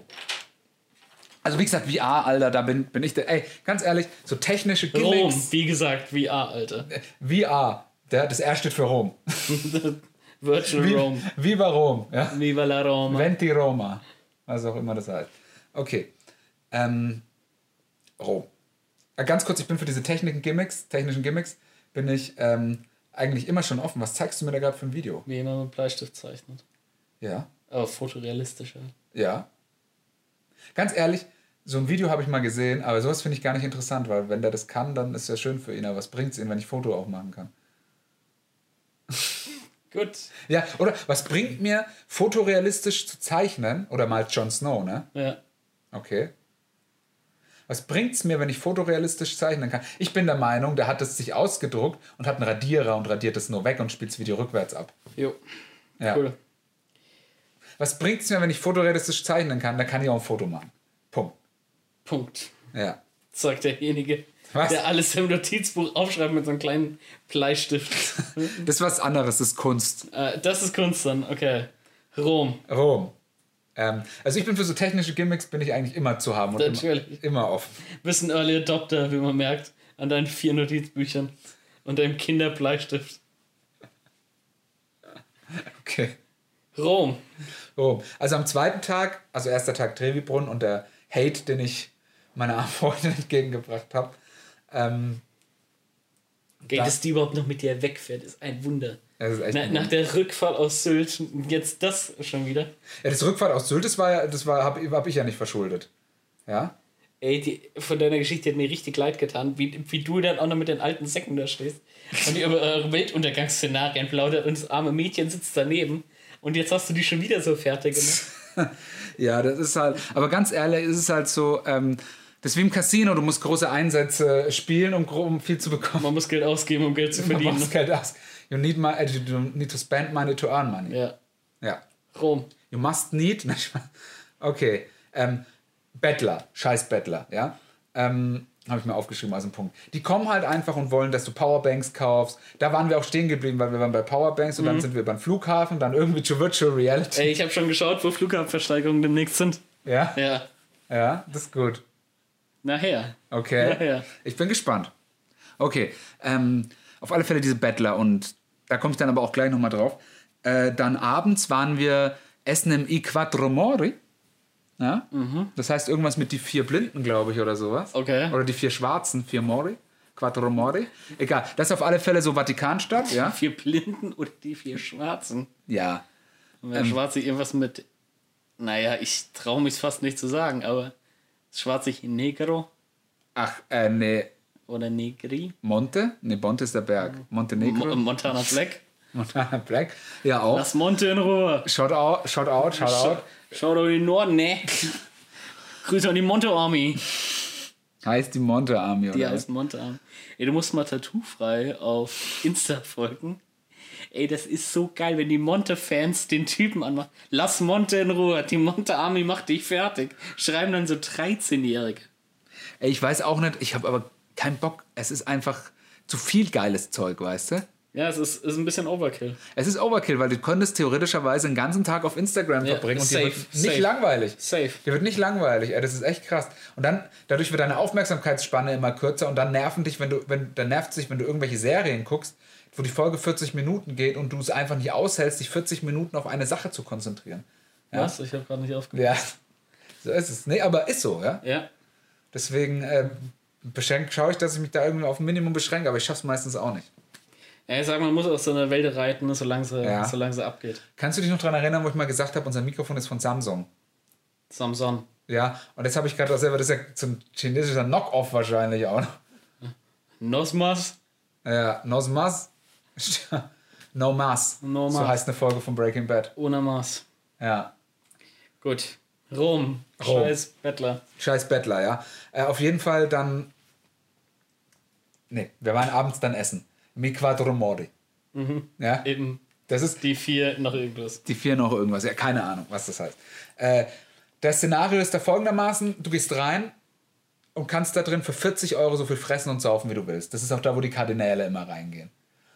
Also wie gesagt, VR, Alter, da bin, bin ich der. Ey, ganz ehrlich, so technische Rom, Gimmicks. wie gesagt, VR, Alter. VR, der, das R steht für Rom. Virtual Wie, Rome. Viva Rom. Ja? Viva la Roma. Venti Roma. Was auch immer das heißt. Okay. Ähm, Rom. Äh, Ganz kurz, ich bin für diese Techniken Gimmicks, technischen Gimmicks, bin ich ähm, eigentlich immer schon offen. Was zeigst du mir da gerade für ein Video? Wie jemand mit Bleistift zeichnet. Ja. Aber fotorealistischer. Ja. Ganz ehrlich, so ein Video habe ich mal gesehen, aber sowas finde ich gar nicht interessant, weil wenn der das kann, dann ist ja schön für ihn. Aber was bringt es ihm, wenn ich Foto auch machen kann? Gut. Ja, oder was bringt mir, fotorealistisch zu zeichnen? Oder mal Jon Snow, ne? Ja. Okay. Was bringt's mir, wenn ich fotorealistisch zeichnen kann? Ich bin der Meinung, der hat es sich ausgedruckt und hat einen Radierer und radiert es nur weg und spielt das Video rückwärts ab. Jo. Ja. Cool. Was bringt's mir, wenn ich fotorealistisch zeichnen kann? Dann kann ich auch ein Foto machen. Punkt. Punkt. Ja. Sagt derjenige, Was? der alles im Notizbuch aufschreibt mit so einem kleinen Bleistift. Das ist was anderes, das ist Kunst. äh, das ist Kunst dann, okay. Rom. Rom. Ähm, also ich bin für so technische Gimmicks bin ich eigentlich immer zu haben und Natürlich. immer, immer offen. Bist ein Early Adopter, wie man merkt, an deinen vier Notizbüchern und deinem Kinderbleistift. Okay. Rom. Rom. Also am zweiten Tag, also erster Tag Trevibrunn und der Hate, den ich meiner armen Freundin entgegengebracht habe, ähm, Geht Da- es die überhaupt noch mit dir wegfährt, ist ein Wunder. das ist Na, nach der Rückfahrt aus Sylt, jetzt das schon wieder. Ja, das Rückfahrt aus Sylt, das war ja, das war, habe hab ich ja nicht verschuldet. Ja? Ey, die, von deiner Geschichte hat mir richtig leid getan, wie, wie du dann auch noch mit den alten Säcken da stehst und die über eure Weltuntergangsszenarien plaudert und das arme Mädchen sitzt daneben und jetzt hast du die schon wieder so fertig gemacht. Ja, das ist halt, aber ganz ehrlich, es ist halt so, ähm, das ist wie im Casino, du musst große Einsätze spielen, um, um viel zu bekommen. Man muss Geld ausgeben, um Geld zu verdienen. machst Geld aus. You need, my, you need to spend money to earn money. Ja, Ja. Rom. You must need. Okay. Ähm, Bettler, scheiß Bettler, ja. Ähm, Habe ich mir aufgeschrieben als einen Punkt. Die kommen halt einfach und wollen, dass du Powerbanks kaufst. Da waren wir auch stehen geblieben, weil wir waren bei Powerbanks und dann sind wir beim Flughafen, dann irgendwie zu Virtual Reality. Ey, ich habe schon geschaut, wo Flughafenversteigerungen demnächst sind. Ja? Ja. Ja, das ist gut. Nachher. Okay. Ja. Ich bin gespannt. Okay. Ähm, auf alle Fälle diese Bettler und da komme ich dann aber auch gleich nochmal drauf. Äh, dann abends waren wir essen im I Quattro Mori. Ja? Das heißt irgendwas mit die vier Blinden, glaube ich, oder sowas. Okay. Oder die vier Schwarzen, vier Mori. Quattro Mori. Egal. Das ist auf alle Fälle so Vatikanstadt, ja? Vier Blinden oder die vier Schwarzen? Ja. Und wenn Schwarze irgendwas mit. Naja, ich traue mich fast nicht zu sagen, aber Schwarze Negro Ach, äh, ne, oder Negri? Monte? Ne, Monte ist der Berg. Montenegro. Mo Montana Black? Montana Black. Ja, auch. Lass Monte in Ruhe. Shout out, shout out, shout out. Schau doch in den Norden, ne? Grüße an die Monte Army. Heißt die Monte Army, oder? Die heißt Monte Army. Ey, du musst mal Tattoo-frei auf Insta folgen. Ey, das ist so geil, wenn die Monte-Fans den Typen anmachen. Lass Monte in Ruhe. Die Monte Army macht dich fertig. Schreiben dann so 13-Jährige. Ey, ich weiß auch nicht, ich habe aber keinen Bock. Es ist einfach zu viel geiles Zeug, weißt du? Ja, es ist, ist ein bisschen Overkill. Es ist Overkill, weil du könntest theoretischerweise den ganzen Tag auf Instagram Ja, verbringen und safe, dir wird nicht safe. langweilig. Safe. Dir wird nicht langweilig, ey, das ist echt krass. Und dann, dadurch wird deine Aufmerksamkeitsspanne immer kürzer und dann nerven dich, wenn du, wenn, dann nervt es dich, wenn du irgendwelche Serien guckst, wo die Folge 40 Minuten geht und du es einfach nicht aushältst, dich 40 Minuten auf eine Sache zu konzentrieren. Ja, Was? Ich habe gerade nicht aufgepasst. ja. so ist es. Nee, aber ist so, ja. Ja. Deswegen äh, beschränk, schaue ich, dass ich mich da irgendwie auf ein Minimum beschränke, aber ich schaffe es meistens auch nicht. Ja. Ich sag, man muss aus so einer Welt reiten, solange sie, Ja. solange sie abgeht. Kannst du dich noch daran erinnern, wo ich mal gesagt habe, unser Mikrofon ist von Samsung? Samson. Ja, und jetzt habe ich gerade auch selber, das ist ja so ein chinesischer Knock-Off wahrscheinlich auch. Nosmas. Ja, Nosmas. no Mas. No So Mas. heißt eine Folge von Breaking Bad. Ohne Maß. Ja. Gut. Rom. Rom. Scheiß Bettler. Scheiß Bettler, ja. Äh, auf jeden Fall dann. Nee, wir waren abends dann essen. Mi quattro mori. Ja, Eben das ist die vier noch irgendwas. die vier noch irgendwas. Ja, keine Ahnung, was das heißt. Äh, das Szenario ist da folgendermaßen: Du gehst rein und kannst da drin für 40 Euro so viel fressen und saufen, wie du willst. Das ist auch da, wo die Kardinäle immer reingehen.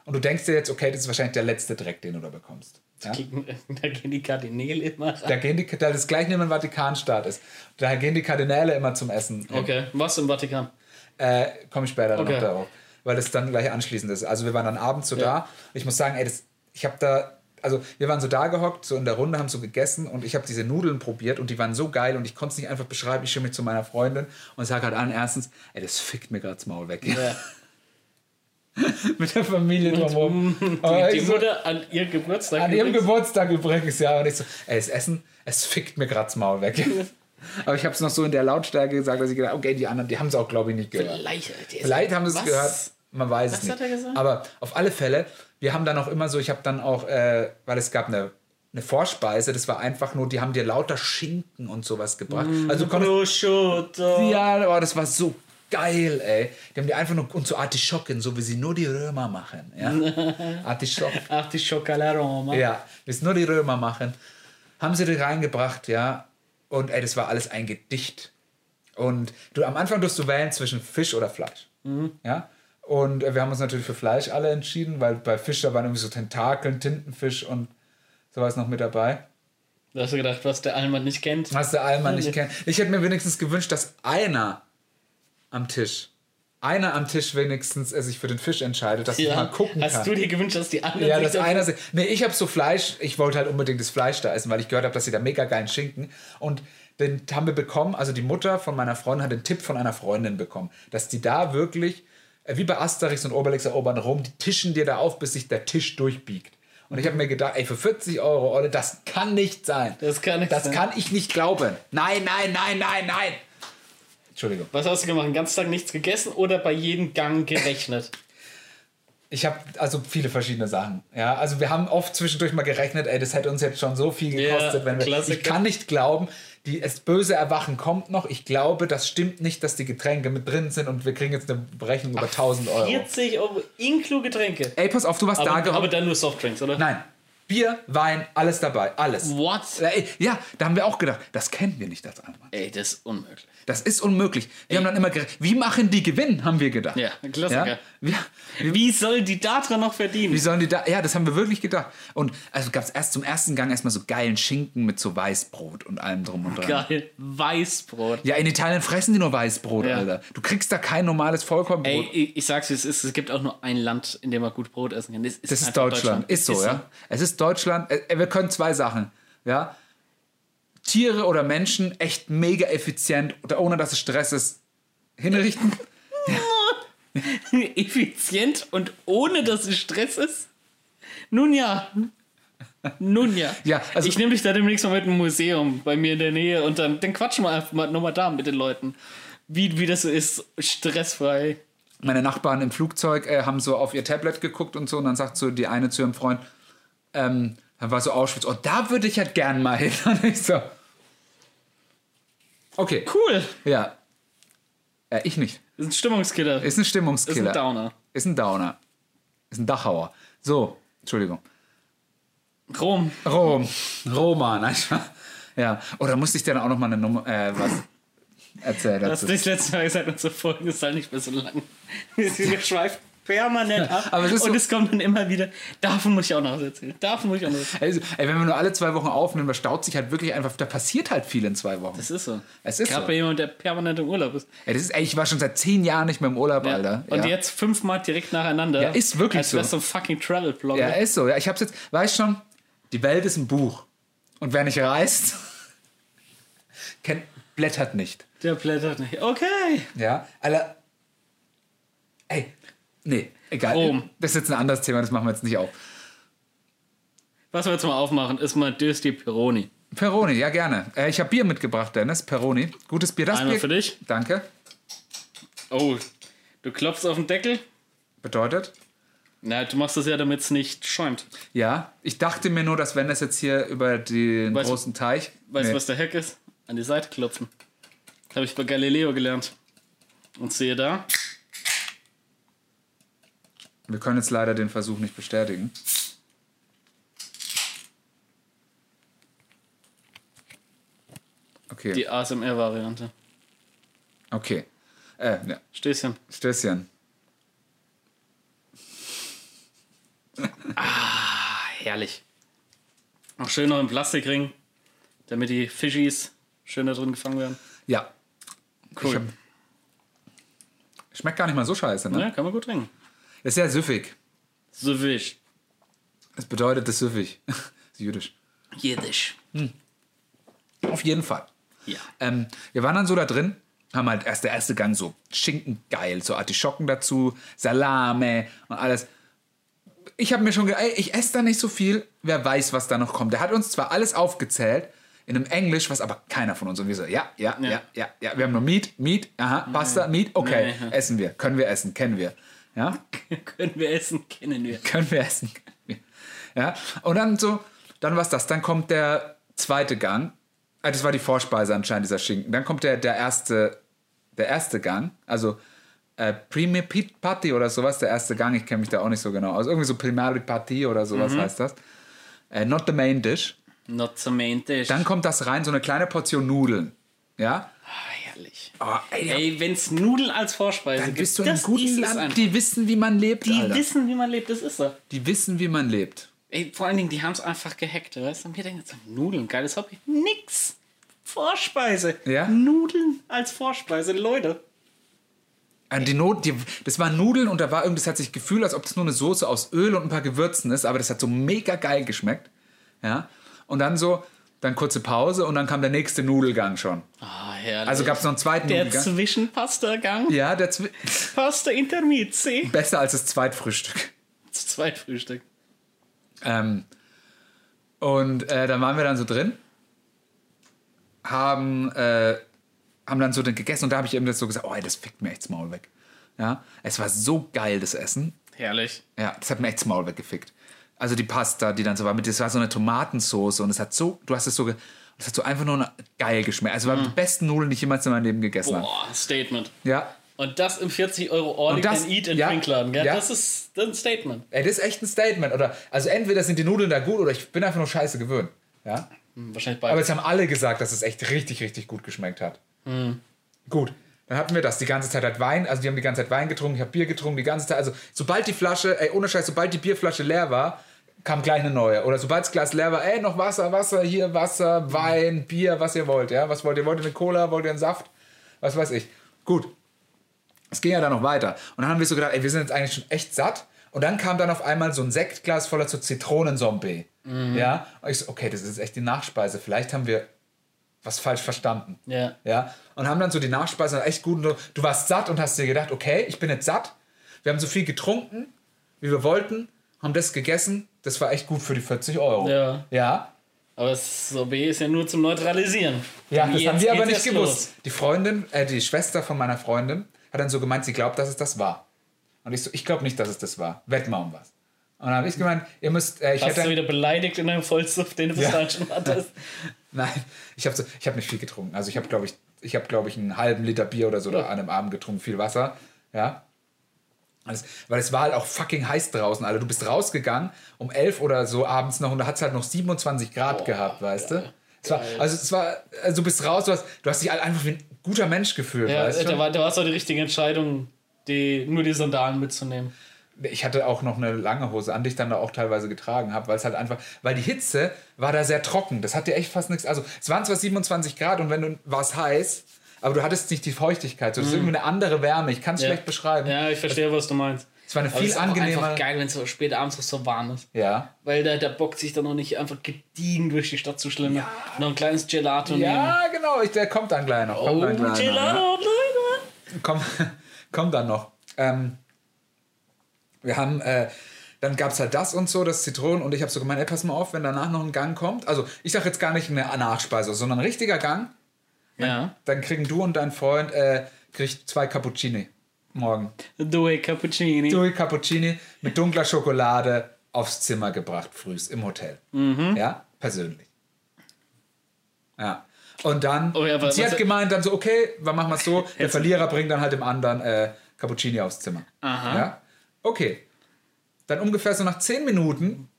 Und du denkst dir jetzt, okay, das ist wahrscheinlich der letzte Dreck, den du da bekommst. Ja? Da gehen die Kardinäle immer rein. Da gehen die, da das gleich neben dem Vatikanstaat ist. Da gehen die Kardinäle immer zum Essen. Okay, was im Vatikan? Äh, Komme ich später Okay. noch darauf. Weil das dann gleich anschließend ist. Also wir waren dann abends so Ja. da. Ich muss sagen, ey, das, ich habe da, also wir waren so da gehockt, so in der Runde, haben so gegessen und ich habe diese Nudeln probiert und die waren so geil und ich konnte es nicht einfach beschreiben. Ich schimme mich zu meiner Freundin und sage halt allen erstens, ey, das fickt mir gerade das Maul weg. Ja. Mit der Familie drumherum. Die, ich die so, Mutter an ihrem Geburtstag. an ihrem. Geburtstag übrigens, ja. Und ich so, ey, das Essen, es fickt mir gerade das Maul weg. Aber ich habe es noch so in der Lautstärke gesagt, dass ich gedacht okay, die anderen, die haben es auch, glaube ich, nicht gehört. Vielleicht, ist- Vielleicht haben sie es gehört, man weiß Was es nicht. hat er gesagt? Aber auf alle Fälle, wir haben dann auch immer so, ich habe dann auch, äh, weil es gab eine, eine Vorspeise, das war einfach nur, die haben dir lauter Schinken und sowas gebracht. Mm, Also Prosciutto. ja, oh, das war so geil, ey. Die haben die einfach nur, und so Artischocken, so wie sie nur die Römer machen. Ja? Artischocken. Ach, die Schokolaroma. Ja, wie es nur die Römer machen. Haben sie die reingebracht, ja. Und ey, das war alles ein Gedicht. Und du, am Anfang durfst du wählen zwischen Fisch oder Fleisch. Ja. Und wir haben uns natürlich für Fleisch alle entschieden, weil bei Fisch da waren irgendwie so Tentakeln, Tintenfisch und sowas noch mit dabei. Du hast du gedacht, was der Allmann nicht kennt. Was der Allmann nicht kennt. Ich hätte mir wenigstens gewünscht, dass einer am Tisch, einer am Tisch wenigstens äh, sich für den Fisch entscheidet, dass ich mal gucken Hast kann. du dir gewünscht, dass die anderen Ja, sich das dafür- einer. se- Nee, ich habe so Fleisch. Ich wollte halt unbedingt das Fleisch da essen, weil ich gehört habe, dass sie da mega geilen Schinken. Und den haben wir bekommen. Also die Mutter von meiner Freundin hat den Tipp von einer Freundin bekommen, dass die da wirklich, wie bei Asterix und Obelix erobern Rom, die tischen dir da auf, bis sich der Tisch durchbiegt. Und ich habe mir gedacht, ey, für 40 Euro, Olle, das kann nicht sein. Das kann nicht Das sein. kann ich nicht glauben. Nein, nein, nein, nein, nein. Entschuldigung. Was hast du gemacht? Den ganzen Tag nichts gegessen oder bei jedem Gang gerechnet? Ich habe also viele verschiedene Sachen. Ja, also wir haben oft zwischendurch mal gerechnet, ey, das hätte uns jetzt schon so viel Ja, gekostet, wenn wir. Klassiker. Ich kann nicht glauben, die das böse Erwachen kommt noch. Ich glaube, das stimmt nicht, dass die Getränke mit drin sind und wir kriegen jetzt eine Berechnung über 1000 Euro. 40 Euro inklu Getränke. Ey, pass auf, du warst da Aber, gehockt. aber dann nur Softdrinks, oder? Nein, Bier, Wein, alles dabei. Alles. What? Ja, da haben wir auch gedacht, das kennen wir nicht als Einmann. Ey, das ist unmöglich. Das ist unmöglich. Wir haben dann immer gedacht, wie machen die Gewinn, haben wir gedacht. Ja, ein Klassiker. Ja? Wir, Wie soll die Datra noch verdienen? wie sollen die da, ja, das haben wir wirklich gedacht. Und also gab es erst zum ersten Gang erstmal so geilen Schinken mit so Weißbrot und allem drum und dran. Geil. Weißbrot. Ja, in Italien fressen die nur Weißbrot, Ja. Alter. Du kriegst da kein normales Vollkornbrot. Ey, ich, ich sag's wie es ist, es gibt auch nur ein Land, in dem man gut Brot essen kann. Das ist, Das ist einfach Deutschland. Ist so, ja. Es ist Deutschland. Äh, Wir können zwei Sachen. Ja. Tiere oder Menschen echt mega effizient oder ohne dass es Stress ist hinrichten. Effizient und ohne dass es Stress ist? Nun ja. Nun ja. Ja, also- ich nehme dich da demnächst mal mit einem Museum bei mir in der Nähe und dann, dann quatschen wir einfach mal nochmal da mit den Leuten. Wie, wie das so ist, stressfrei. Meine Nachbarn im Flugzeug äh, haben so auf ihr Tablet geguckt und so und dann sagt so die eine zu ihrem Freund, ähm, dann war so Auschwitz, oh, da würde ich halt gern mal hin. Und ich so, okay, Cool. ja. Äh, ich nicht. Ist ein Stimmungskiller. Ist ein ist Stimmungskiller. ein Downer. Ist ein Downer. Ist ein Dachauer. So, Entschuldigung. Rom. Rom. Roma, nein. Ja. Oder musste ich dir dann auch noch mal eine Nummer, äh, was erzählen Das dazu? ist das letzte Mal gesagt, unsere Folge ist halt nicht mehr so lang. Wir schweifen permanent ab. aber es ist und so- es kommt dann immer wieder. Davon muss ich auch noch was erzählen. Davon muss ich auch noch was erzählen. Also, ey, wenn wir nur alle zwei Wochen aufnehmen, da staut sich halt wirklich einfach, da passiert halt viel in zwei Wochen. Das ist so. Es ist Gerade so. bei jemandem, der permanent im Urlaub ist. Ey, das ist, ey, ich war schon seit zehn Jahren nicht mehr im Urlaub, Alter. Und ja. jetzt fünfmal direkt nacheinander. Ja, ist wirklich als so. wär's so ein fucking Travel-Blogger. Ja, ist so. Ja, ich hab's jetzt, weißt schon, die Welt ist ein Buch. Und wer nicht reist, kennt, blättert nicht. Der blättert nicht. Okay. Ja, Alter. Ey, nee, egal. Rom. Das ist jetzt ein anderes Thema, das machen wir jetzt nicht auf. Was wir jetzt mal aufmachen, ist mal Dösti Peroni. Peroni, ja gerne. Äh, ich habe Bier mitgebracht, Dennis. Peroni. Gutes Bier. Das Einmal Bier. für dich. Danke. Oh, du klopfst auf den Deckel? Bedeutet? Na, du machst das ja, damit es nicht schäumt. Ja. Ich dachte mir nur, dass wenn das jetzt hier über den Weißt- großen Teich. Weißt du, Nee. was der Hack ist? An die Seite klopfen. Das habe ich bei Galileo gelernt. Und sehe da. Wir können jetzt leider den Versuch nicht bestätigen. Okay. Die ASMR-Variante. Okay. Äh, ja. Stößchen. Stößchen. Ah, herrlich. Auch schön noch im Plastikring, damit die Fischis schön da drin gefangen werden. Ja. Cool. Hab- Schmeckt gar nicht mal so scheiße, ne? Ja, kann man gut trinken. Ist ja süffig. Wisch. Das bedeutet das süffig. Das ist jüdisch. Jiddisch. Auf jeden Fall. Ja. Ähm, wir waren dann so da drin, haben halt erst der erste Gang so Schinken geil, so Artischocken dazu, Salame und alles. Ich habe mir schon gedacht, ey, ich esse da nicht so viel, wer weiß, was da noch kommt. Der hat uns zwar alles aufgezählt, in einem Englisch, was aber keiner von uns. Und wir so, ja, ja, ja, Ja. ja, ja. Wir haben nur Meat, Meat, aha, Pasta, Meat, okay, Nee. essen wir, können wir essen, kennen wir. Ja, Können wir essen, kennen wir. können wir essen. Ja, und dann so, dann was das, dann kommt der zweite Gang. Ah, Das war die Vorspeise anscheinend, dieser Schinken. Dann kommt der, der erste, der erste Gang, also äh, Party oder sowas, der erste Gang, ich kenne mich da auch nicht so genau aus. Irgendwie so Primary Party oder sowas Mhm. heißt das. Äh, not the main dish. Not so main dish. Dann kommt das rein, so eine kleine Portion Nudeln. Ja? Oh, ey, Ey, wenn es Nudeln als Vorspeise dann gibt, bist du in einem das ist guten Land. Die wissen, wie man lebt, Die Alter. wissen, wie man lebt, das ist so. die wissen, wie man lebt. Ey, vor allen Dingen, die haben es einfach gehackt, weißt du? Und wir denken jetzt, so, Nudeln, geiles Hobby. Nix. Vorspeise. Ja? Nudeln als Vorspeise, Leute. Die Not, die, das waren Nudeln und da war irgendwie, das hat sich gefühlt, als ob das nur eine Soße aus Öl und ein paar Gewürzen ist, aber das hat so mega geil geschmeckt. Ja. Und dann so, dann kurze Pause und dann kam der nächste Nudelgang schon. Ah, herrlich. Also gab es noch einen zweiten der Nudelgang. Zwischenpasta-Gang. Ja, der Zwi Pasta Intermezzi. besser als das Zweitfrühstück. Das Zweitfrühstück. Ähm, und äh, dann waren wir dann so drin, haben, äh, haben dann so den gegessen und da habe ich eben das so gesagt, oh, das fickt mir echt das Maul weg. Ja, es war so geil, das Essen. Herrlich. Ja, das hat mir echt das Maul weggefickt. Also die Pasta, die dann so war, mit, das war so eine Tomatensauce und es hat so, du hast es so, es hat so einfach nur geil geschmeckt. Also war die besten Nudeln, die ich jemals in meinem Leben gegessen habe. Boah, Statement. Ja, Und das im 40 Euro All You das- Can Eat in ja, Trinkladen, gell? ja. Das, ist, ein Statement. Ey, das ist echt ein Statement. Oder, also entweder sind die Nudeln da gut oder ich bin einfach nur scheiße gewöhnt. Ja? Hm, Wahrscheinlich Aber beides. jetzt haben alle gesagt, dass es echt richtig, richtig gut geschmeckt hat. Gut, dann hatten wir das die ganze Zeit halt Wein, also die haben die ganze Zeit Wein getrunken, ich habe Bier getrunken, die ganze Zeit. Also sobald die Flasche, ey, ohne Scheiß, sobald die Bierflasche leer war, kam gleich eine neue. Oder sobald das Glas leer war, ey, noch Wasser, Wasser, hier Wasser, Wein, Bier, was ihr wollt, ja. Was wollt ihr? Wollt ihr eine Cola, wollt ihr einen Saft? Was weiß ich. Gut. Es ging ja dann noch weiter. Und dann haben wir so gedacht, ey, wir sind jetzt eigentlich schon echt satt. Und dann kam dann auf einmal so ein Sektglas voller so Zitronensombee. Ja. Und ich so, okay, das ist echt die Nachspeise. Vielleicht haben wir was falsch verstanden. Ja. Ja. Und haben dann so die Nachspeise echt gut. Du, du warst satt und hast dir gedacht, okay, ich bin jetzt satt. Wir haben so viel getrunken, wie wir wollten, haben das gegessen. Das war echt gut für die 40 Euro. Ja. Ja. Aber das Sorbet ist ja nur zum Neutralisieren. Ja, das haben wir aber nicht gewusst. Die Freundin, äh, die Schwester von meiner Freundin, hat dann so gemeint, sie glaubt, dass es das war. Und ich so, ich glaube nicht, dass es das war. Wett mal um was. Und dann habe ich gemeint, ihr müsst, äh, ich Hast du hätte, wieder beleidigt in deinem Vollsuff, den du bis Ja. dahin schon hattest? nein, ich habe so, ich habe nicht viel getrunken. Also ich habe, glaube ich, ich habe, glaube ich, einen halben Liter Bier oder so da an einem Abend getrunken, viel Wasser, ja. Alles, weil es war halt auch fucking heiß draußen, Alter. Du bist rausgegangen um 11 oder so abends noch und da hat es halt noch 27 Grad gehabt, weißt du? Es war, also es war, also du bist raus, du hast, du hast dich halt einfach wie ein guter Mensch gefühlt, Ja, weißt du? da war, da war es auch die richtige Entscheidung, die, nur die Sandalen mitzunehmen. Ich hatte auch noch eine lange Hose an, die ich dann da auch teilweise getragen habe, weil es halt einfach, weil die Hitze war da sehr trocken. Das hat dir echt fast nichts. Also es waren zwar 27 Grad und wenn du war es heiß, aber du hattest nicht die Feuchtigkeit. So, das ist irgendwie eine andere Wärme. Ich kann es Mhm. Ja. schlecht beschreiben. Ja, ich verstehe, was du meinst. Es war eine Aber viel es ist angenehmer. einfach geil, wenn es so spät abends noch so warm ist. Ja. Weil da, da bockt sich dann noch nicht einfach gediegen durch die Stadt zu schlendern. Noch ein kleines Gelato nehmen. Ja, genau. Ich, der kommt dann gleich noch. Kommt Oh, dann gleich noch, ja. Gelato, Leute. Komm, komm dann noch. Ähm, wir haben, äh, dann gab es halt das und so, das Zitronen und ich habe so gemeint, ey, pass mal auf, wenn danach noch ein Gang kommt. Also ich sag jetzt gar nicht eine Nachspeise, sondern ein richtiger Gang. Ja. Dann kriegen du und dein Freund äh, kriegt zwei Cappuccini morgen. Due Cappuccini. Due Cappuccini mit dunkler Schokolade aufs Zimmer gebracht, frühs im Hotel. Mhm. Ja, persönlich. Ja. Und dann, Oh ja, sie hat gemeint, dann so, okay, dann machen wir es so, der Verlierer bringt dann halt dem anderen äh, Cappuccini aufs Zimmer. Aha. Ja? Okay. Dann ungefähr so nach zehn Minuten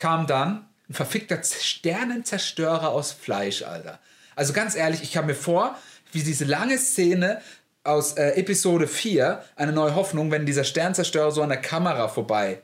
kam dann ein verfickter Sternenzerstörer aus Fleisch, Alter. Also ganz ehrlich, ich kam mir vor, wie diese lange Szene aus äh, Episode 4, eine neue Hoffnung, wenn dieser Sternzerstörer so an der Kamera vorbei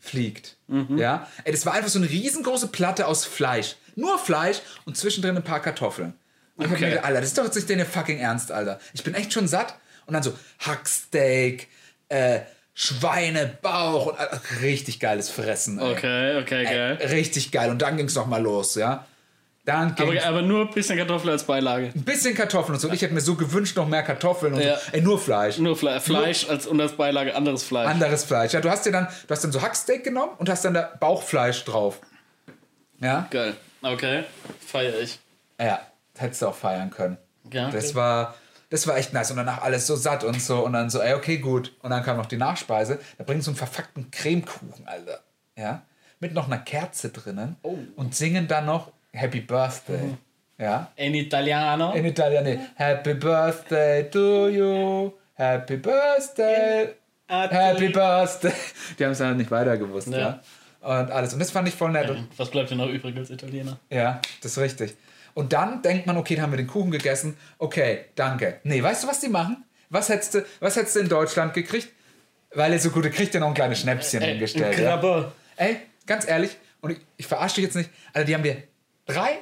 fliegt. Ja? Ey, das war einfach so eine riesengroße Platte aus Fleisch. Nur Fleisch und zwischendrin ein paar Kartoffeln. Und ich hab Okay. mir gedacht, Alter, das ist doch jetzt nicht deine fucking Ernst, Alter. Ich bin echt schon satt. Und dann so Hacksteak, äh, Schweinebauch und richtig geiles Fressen. Ey. Okay, okay, geil. Ey, richtig geil. Und dann ging es nochmal los, ja. Dann Aber, aber nur ein bisschen Kartoffel als Beilage. ein bisschen Kartoffeln und so. Ich hätte mir so gewünscht, noch mehr Kartoffeln und Ja. so. Ey, nur Fleisch. Nur Fle Fleisch als und als Beilage anderes Fleisch. Anderes Fleisch. Ja, du hast dir dann, du hast dann so Hacksteak genommen und hast dann da Bauchfleisch drauf. Ja? Geil. Okay. Feier ich. Ja, hättest du auch feiern können. Ja, Das okay. war, das war echt nice. Und danach alles so satt und so. Und dann so, ey, okay, gut. Und dann kam noch die Nachspeise. Da bringen sie so einen verfuckten Cremekuchen, Alter. Ja? Mit noch einer Kerze drinnen. Oh. Und singen dann noch Happy Birthday. Ja? In Italiano. In Italien. Happy Birthday to you. Happy Birthday. Happy Birthday. Die haben es dann nicht weiter gewusst, ja. Ja. Und alles. Und das fand ich voll nett. Was bleibt dir noch übrig als Italiener? ja, das ist richtig. Und dann denkt man, okay, dann haben wir den Kuchen gegessen. Okay, danke. Nee, weißt du, was die machen? Was hättest du, was hättest du in Deutschland gekriegt? Weil ihr so gut, ihr kriegt ja noch ein kleines Schnäpschen Äh, hingestellt. ein Ja? Ey, ganz ehrlich, und ich, ich verarsche dich jetzt nicht, also die haben dir drei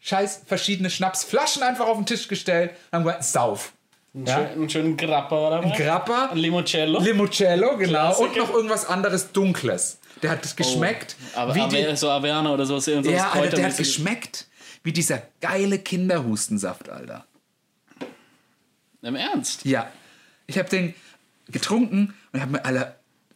scheiß verschiedene Schnapsflaschen einfach auf den Tisch gestellt und haben gesagt, sauf. Einen, Ja? schönen, einen schönen Grappa oder was? Grappa, Ein Limoncello. Limoncello, genau, und Klassiker. noch irgendwas anderes Dunkles. Der hat das geschmeckt, aber, wie aber die, so Averna oder sowas. So Ja, Alter, der hat geschmeckt wie dieser geile Kinderhustensaft, Alter. Im Ernst? Ja. Ich habe den getrunken und habe mir alle,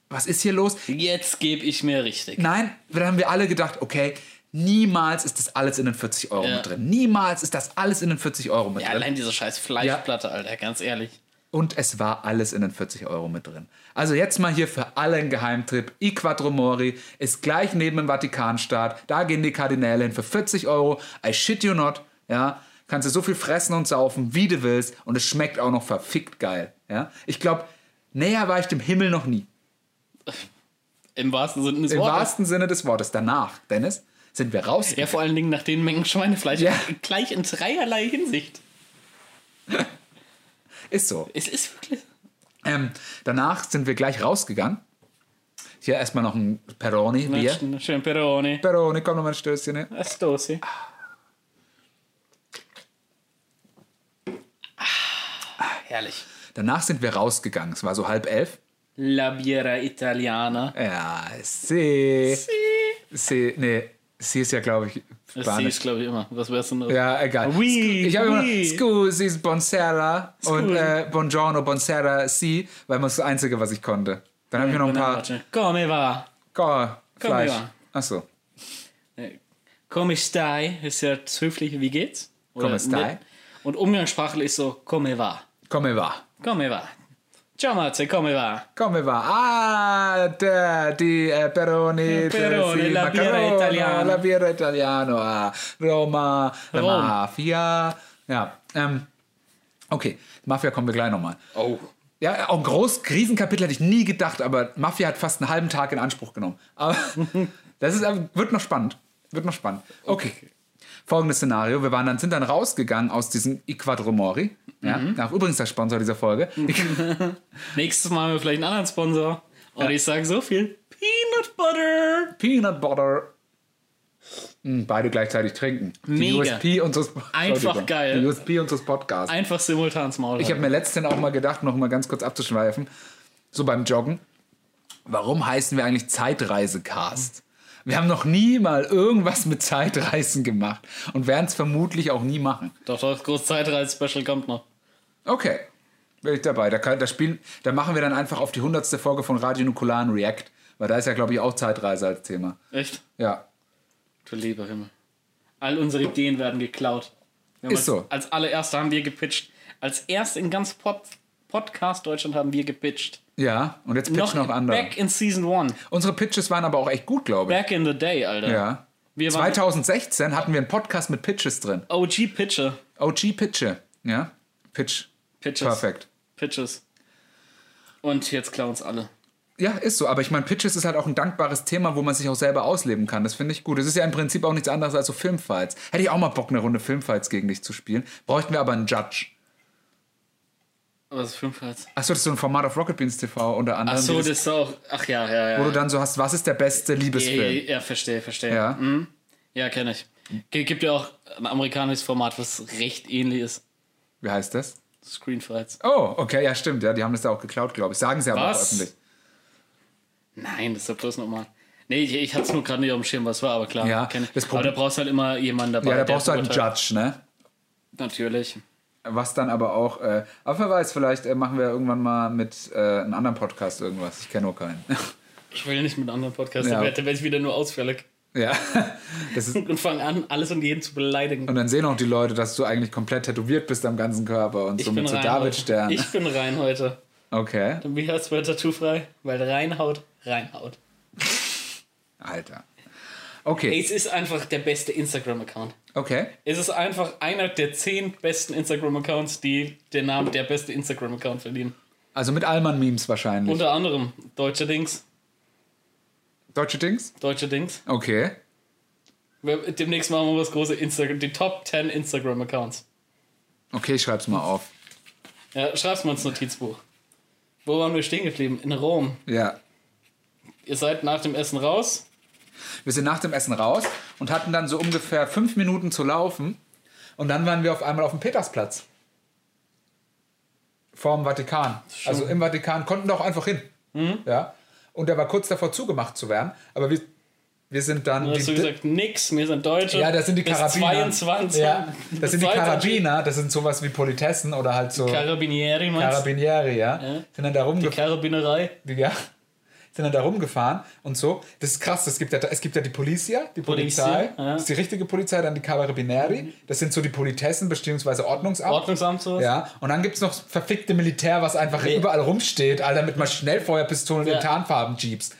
was ist hier los? Jetzt gebe ich mir richtig. Nein, dann haben wir alle gedacht, okay, niemals ist das alles in den 40 Euro Ja. mit drin. Niemals ist das alles in den 40 Euro mit Ja, drin. allein diese scheiß Fleischplatte, Alter, ganz ehrlich. Und es war alles in den 40 Euro mit drin. Also jetzt mal hier für alle ein Geheimtrip. I Quattro Mori ist gleich neben dem Vatikanstaat. Da gehen die Kardinäle hin für 40 Euro. I shit you not. Ja, kannst du so viel fressen und saufen, wie du willst. Und es schmeckt auch noch verfickt geil. Ja? Ich glaube, näher war ich dem Himmel noch nie. Im wahrsten Sinne des Im Wortes. wahrsten Sinne des Wortes. Danach, Dennis, sind wir raus. Ja, vor allen Dingen nach den Mengen Schweinefleisch. Ja. Gleich in dreierlei Hinsicht. Ist so. Es ist wirklich. Ähm, danach sind wir gleich rausgegangen. Hier erstmal noch ein Peroni, Bier. Schön, Peroni. Peroni, komm noch mal ein Stößchen. Ne? Astosi. Ah, herrlich. Danach sind wir rausgegangen. Es war so halb elf. La Biera Italiana. Ja, sie. Sie, nee, sie ist ja, glaube ich, Das sie Spanisch. ist, glaube ich, immer. Was wär's denn? Ja, egal. Oui, ich habe immer oui. Scusi, Bonsera und äh, Buongiorno, Bonsera, si, weil das ist das Einzige, was ich konnte. Dann habe ich noch ein paar Come va? Go, Fleisch. ja. Achso. Äh, Come stai ist ja das höfliche Wie geht's? Oder Come stai. nett. Und umgangssprachlich ist so Come va? Come va. Come va? Ciao Matze, come va? Come va? Ah, der, die äh, Peroni, Peroni, sì, la birra italiana. La birra italiano, ah, Roma, la Rom. Mafia. Ja, ähm, okay, Mafia kommen wir gleich nochmal. Oh. Ja, auch ein groß Riesenkapitel hätte ich nie gedacht, aber Mafia hat fast einen halben Tag in Anspruch genommen. Aber das ist, aber wird noch spannend. Wird noch spannend. Okay. Folgendes Szenario. Wir waren dann, sind dann rausgegangen aus diesem Iquadromori. Ja, Mhm. Ach, übrigens der Sponsor dieser Folge. Nächstes Mal haben wir vielleicht einen anderen Sponsor. Und ich sage so viel. Peanut Butter. Peanut Butter. Hm, beide gleichzeitig trinken. Die Mega. USP unseres Einfach geil. Die USP unseres Podcasts. Einfach simultan ins Maul. Ich habe mir letztens auch mal gedacht, noch mal ganz kurz abzuschweifen, so beim Joggen, warum heißen wir eigentlich Zeitreisecast? Wir haben noch nie mal irgendwas mit Zeitreisen gemacht und werden es vermutlich auch nie machen. doch, doch, groß Zeitreise-Special kommt noch. Okay, bin ich dabei. Da, kann, da, spielen, da machen wir dann einfach auf die hundertste Folge von Radio Nukular ein React, weil da ist ja, glaube ich, auch Zeitreise als Thema. Echt? Ja, Du lieber Himmel. All unsere Ideen werden geklaut. Wir Ist als, so. Als allererste haben wir gepitcht. Als erst in ganz Pod Podcast Deutschland haben wir gepitcht. Ja. Und jetzt pitchen noch, andere. back in Season 1. Unsere Pitches waren aber auch echt gut, glaube ich. Back in the day, Alter. Ja. Wir waren 2016 hatten wir einen Podcast mit Pitches drin. OG Pitcher. OG Pitche. Ja. Pitch. Pitches. Perfekt. Pitches. Und jetzt klauen es alle. Ja, ist so. Aber ich meine, Pitches ist halt auch ein dankbares Thema, wo man sich auch selber ausleben kann. Das finde ich gut. Es ist ja im Prinzip auch nichts anderes als so Filmfights. Hätte ich auch mal Bock, eine Runde Filmfights gegen dich zu spielen. Bräuchten wir aber einen Judge. Was jetzt? Achso, das ist so ein Format auf Rocket Beans TV unter anderem. Ach so, dieses- das ist auch. Ach ja, ja, ja. wo du dann so hast, was ist der beste Liebesfilm? ja, verstehe, verstehe. Ja. Mhm. Ja, kenne ich. Gibt ja auch ein amerikanisches Format, was recht ähnlich ist. Wie heißt das? Screenfights. Oh, okay, ja, stimmt. Ja, die haben das ja auch geklaut, glaube ich. Sagen sie aber auch Was? öffentlich. Nein, das ist ja bloß nochmal. Nee, ich, ich hatte es nur gerade nicht auf dem Schirm, was war, aber klar. Ja, das aber da brauchst du halt immer jemanden dabei. Ja, da brauchst du halt einen. Judge, ne? Natürlich. Was dann aber auch, äh, aber wer weiß, vielleicht äh, machen wir irgendwann mal mit äh, einem anderen Podcast irgendwas. Ich kenne nur keinen. Ich will nicht mit anderen Podcasts, Ja. da werde ich wieder nur ausfällig ja, das ist, und fange an, alles und jeden zu beleidigen. und dann sehen auch die Leute, dass du eigentlich komplett tätowiert bist am ganzen Körper und ich so bin mit so rein heute. Davidstern. Ich bin rein heute. Okay, Wie heißt bei Tattoo-frei? Weil reinhaut, reinhaut. Alter. Okay, es ist einfach der beste Instagram-Account. okay. Es ist einfach einer der zehn besten Instagram-Accounts, die den Namen der beste Instagram-Account verdienen. Also mit Allmann-Memes wahrscheinlich. Unter anderem Deutsche Dings. Deutsche Dings? Deutsche Dings. Okay. Demnächst machen wir was große Instagram, die Top 10 Instagram-Accounts. Okay, ich schreib's mal auf. Ja, schreib's mal ins Notizbuch. Wo waren wir stehen geblieben? In Rom. Ja. Ihr seid nach dem Essen raus. Wir sind nach dem Essen raus und hatten dann so ungefähr fünf Minuten zu laufen. Und dann waren wir auf einmal auf dem Petersplatz. Vorm Vatikan. Also im Vatikan konnten wir auch einfach hin. Mhm. Ja. Und der war kurz davor zugemacht zu werden. Aber wir, wir sind dann. Du hast du gesagt, nix, wir sind Deutsche. ja, das sind die Karabiner. 22. Ja, das sind die 22. Karabiner. Das sind sowas wie Politessen oder halt so Carabinieri, meinst du? Karabinieri, ja. Ja. Sind dann da rumgefahren. Karabinerei. Ja. Sind dann da rumgefahren und so. Das ist krass. Es gibt ja, es gibt ja die Polizia, die Polizia, Polizei. ja. Mhm. Das ist die richtige Polizei, dann die Carabinieri. Das sind so die Politessen bzw. Ordnungsamt. Ordnungsamt sowas. Ja, und dann gibt es noch verfickte Militär, was einfach überall rumsteht, Alter, mit mal Schnellfeuerpistolen Ja. in Tarnfarben-Jeeps.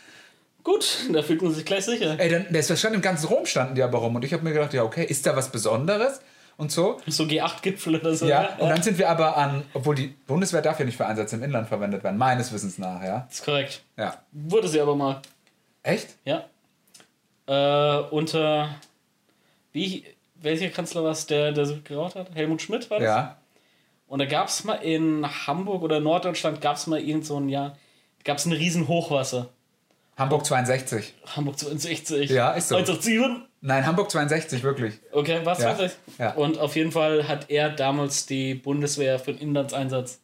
Gut, da fühlt man sich gleich sicher. Ey, dann, das stand im ganzen Rom standen die aber rum und ich habe mir gedacht, ja, okay, ist da was Besonderes? Und so. So G8-Gipfel oder so. Ja, und dann sind wir aber an, obwohl die Bundeswehr darf ja nicht für Einsätze im Inland verwendet werden, meines Wissens nach, ja. Das ist korrekt. Ja. Wurde sie aber mal. Echt? Ja. Äh, unter. Wie. Welcher Kanzler war es, der, der so geraucht hat? Helmut Schmidt war das? Ja. Und da gab es mal in Hamburg oder Norddeutschland gab es mal irgend so ein Jahr, gab es ein riesen Hochwasser. Hamburg 62. Hamburg 62. Ja, ist so. 187. Nein, Hamburg 62, wirklich. Okay, was Ja, weiß ich. ja. Und auf jeden Fall hat er damals die Bundeswehr für den Inlandseinsatz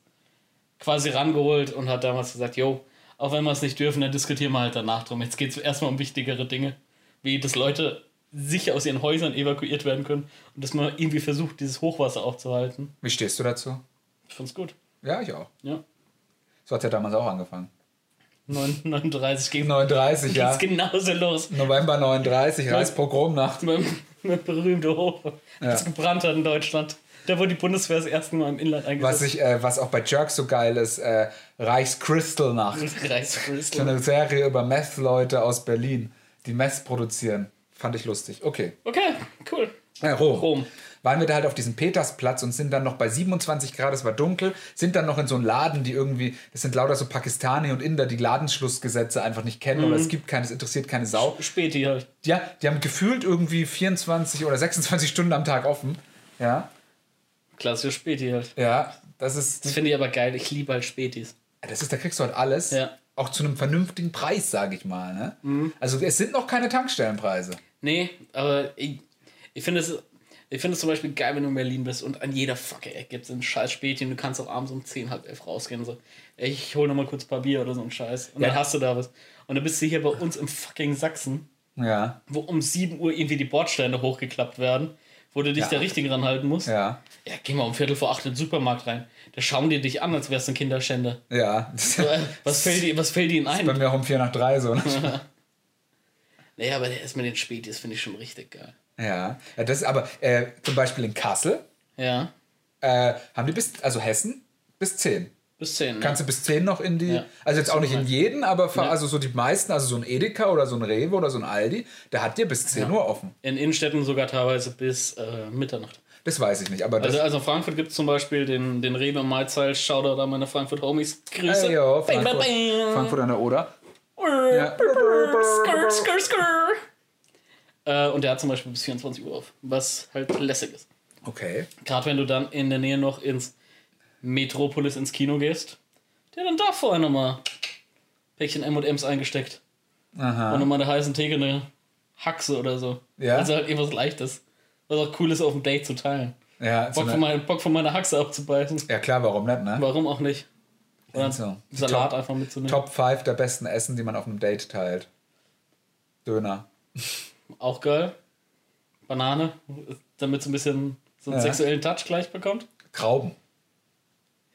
quasi rangeholt und hat damals gesagt, jo, auch wenn wir es nicht dürfen, dann diskutieren wir halt danach drum. Jetzt geht es erstmal um wichtigere Dinge, wie dass Leute sicher aus ihren Häusern evakuiert werden können und dass man irgendwie versucht, dieses Hochwasser aufzuhalten. Wie stehst du dazu? Ich fand's gut. Ja, ich auch. Ja. So hat ja damals auch angefangen. 9 39 gegen 39, ja. geht's genauso los. November 39, Reichspogromnacht. Mit mit berühmte Hoch, das gebrannt hat in Deutschland. Da wurde die Bundeswehr das erste Mal im Inland Was, eingesetzt. ich, äh, was auch bei Jerks so geil ist, äh, Reichskristallnacht. Reichskristall. eine Serie über Meth-Leute aus Berlin, die Meth produzieren. Fand ich lustig. Okay. Okay, cool. Äh, Rom. Rom. Waren wir da halt auf diesem Petersplatz und sind dann noch bei 27 Grad, es war dunkel, sind dann noch in so einem Laden, die irgendwie, das sind lauter so Pakistani und Inder, die Ladenschlussgesetze einfach nicht kennen oder es gibt keines, interessiert keine Sau. Späti halt. Ja, die haben gefühlt irgendwie 24 oder 26 Stunden am Tag offen. Ja, Klassische Späti halt. ja, das ist, Das finde ich aber geil. Ich liebe halt Spätis. das ist, da kriegst du halt alles. Ja. Auch zu einem vernünftigen Preis, sage ich mal. Ne? Also es sind noch keine Tankstellenpreise. Nee, aber ich, ich finde es. Ich finde es zum Beispiel geil, wenn du in Berlin bist und an jeder fucking Ecke gibt es einen scheiß Späti und du kannst auch abends um 10, halb elf rausgehen und so. Ey, ich hol noch mal kurz ein paar Bier oder so einen Scheiß. Und Ja. dann hast du da was. Und dann bist du hier bei uns im fucking Sachsen, Ja, wo um 7 Uhr irgendwie die Bordsteine hochgeklappt werden, wo du dich Ja. da richtig ranhalten musst. ja, Ja, geh mal um Viertel vor acht in den Supermarkt rein. Da schauen die dich an, als wärst du ein Kinderschänder. ja. Das Äh, Was fällt, die, was fällt ihnen bei ein? mir auch um 4 nach 3 so. Ne? Naja, aber der ist mit den Spätis, finde ich schon richtig geil. Ja. ja, das ist aber äh, zum Beispiel in Kassel Ja, äh, haben die bis, also Hessen, bis 10. bis 10. Kannst du bis 10 noch in die, Ja. also jetzt auch nicht in jeden, aber Ja. also so die meisten, also so ein Edeka oder so ein Rewe oder so ein Aldi, der hat dir bis 10 Uhr offen. In Innenstädten sogar teilweise bis äh, Mitternacht. Das weiß ich nicht, aber das, Also, also in Frankfurt gibt es zum Beispiel den, den Rewe Mahlzeil. Shoutout an meine Frankfurt Homies. Grüße. Ey, yo, Frankfurt. Frankfurt an der Oder. Ja. Ja. Skr, skr, skr. Äh, und der hat zum Beispiel bis 24 Uhr auf, was halt lässig ist. Okay. Gerade wenn du dann in der Nähe noch ins Metropolis ins Kino gehst, der dann da vorher nochmal Päckchen M&M's eingesteckt. Aha. Und nochmal eine heißen Theke eine Haxe oder so. Ja. Also halt irgendwas Leichtes. Was auch cool ist, auf dem Date zu teilen. Ja, Bock, von, eine, mein, Bock von meiner Haxe abzubeißen. ja klar, warum nicht, ne? Warum auch nicht? Oder So. Salat Top, einfach mitzunehmen. Top 5 der besten Essen, die man auf einem Date teilt. Döner. Auch geil. Banane, damit es ein bisschen so einen Ja. sexuellen Touch gleich bekommt. Trauben.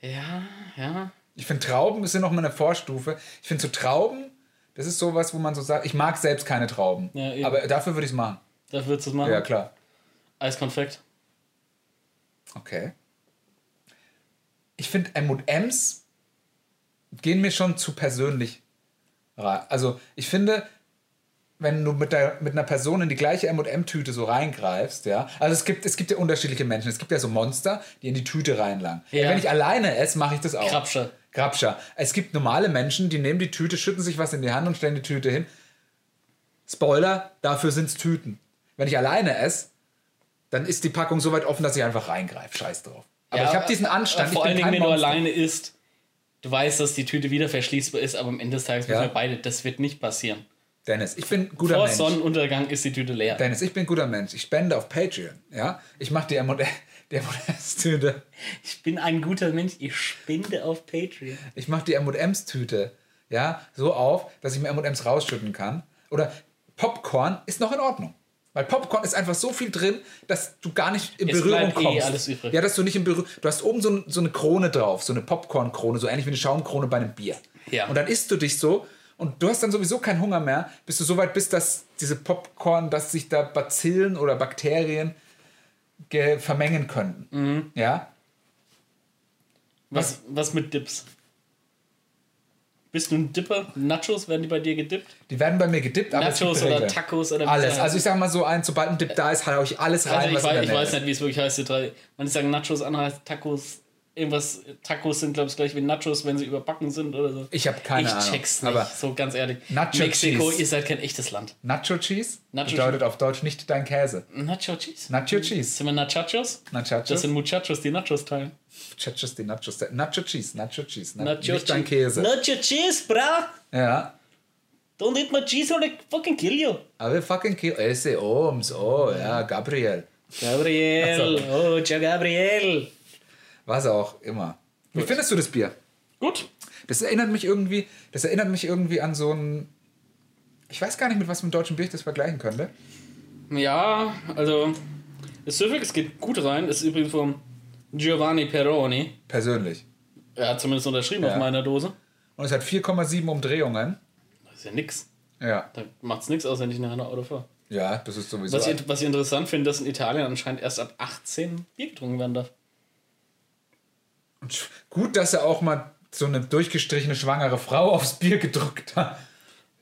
Ja, ja. Ich finde Trauben ist ja noch mal eine Vorstufe. Ich finde so Trauben, das ist sowas, wo man so sagt, ich mag selbst keine Trauben. Ja, aber dafür würde ich es machen. Da würdest du es machen. Ja, klar. Eiskonfekt. Okay. Ich finde M&M's gehen mir schon zu persönlich rein. Also ich finde, wenn du mit, der, mit einer Person in die gleiche M&M-Tüte so reingreifst, ja, also es gibt, es gibt ja unterschiedliche Menschen. Es gibt ja so Monster, die in die Tüte reinlangen. Ja. Wenn ich alleine esse, mache ich das auch. Krabscher. Grabscher. Es gibt normale Menschen, die nehmen die Tüte, schütten sich was in die Hand und stellen die Tüte hin. Spoiler, dafür sind es Tüten. Wenn ich alleine esse, dann ist die Packung so weit offen, dass ich einfach reingreife. Scheiß drauf. Aber Ja, ich habe diesen Anstand. Vor ich allen bin Dingen, wenn du Monster. alleine isst, du weißt, dass die Tüte wieder verschließbar ist, aber am Ende des Tages Ja. wissen wir beide, das wird nicht passieren. Dennis, ich bin ein guter Vor Mensch. Sonnenuntergang ist die Tüte leer. Dennis, ich bin ein guter Mensch. Ich spende auf Patreon. Ja? Ich mache die M&M's-Tüte. Ich bin ein guter Mensch, ich spinde auf Patreon. Ich mache die M&M's-Tüte ja, so auf, dass ich mir M&M's rausschütten kann. Oder Popcorn ist noch in Ordnung. Weil Popcorn ist einfach so viel drin, dass du gar nicht in Es Berührung eh kommst. alles übrig. Ja, dass du nicht in Berührung. Du hast oben so, ein, so eine Krone drauf, so eine Popcorn-Krone, so ähnlich wie eine Schaumkrone bei einem Bier. Ja. Und dann isst du dich so und du hast dann sowieso keinen Hunger mehr, bis du so weit bist, dass diese Popcorn, dass sich da Bazillen oder Bakterien ge- vermengen könnten. Mhm. Ja? Was, was mit Dips? Bist du ein Dipper? Nachos, werden die bei dir gedippt? Die werden bei mir gedippt, aber Nachos oder. Tacos oder Alles. Also ich sag mal so ein, sobald ein Dip da ist, hau ich alles rein, Also ich, was weiß, ich weiß nicht, wie es wirklich heißt. Die drei. Manche sagen Nachos, andere heißt Tacos. Irgendwas, Tacos sind, glaube ich, gleich wie Nachos, wenn sie überbacken sind oder so. Ich habe keine ich Ahnung. check's nicht, Aber so ganz ehrlich. Nacho Mexiko, Cheese. ihr seid kein echtes Land. Nacho Cheese Nacho bedeutet auf Deutsch nicht dein Käse. Nacho Cheese? Nacho Cheese. Sind wir Nachachos? Nachachos? Das sind Muchachos, die Nachos teilen. Nachos, die Nachos. Nacho Cheese, Nacho Cheese. Na, Nacho nicht dein Cheese. Käse. Nacho Cheese, bra! Ja. Don't eat my cheese or I fucking kill you. Aber fucking kill. Esse Ohms. Oh, ja, Gabriel. Gabriel, oh, ciao Gabriel. Was auch immer. Wie findest du das Bier? Gut. Das erinnert mich irgendwie, das erinnert mich irgendwie an so ein. Ich weiß gar nicht, mit was mit deutschen Bier ich das vergleichen könnte. Ja, also, es ist süffig, es geht gut rein. Es ist übrigens vom Giovanni Peroni. Persönlich. Er hat zumindest unterschrieben Ja. auf meiner Dose. Und es hat 4,7 Umdrehungen. Das ist ja nix. Ja. Da macht's nichts aus, wenn ich nachher noch Auto fahre. Ja, das ist sowieso. Was, ich, was ich interessant finde, dass in Italien anscheinend erst ab 18 Bier getrunken werden darf. Und gut, dass er auch mal so eine durchgestrichene schwangere Frau aufs Bier gedrückt hat.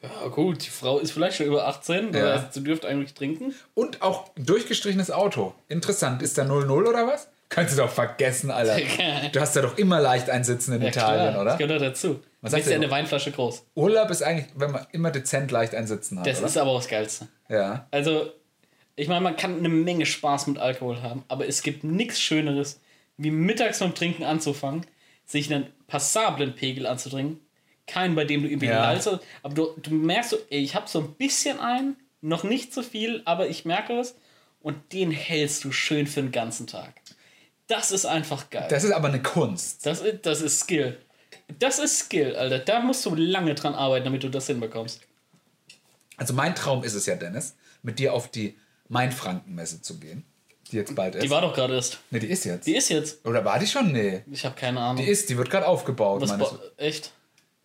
Ja, gut, die Frau ist vielleicht schon über 18, Ja. heißt, sie dürfte eigentlich trinken. Und auch ein durchgestrichenes Auto. Interessant. Ist da 0-0 oder was? Kannst du doch vergessen, Alter. Du hast ja doch immer leicht einsitzen in Ja, Italien, klar, oder? Das gehört dazu. Was ist ja eine Weinflasche groß. Urlaub ist eigentlich, wenn man immer dezent leicht einsitzen hat, Das oder? ist aber auch das Geilste. ja. Also, ich meine, man kann eine Menge Spaß mit Alkohol haben, aber es gibt nichts Schöneres, wie mittags beim Trinken anzufangen, sich einen passablen Pegel anzudringen. Keinen, bei dem du irgendwie Ja. lallst, aber du, du merkst so, ey, ich habe so ein bisschen ein, noch nicht so viel, aber ich merke es und den hältst du schön für den ganzen Tag. Das ist einfach geil. Das ist aber eine Kunst. Das ist, das ist Skill. Das ist Skill, Alter. Da musst du lange dran arbeiten, damit du das hinbekommst. Also mein Traum ist es ja, Dennis, mit dir auf die Mainfrankenmesse zu gehen, die jetzt bald ist. Die war doch gerade erst. ne, die ist jetzt. Die ist jetzt. Oder war die schon? Nee. Ich habe keine Ahnung. Die ist, die wird gerade aufgebaut. Was meines- echt?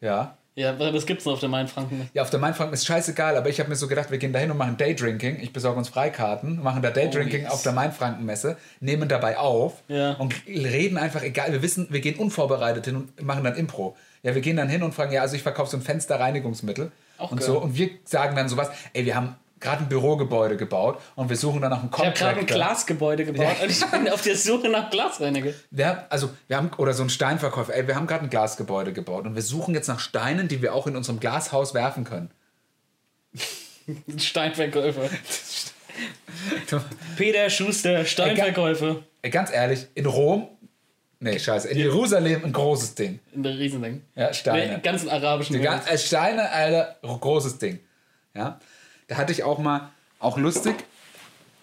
ja. Ja, wa- was gibt's denn auf der Mainfranken? Ja, auf der Mainfranken ist scheißegal, aber ich habe mir so gedacht, wir gehen dahin und machen Daydrinking. Ich besorge uns Freikarten, machen da Daydrinking Oh, yes. auf der Mainfrankenmesse, nehmen dabei auf Ja. und reden einfach, egal, wir wissen, wir gehen unvorbereitet hin und machen dann Impro. Ja, wir gehen dann hin und fragen, ja, also ich verkaufe so ein Fensterreinigungsmittel Auch und geil. so und wir sagen dann sowas, ey, wir haben gerade ein Bürogebäude gebaut und wir suchen dann nach einem Ich habe gerade ein Contractor. Glasgebäude gebaut und ich bin auf der Suche nach Glasreiniger. Wir haben, also, wir haben, oder so ein Steinverkäufer, ey, wir haben gerade ein Glasgebäude gebaut und wir suchen jetzt nach Steinen, die wir auch in unserem Glashaus werfen können. Ein Steinverkäufer. Peter Schuster, Steinverkäufer. Ey, ganz ehrlich, in Rom, nee, scheiße, in Jerusalem ein großes Ding. In der Riesending. Ja, Steine. Den ganzen arabischen Die Welt. ga- äh, Steine, Alter, großes Ding. Ja, da hatte ich auch mal, auch lustig,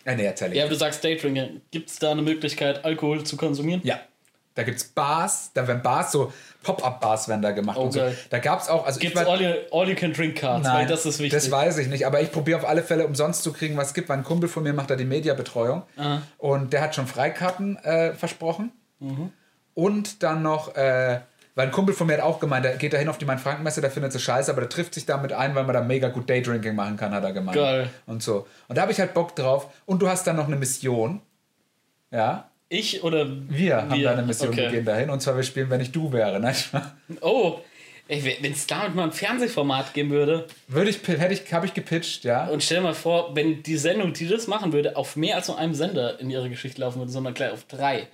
äh, nee, erzähl ich. Ja, aber du sagst Daydrinking. Gibt es da eine Möglichkeit, Alkohol zu konsumieren? Ja. Da gibt's Bars, da werden Bars, so Pop-Up-Bars werden da gemacht Oh, und so. Da gab's auch, also Gibt es war- all, you- all You Can Drink Cards? Nein, Weil das ist wichtig. Das weiß ich nicht, aber ich probiere auf alle Fälle umsonst zu kriegen, was es gibt, weil ein Kumpel von mir macht da die Mediabetreuung und der hat schon Freikarten äh, versprochen Mhm. und dann noch, äh, weil ein Kumpel von mir hat auch gemeint, der geht da hin auf die Main-Franken-Messe, der findet es scheiße, aber der trifft sich damit ein, weil man da mega gut Daydrinking machen kann, hat er gemeint. Geil. Und so. Und da habe ich halt Bock drauf und du hast dann noch eine Mission, ja, ich oder wir, haben da eine Mission, wir Okay. gehen dahin und zwar wir spielen, wenn ich du wäre, ne? Oh, wenn es damit mal ein Fernsehformat geben würde Würde ich, hätte ich, habe ich gepitcht, ja. und stell dir mal vor, wenn die Sendung, die das machen würde, auf mehr als nur einem Sender in ihre Geschichte laufen würde, sondern gleich auf drei.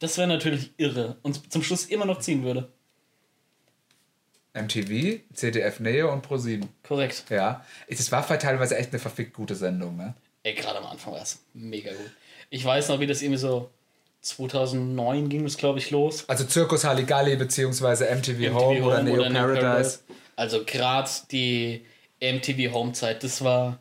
Das wäre natürlich irre und zum Schluss immer noch ziehen würde. MTV, CDF Neo und Pro7. Korrekt. Ja, es war teilweise echt eine verfickt gute Sendung, ne? Ey, gerade am Anfang war es mega gut. Ich weiß noch, wie das irgendwie so 2009 ging es, glaube ich, los. Also Zirkus Halligalli beziehungsweise MTV, Home oder Neo Paradise. Also gerade die MTV Home Zeit, das war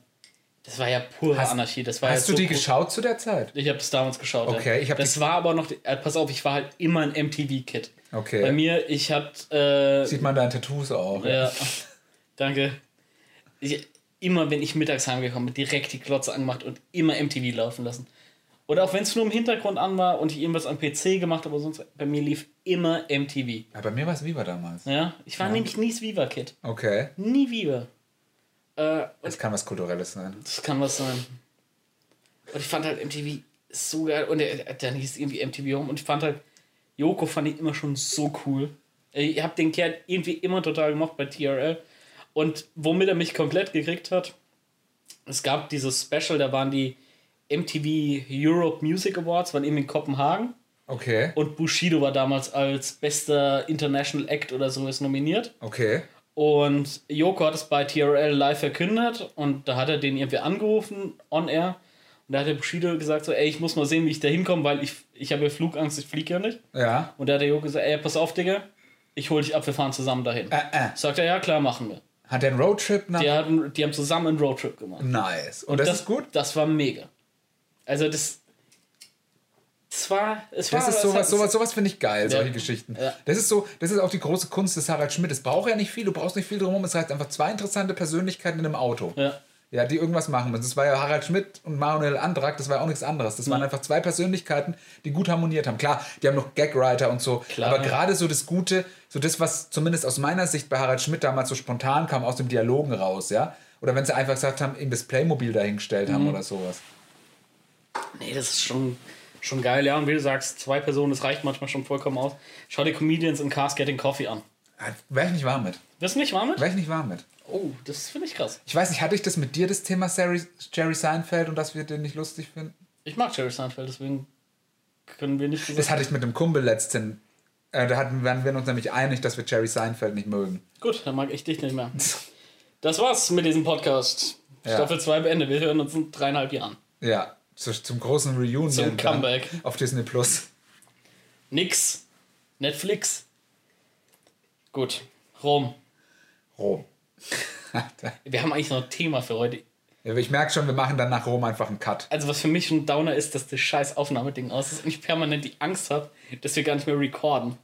das war ja pure Hast- Anarchie. Das war Hast ja du so die cool. geschaut zu der Zeit? Ich habe das damals geschaut. Okay, ja. ich hab das war aber noch, äh, pass auf, ich war halt immer ein MTV-Kid. Okay. Bei mir, ich hatte, äh, Sieht man deine Tattoos auch. ja, danke. Ich, immer wenn ich mittags heimgekommen bin, direkt die Glotze angemacht und immer MTV laufen lassen. Oder auch wenn es nur im Hintergrund an war und ich irgendwas am PC gemacht habe, aber sonst, bei mir lief immer MTV. Ja, bei mir war es Viva damals. Ja, ich war nämlich nie das Viva-Kid. Okay. Nie Viva. Äh, Das kann was Kulturelles sein. Das kann was sein. Und ich fand halt MTV so geil. Und er, dann hieß es irgendwie MTV Home. Und ich fand halt, Joko fand ich immer schon so cool. Ich habe den Kerl irgendwie immer total gemocht bei TRL. Und womit er mich komplett gekriegt hat, es gab dieses Special, da waren die MTV Europe Music Awards, waren eben in Kopenhagen. Okay. Und Bushido war damals als bester International Act oder so ist nominiert. Okay. Und Joko hat es bei TRL live verkündet und da hat er den irgendwie angerufen, on air. Und da hat der Bushido gesagt so, ey, ich muss mal sehen, wie ich da hinkomme, weil ich, ich habe ja Flugangst, ich fliege ja nicht. Ja. Und da hat der Joko gesagt, ey, pass auf, Digga, ich hol dich ab, wir fahren zusammen dahin. Äh, äh. Sagt er, ja klar, machen wir. Hat der einen Roadtrip nach. Die, hatten, die haben zusammen einen Roadtrip gemacht. Nice. Und, das, ist gut? Das war mega. Also das. Das war. Es war Das ist es sowas, sowas, sowas finde ich geil, solche Ja. Geschichten. Ja. Das ist so, das ist auch die große Kunst des Harald Schmidt. Es braucht ja nicht viel, du brauchst nicht viel drumherum. Es reicht einfach zwei interessante Persönlichkeiten in einem Auto. Ja. Ja, die irgendwas machen müssen. Das war ja Harald Schmidt und Manuel Andrak, das war ja auch nichts anderes. Das waren einfach zwei Persönlichkeiten, die gut harmoniert haben. Klar, die haben noch Gagwriter und so. Klar. Aber gerade so das Gute, so das, was zumindest aus meiner Sicht bei Harald Schmidt damals so spontan kam, aus dem Dialogen raus, ja. Oder wenn sie einfach gesagt haben, ihm das Playmobil dahingestellt Mhm. haben oder sowas. Nee, das ist schon, schon geil, ja. Und wie du sagst, zwei Personen, das reicht manchmal schon vollkommen aus. Schau dir Comedians in Cars Getting Coffee an. Wäre ich nicht warm mit. Das nicht warm mit? Wäre ich nicht warm mit. Oh, das finde ich krass. Ich weiß nicht, hatte ich das mit dir, das Thema Jerry, Jerry Seinfeld und dass wir den nicht lustig finden? Ich mag Jerry Seinfeld, deswegen können wir nicht Das hatte ich mit dem Kumpel letztens. Äh, da hatten, waren wir uns nämlich einig, dass wir Jerry Seinfeld nicht mögen. Gut, dann mag ich dich nicht mehr. Das war's mit diesem Podcast. Ja. Staffel 2 beendet. Wir hören uns in dreieinhalb Jahren. Ja, zum großen Reunion. Zum Comeback. Auf Disney Plus. Nix. Netflix. Gut. Rom. Rom. Wir haben eigentlich noch ein Thema für heute. ja, ich merke schon, wir machen dann nach Rom einfach einen Cut. Also was für mich ein Downer ist, dass das scheiß Aufnahmeding aus ist und ich permanent die Angst habe, dass wir gar nicht mehr recorden.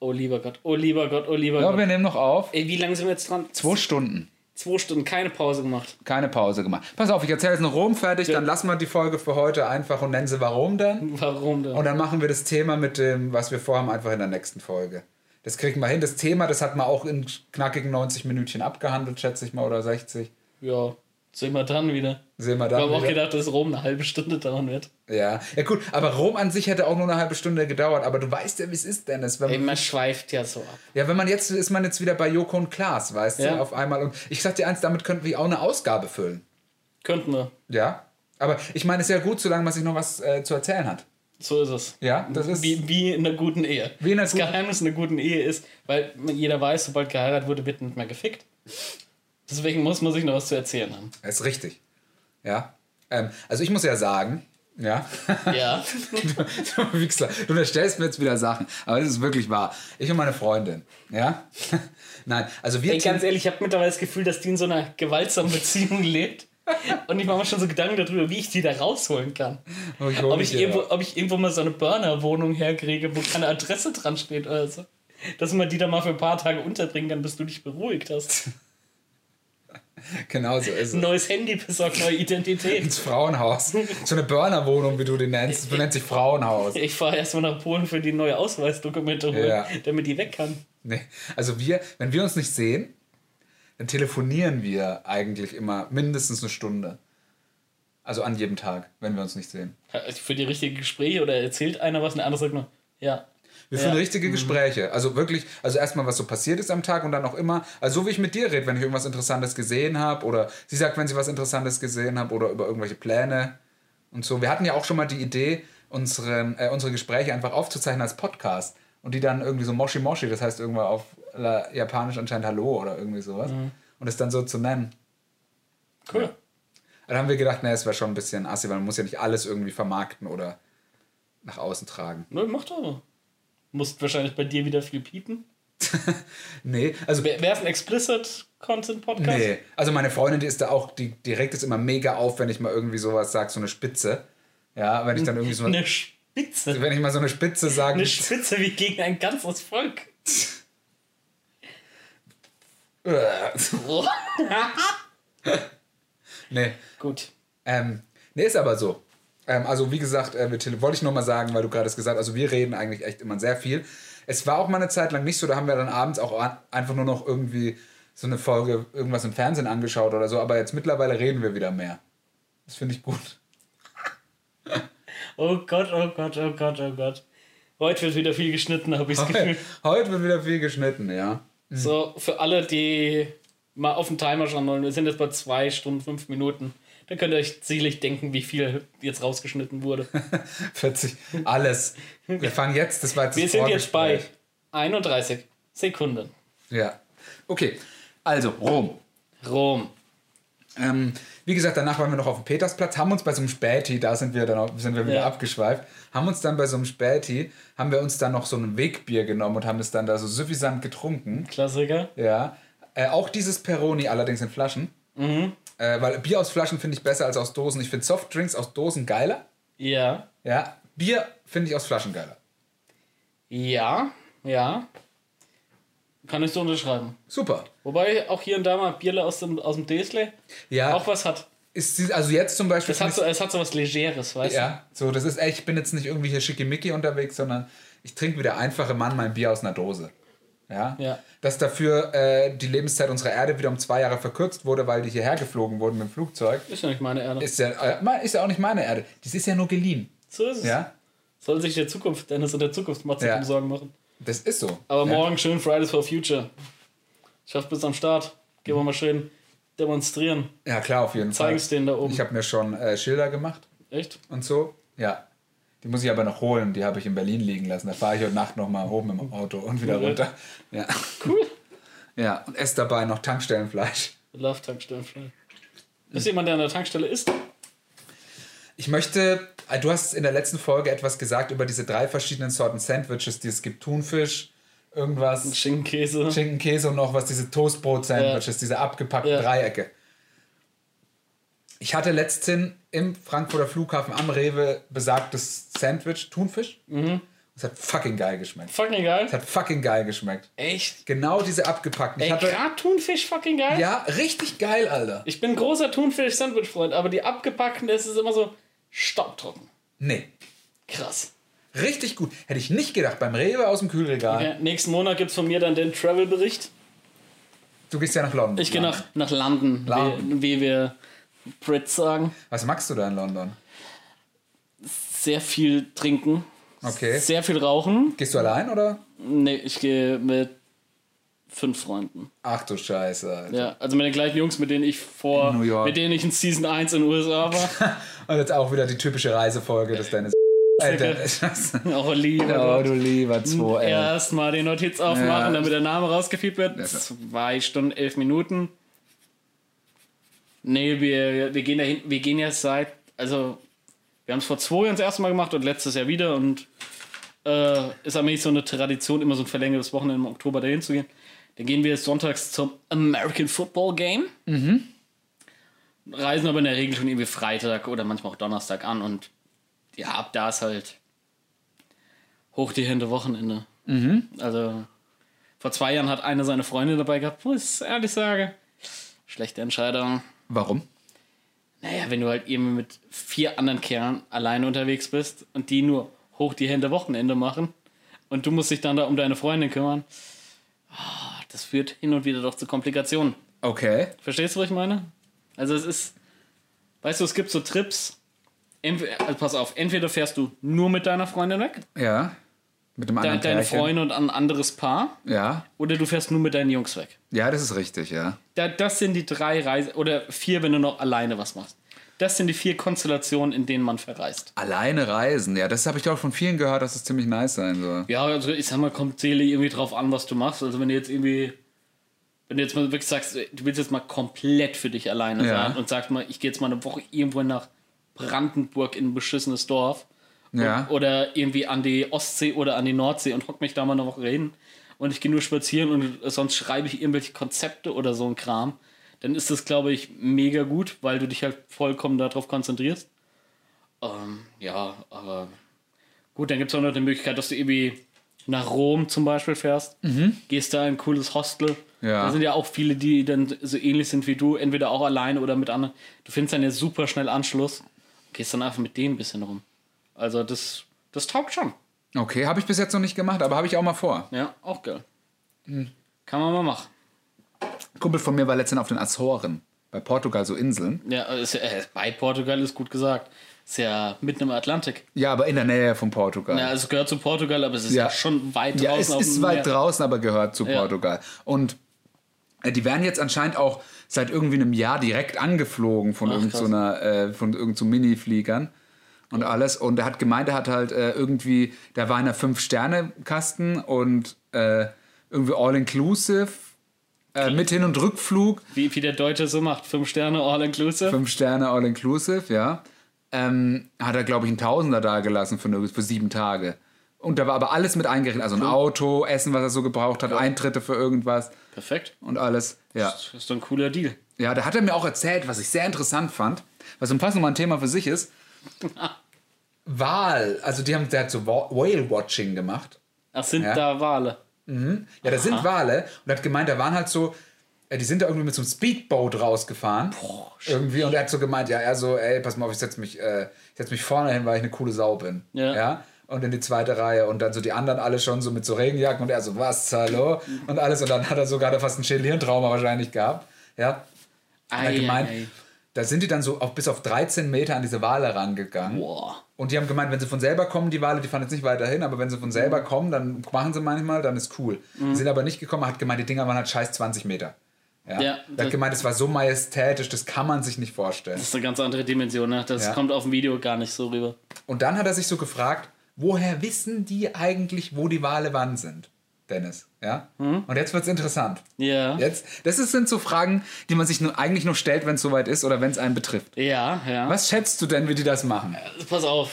Oh lieber Gott, oh lieber Gott, oh lieber Ja, Gott. wir nehmen noch auf. Ey, wie lange sind wir jetzt dran? Zwei Stunden. Zwei Stunden, keine Pause gemacht. Keine Pause gemacht. Pass auf, ich erzähle jetzt noch Rom fertig, dann lassen wir die Folge für heute einfach und nennen sie warum dann. Warum denn? Und dann machen wir das Thema mit dem, was wir vorhaben, einfach in der nächsten Folge. Das kriegen wir hin. Das Thema, das hat man auch in knackigen 90 Minütchen abgehandelt, schätze ich mal, oder 60. Ja, sehen wir dann wieder. Sehen wir Wir haben dann. auch gedacht, dass Rom eine halbe Stunde dauern wird. Ja. ja, gut, aber Rom an sich hätte auch nur eine halbe Stunde gedauert. Aber du weißt ja, wie es ist, Dennis. Wenn Ey, man, man schweift ja so ab. ja, wenn man jetzt ist man jetzt wieder bei Joko und Klaas, weißt Ja. du, auf einmal. Und ich sag dir eins, damit könnten wir auch eine Ausgabe füllen. Könnten wir. Ja. Aber ich meine, es ist ja gut, solange man sich noch was äh, zu erzählen hat. So ist es. Ja, das ist. Wie, wie in einer guten Ehe. Wie in einer das guten- Geheimnis in einer guten Ehe ist, weil jeder weiß, sobald geheiratet wurde, wird nicht mehr gefickt. Deswegen muss man sich noch was zu erzählen haben. Das ist richtig. Ja. Ähm, also ich muss ja sagen, ja. Ja. du Wichsler, du unterstellst mir jetzt wieder Sachen, aber es ist wirklich wahr. Ich und meine Freundin, ja? Nein, also wir Ey, ganz ehrlich, ich habe mittlerweile das Gefühl, dass die in so einer gewaltsamen Beziehung lebt. Und ich mache mir schon so Gedanken darüber, wie ich die da rausholen kann. Oh, ich Ob ich, irgendwo, ob ich irgendwo mal so eine Burner-Wohnung herkriege, wo keine Adresse dran steht oder so. Dass man die da mal für ein paar Tage unterbringen kann, bis du dich beruhigt hast. genau so ist es. Ein neues Handy besorgt, neue Identität. ins Frauenhaus. So eine Burnerwohnung, wie du die nennst. Du nennst dich Frauenhaus. Ich fahre erstmal nach Polen für die neue Ausweisdokumente holen, Ja. damit die weg kann. Nee. Also wir, wenn wir uns nicht sehen, dann telefonieren wir eigentlich immer mindestens eine Stunde. Also an jedem Tag, wenn wir uns nicht sehen. Für die richtigen Gespräche oder erzählt einer was und der andere sagt nur, ja. Wir führen Ja. richtige Gespräche. Also wirklich, also erstmal, was so passiert ist am Tag und dann auch immer, also so wie ich mit dir rede, wenn ich irgendwas Interessantes gesehen habe oder sie sagt, wenn sie was Interessantes gesehen habe oder über irgendwelche Pläne und so. Wir hatten ja auch schon mal die Idee, unsere, äh, unsere Gespräche einfach aufzuzeichnen als Podcast und die dann irgendwie so Moshi Moshi, das heißt irgendwann auf Japanisch anscheinend Hallo oder irgendwie sowas und es dann so zu nennen. Cool. Dann haben wir gedacht, naja, es wäre schon ein bisschen assi, weil man muss ja nicht alles irgendwie vermarkten oder nach außen tragen. Nö, macht aber. Musst wahrscheinlich bei dir wieder viel piepen. Nee, also Wäre es ein explicit Content Podcast? Nee, also meine Freundin, die ist da auch, die, regt es immer mega auf, wenn ich mal irgendwie sowas sage, so eine Spitze. Ja, wenn ich dann irgendwie so, Eine Spitze. wenn ich mal so eine Spitze sage. Eine Spitze wie gegen ein ganzes Volk. Nee, Gut. ähm, nee, ist aber so. Ähm, also wie gesagt, äh, wollte ich nur mal sagen, weil du gerade es gesagt hast, also wir reden eigentlich echt immer sehr viel. Es war auch mal eine Zeit lang nicht so, da haben wir dann abends auch an, einfach nur noch irgendwie so eine Folge, irgendwas im Fernsehen angeschaut oder so, aber jetzt mittlerweile reden wir wieder mehr. Das finde ich gut. Oh Gott, oh Gott, oh Gott, oh Gott. Heute wird wieder viel geschnitten, habe ich das Gefühl. Heute wird wieder viel geschnitten, ja. So, für alle, die mal auf den Timer schauen wollen, wir sind jetzt bei zwei Stunden, fünf Minuten. Dann könnt ihr euch sicherlich denken, wie viel jetzt rausgeschnitten wurde. 40, alles. Wir fangen jetzt, das war jetzt Wir sind jetzt bei Vorgespräch. 31 Sekunden. Ja. Okay, also Rom. Rom. Ähm, wie gesagt, danach waren wir noch auf dem Petersplatz, haben uns bei so einem Späti, da sind wir dann auch, sind wir wieder Ja. abgeschweift, haben uns dann bei so einem Späti, haben wir uns dann noch so ein Wegbier genommen und haben es dann da so suffisant getrunken. Klassiker. Ja. Äh, auch dieses Peroni, allerdings in Flaschen. Mhm. Äh, weil Bier aus Flaschen finde ich besser als aus Dosen. Ich finde Softdrinks aus Dosen geiler. Ja. Ja. Bier finde ich aus Flaschen geiler. Ja. Ja. Kann ich so unterschreiben. Super. Wobei auch hier und da mal Bierle aus dem, aus dem Dösle Ja. auch was hat. Ist, sie- also jetzt zum Beispiel. Es hat, so, es hat so was Legeres, weißt Ja, so, das ist echt, ich bin jetzt nicht irgendwie hier schickimicki unterwegs, sondern ich trinke wie der einfache Mann mein Bier aus einer Dose. Ja. Ja. Dass dafür äh, die Lebenszeit unserer Erde wieder um zwei Jahre verkürzt wurde, weil die hierher geflogen wurden mit dem Flugzeug? Ist ja nicht meine Erde. ist ja, äh, ist ja auch nicht meine Erde. Das ist ja nur geliehen. so ist es. Ja. Soll sich der Zukunft, Dennis und der Zukunftsmatze Ja. Sorgen machen. Das ist so. Aber ja. morgen schön Fridays for Future. Schafft bis am Start. Gehen wir mal schön demonstrieren. Ja, klar, auf jeden Fall. Zeigen es denen da oben. Ich habe mir schon äh, Schilder gemacht Echt? und so. Ja. Die muss ich aber noch holen. Die habe ich in Berlin liegen lassen. Da fahre ich heute Nacht noch mal hoch mit dem Auto und wieder Cool. runter. Ja. Cool. ja. Und esse dabei noch Tankstellenfleisch. Love Tankstellenfleisch. Ist jemand, der an der Tankstelle ist? Ich möchte, äh, du hast in der letzten Folge etwas gesagt über diese drei verschiedenen Sorten Sandwiches, die es gibt. Thunfisch, irgendwas, Schinkenkäse. Schinken, Käse und noch was, diese Toastbrot-Sandwiches, diese abgepackten Ja. Dreiecke. Ich hatte letztens im Frankfurter Flughafen am Rewe besagtes Sandwich, Thunfisch. Mhm. Es hat fucking geil geschmeckt. Fucking geil. Es hat fucking geil geschmeckt. Echt? Genau diese abgepackten. Ich Ey, hatte, grad Thunfisch fucking geil. ja, richtig geil, Alter. Ich bin großer Thunfisch-Sandwich-Freund, aber die abgepackten, das ist immer so staubtrocken. Nee, Krass. richtig gut. Hätte ich nicht gedacht, beim Rewe aus dem Kühlregal. Ja, nächsten Monat gibt es von mir dann den Travel-Bericht. Du gehst ja nach London. Ich gehe nach, nach London, London. Wie, wie wir Brits sagen. Was magst du da in London? Sehr viel trinken, Okay. sehr viel rauchen. Gehst du allein oder? Nee, ich gehe mit fünf Freunden. Ach du Scheiße. Alter. Ja, also mit den gleichen Jungs, mit denen ich vor, mit denen ich in Season 1 in den USA war. Und jetzt auch wieder die typische Reisefolge des deines. Alter, Scheiße. Auch Liebe. Oh, du lieber zwei, ey. Erstmal die Notiz aufmachen, Ja. damit der Name rausgefiebt wird. Zwei Stunden, elf Minuten. Nee, wir, wir gehen dahin, wir gehen jetzt seit, also wir haben es vor zwei Jahren das erste Mal gemacht und letztes Jahr wieder und äh, ist allmählich so eine Tradition, immer so ein verlängertes Wochenende im Oktober dahin zu gehen. Dann gehen wir sonntags zum American Football Game. Reisen aber in der Regel schon irgendwie Freitag oder manchmal auch Donnerstag an und ja, ab da ist halt hoch die Hände Wochenende. Also vor zwei Jahren hat einer seine Freundin dabei gehabt, wo ich ehrlich sage, schlechte Entscheidung. Warum? Naja, wenn du halt eben mit vier anderen Kerlen alleine unterwegs bist und die nur hoch die Hände Wochenende machen und du musst dich dann da um deine Freundin kümmern, ah, das führt hin und wieder doch zu Komplikationen. Okay. Verstehst du, was ich meine? Also es ist, weißt du, es gibt so Trips, entweder, also pass auf, entweder fährst du nur mit deiner Freundin weg, Ja. Mit de anderen deine Pärchen. Freundin und ein anderes Paar, Ja. oder du fährst nur mit deinen Jungs weg. Ja, das ist richtig, ja. Da, das sind die drei Reise oder vier, wenn du noch alleine was machst. Das sind die vier Konstellationen, in denen man verreist. Alleine reisen, ja, das habe ich auch von vielen gehört, dass es ziemlich nice sein soll. Ja, also ich sag mal, kommt Seele irgendwie drauf an, was du machst. Also wenn du jetzt irgendwie, wenn du jetzt mal wirklich sagst, du willst jetzt mal komplett für dich alleine Ja. sein und sagst mal, ich gehe jetzt mal eine Woche irgendwo nach Brandenburg in ein beschissenes Dorf Ja. oder irgendwie an die Ostsee oder an die Nordsee und hock mich da mal eine Woche hin und ich gehe nur spazieren und sonst schreibe ich irgendwelche Konzepte oder so ein Kram, dann ist das, glaube ich, mega gut, weil du dich halt vollkommen darauf konzentrierst. Ähm, ja, aber gut, dann gibt es auch noch die Möglichkeit, dass du irgendwie nach Rom zum Beispiel fährst, gehst da in ein cooles Hostel. Mhm. Ja. Da sind ja auch viele, die dann so ähnlich sind wie du, entweder auch alleine oder mit anderen. Du findest dann ja super schnell Anschluss und gehst dann einfach mit denen ein bisschen rum. Also das, das taugt schon. Okay, habe ich bis jetzt noch nicht gemacht, aber habe ich auch mal vor. Ja, auch geil. Hm. Kann man mal machen. Ein Kumpel von mir war letztens auf den Azoren Bei Portugal so Inseln. Ja, ist, äh, bei Portugal ist gut gesagt. Ist ja mitten im Atlantik. Ja, aber in der Nähe von Portugal. Ja, es gehört zu Portugal, aber es ist ja, Ja. schon weit draußen Ja, es ist weit Meer. draußen, aber gehört zu Ja. Portugal. Und äh, die werden jetzt anscheinend auch seit irgendwie einem Jahr direkt angeflogen von irgendeiner, so äh, von irgend so Mini-Fliegern und alles. Und er hat gemeint, er hat halt äh, irgendwie, da war in einer Fünf-Sterne-Kasten und äh, irgendwie all-inclusive äh, mit Hin- und Rückflug. Wie, wie der Deutsche so macht. Fünf Sterne, all inclusive. Fünf Sterne all-inclusive, ja. Ähm, hat er, glaube ich, einen Tausender da gelassen für, für sieben Tage. Und da war aber alles mit eingerechnet. Also ein Auto, Essen, was er so gebraucht hat, Eintritte für irgendwas Perfekt. und alles. Ja. Das ist doch ein cooler Deal. ja, da hat er mir auch erzählt, was ich sehr interessant fand, was im Pass nochmal ein Thema für sich ist. Wal, also die haben, der hat so Wa- Whale-Watching gemacht. Ach, sind Ja. da Wale? Ja, da sind Wale und er hat gemeint, da waren halt so, äh, die sind da irgendwie mit so einem Speedboat rausgefahren. irgendwie und er hat so gemeint, ja, er so, ey, pass mal auf, ich setz mich, äh, ich setz mich vorne hin, weil ich eine coole Sau bin. Ja. Und in die zweite Reihe und dann so die anderen alle schon so mit so Regenjacken und er so, was, hallo? Und alles und dann hat er sogar da fast einen Schädelhirntrauma wahrscheinlich gehabt. Ja. Und er hat Ei, gemeint, ei, ei. Da sind die dann so auf, bis auf 13 Meter an diese Wale rangegangen. Boah. Und die haben gemeint, wenn sie von selber kommen, die Wale, die fahren jetzt nicht weiter hin, aber wenn sie von selber Mhm. kommen, dann machen sie manchmal, dann ist cool. Die sind aber nicht gekommen, hat gemeint, die Dinger waren halt scheiß 20 Meter. Ja. Ja, er hat gemeint, es war so majestätisch, das kann man sich nicht vorstellen. Das ist eine ganz andere Dimension, ne? Das Ja. kommt auf dem Video gar nicht so rüber. Und dann hat er sich so gefragt, woher wissen die eigentlich, wo die Wale wann sind? Dennis, ja? Mhm. Und jetzt wird's interessant. Ja. Jetzt, das ist- sind so Fragen, die man sich nur, eigentlich nur stellt, wenn es soweit ist oder wenn es einen betrifft. Ja, ja. Was schätzt du denn, wie die das machen? Pass auf.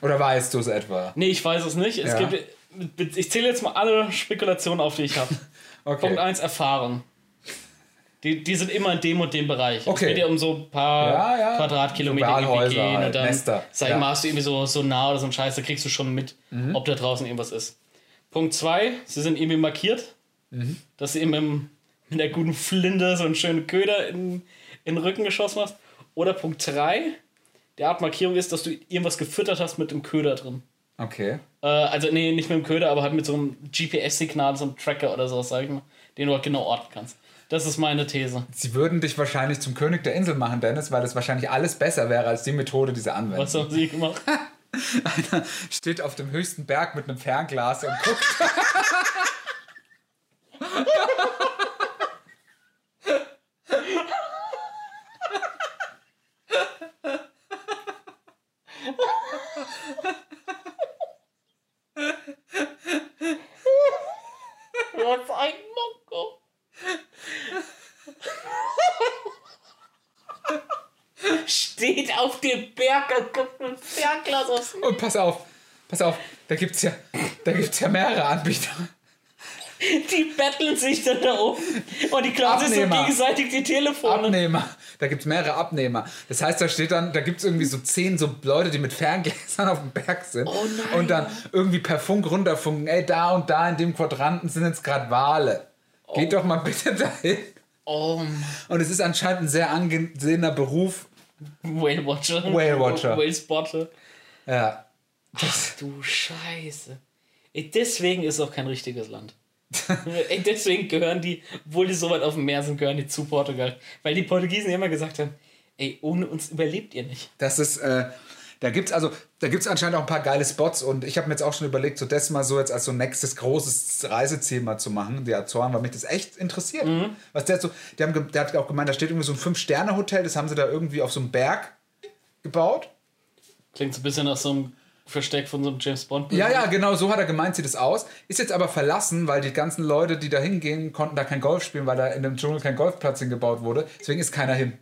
Oder weißt du es etwa? Nee, ich weiß es nicht. Es Ja. gibt, ich zähle jetzt mal alle Spekulationen auf, die ich habe. Okay. Punkt 1, Erfahrung. Die, die sind immer in dem und dem Bereich. Okay. Es geht ja um so ein paar Ja, ja. Quadratkilometer So Walhäuser gehen halt, und dann Nester. sag ich mal, hast du irgendwie so, so nah oder so ein Scheiß, da kriegst du schon mit, Mhm. ob da draußen irgendwas ist. Punkt 2, sie sind irgendwie markiert, Mhm. dass du eben im, mit der guten Flinte so einen schönen Köder in, in den Rücken geschossen hast. Oder Punkt 3, der Art Markierung ist, dass du irgendwas gefüttert hast mit dem Köder drin. Okay. Äh, also, nee, nicht mit dem Köder, aber halt mit so einem GPS-Signal, so einem Tracker oder so, sag ich mal, den du halt genau orten kannst. Das ist meine These. Sie würden dich wahrscheinlich zum König der Insel machen, Dennis, weil das wahrscheinlich alles besser wäre als die Methode, die sie anwenden. Was haben sie gemacht? Einer steht auf dem höchsten Berg mit einem Fernglas und guckt. Was ein Monko. Steht auf dem Berg und guckt mit dem Fernglas aufs Und pass auf, pass auf, da gibt's ja, da gibt's ja mehrere Anbieter. Die betteln sich dann da oben und die klauen sich so gegenseitig die Telefone. Abnehmer. Da gibt's mehrere Abnehmer. Das heißt, da steht dann, da gibt's irgendwie so zehn so Leute, die mit Ferngläsern auf dem Berg sind. Oh. Und dann irgendwie per Funk runterfunken, ey, da und da in dem Quadranten sind jetzt gerade Wale. Geht doch mal bitte dahin. Oh. Und es ist anscheinend ein sehr angesehener Beruf. Whale Watcher. Whale Watcher. Whale Spotter. Ja. Ach du Scheiße. Ey, deswegen ist es auch kein richtiges Land. Ey, deswegen gehören die, obwohl die so weit auf dem Meer sind, gehören die zu Portugal. Weil die Portugiesen immer gesagt haben, ey, ohne uns überlebt ihr nicht. Das ist, äh, da gibt's also, da gibt's anscheinend auch ein paar geile Spots und ich habe mir jetzt auch schon überlegt, so das mal so jetzt als so nächstes großes Reiseziel mal zu machen, die Azoren, weil mich das echt interessiert. Was der so, die haben, der hat auch gemeint, da steht irgendwie so ein Fünf-Sterne-Hotel, das haben sie da irgendwie auf so einem Berg gebaut. Klingt so ein bisschen nach so einem Versteck von so einem James Bond. Ja, ja, genau, so hat er gemeint, sieht es aus. Ist jetzt aber verlassen, weil die ganzen Leute, die da hingehen, konnten da kein Golf spielen, weil da in dem Dschungel kein Golfplatz hingebaut wurde. Deswegen ist keiner hin.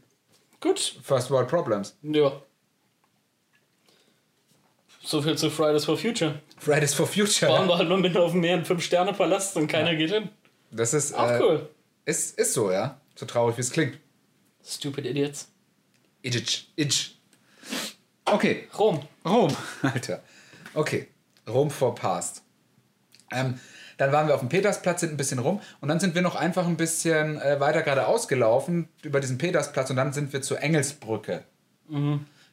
Gut. First World Problems. Ja. So viel zu Fridays for Future. Fridays for Future. Bauen wir halt nur mitten auf dem Meer einen Fünf-Sterne-Palast und keiner geht hin. Das ist, Auch äh, cool. ist, ist so, ja. So traurig, wie es klingt. Stupid Idiots. Itch. Itch. Okay, Rom. Rom, Alter. Okay, Rom for Past. Ähm, dann waren wir auf dem Petersplatz, sind ein bisschen rum und dann sind wir noch einfach ein bisschen äh, weiter geradeaus gelaufen über diesen Petersplatz und dann sind wir zur Engelsbrücke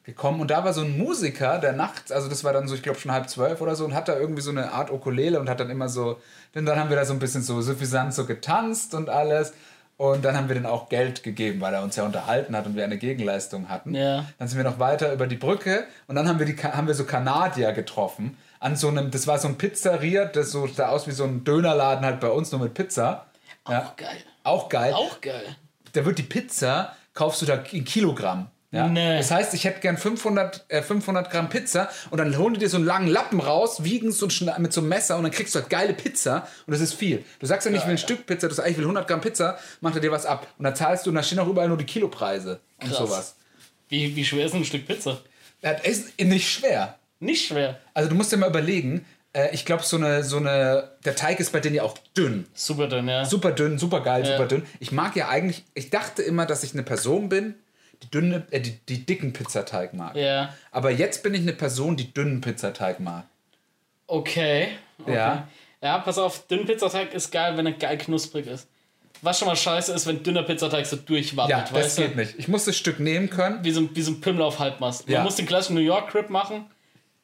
gekommen und da war so ein Musiker, der nachts, also das war dann so, ich glaube schon halb zwölf oder so und hat da irgendwie so eine Art Ukulele und hat dann immer so, denn dann haben wir da so ein bisschen so suffisant so getanzt und alles Und dann haben wir dann auch Geld gegeben, weil er uns ja unterhalten hat und wir eine Gegenleistung hatten. Ja. Dann sind wir noch weiter über die Brücke und dann haben wir, die, haben wir so Kanadier getroffen. An so einem, das war so ein Pizzeria, das so sah aus wie so ein Dönerladen halt bei uns, nur mit Pizza. Ja. Auch geil. Auch geil. Auch geil. Da wird die Pizza, kaufst du da in Kilogramm. Ja? Nee. Das heißt, ich hätte gern 500, äh, 500 Gramm Pizza und dann holen die dir so einen langen Lappen raus, wiegen es und mit so einem Messer und dann kriegst du halt geile Pizza und das ist viel. Du sagst ja nicht, ich will ein Stück Pizza, du sagst, ich will 100 Gramm Pizza, macht er dir was ab. Und dann zahlst du und da stehen auch überall nur die Kilopreise und Krass. sowas. Wie, wie schwer ist ein Stück Pizza? Das ist nicht schwer. Nicht schwer. Also du musst dir mal überlegen, äh, ich glaube, so eine, so eine, der Teig ist bei denen ja auch dünn. Super dünn, ja. Super dünn, super geil, Ja. super dünn. Ich mag ja eigentlich, ich dachte immer, dass ich eine Person bin, die dünne, äh, die, die dicken Pizzateig mag. Ja. Aber jetzt bin ich eine Person, die dünnen Pizzateig mag. Okay. okay. Ja. Ja, pass auf, dünn Pizzateig ist geil, wenn er geil knusprig ist. Was schon mal scheiße ist, wenn dünner Pizzateig so durchwabbelt, Ja, das geht du? nicht. Ich muss das Stück nehmen können. Wie so, ein- wie so ein Pimmel auf Halbmast. Man Ja. muss den klassischen New York Crib machen,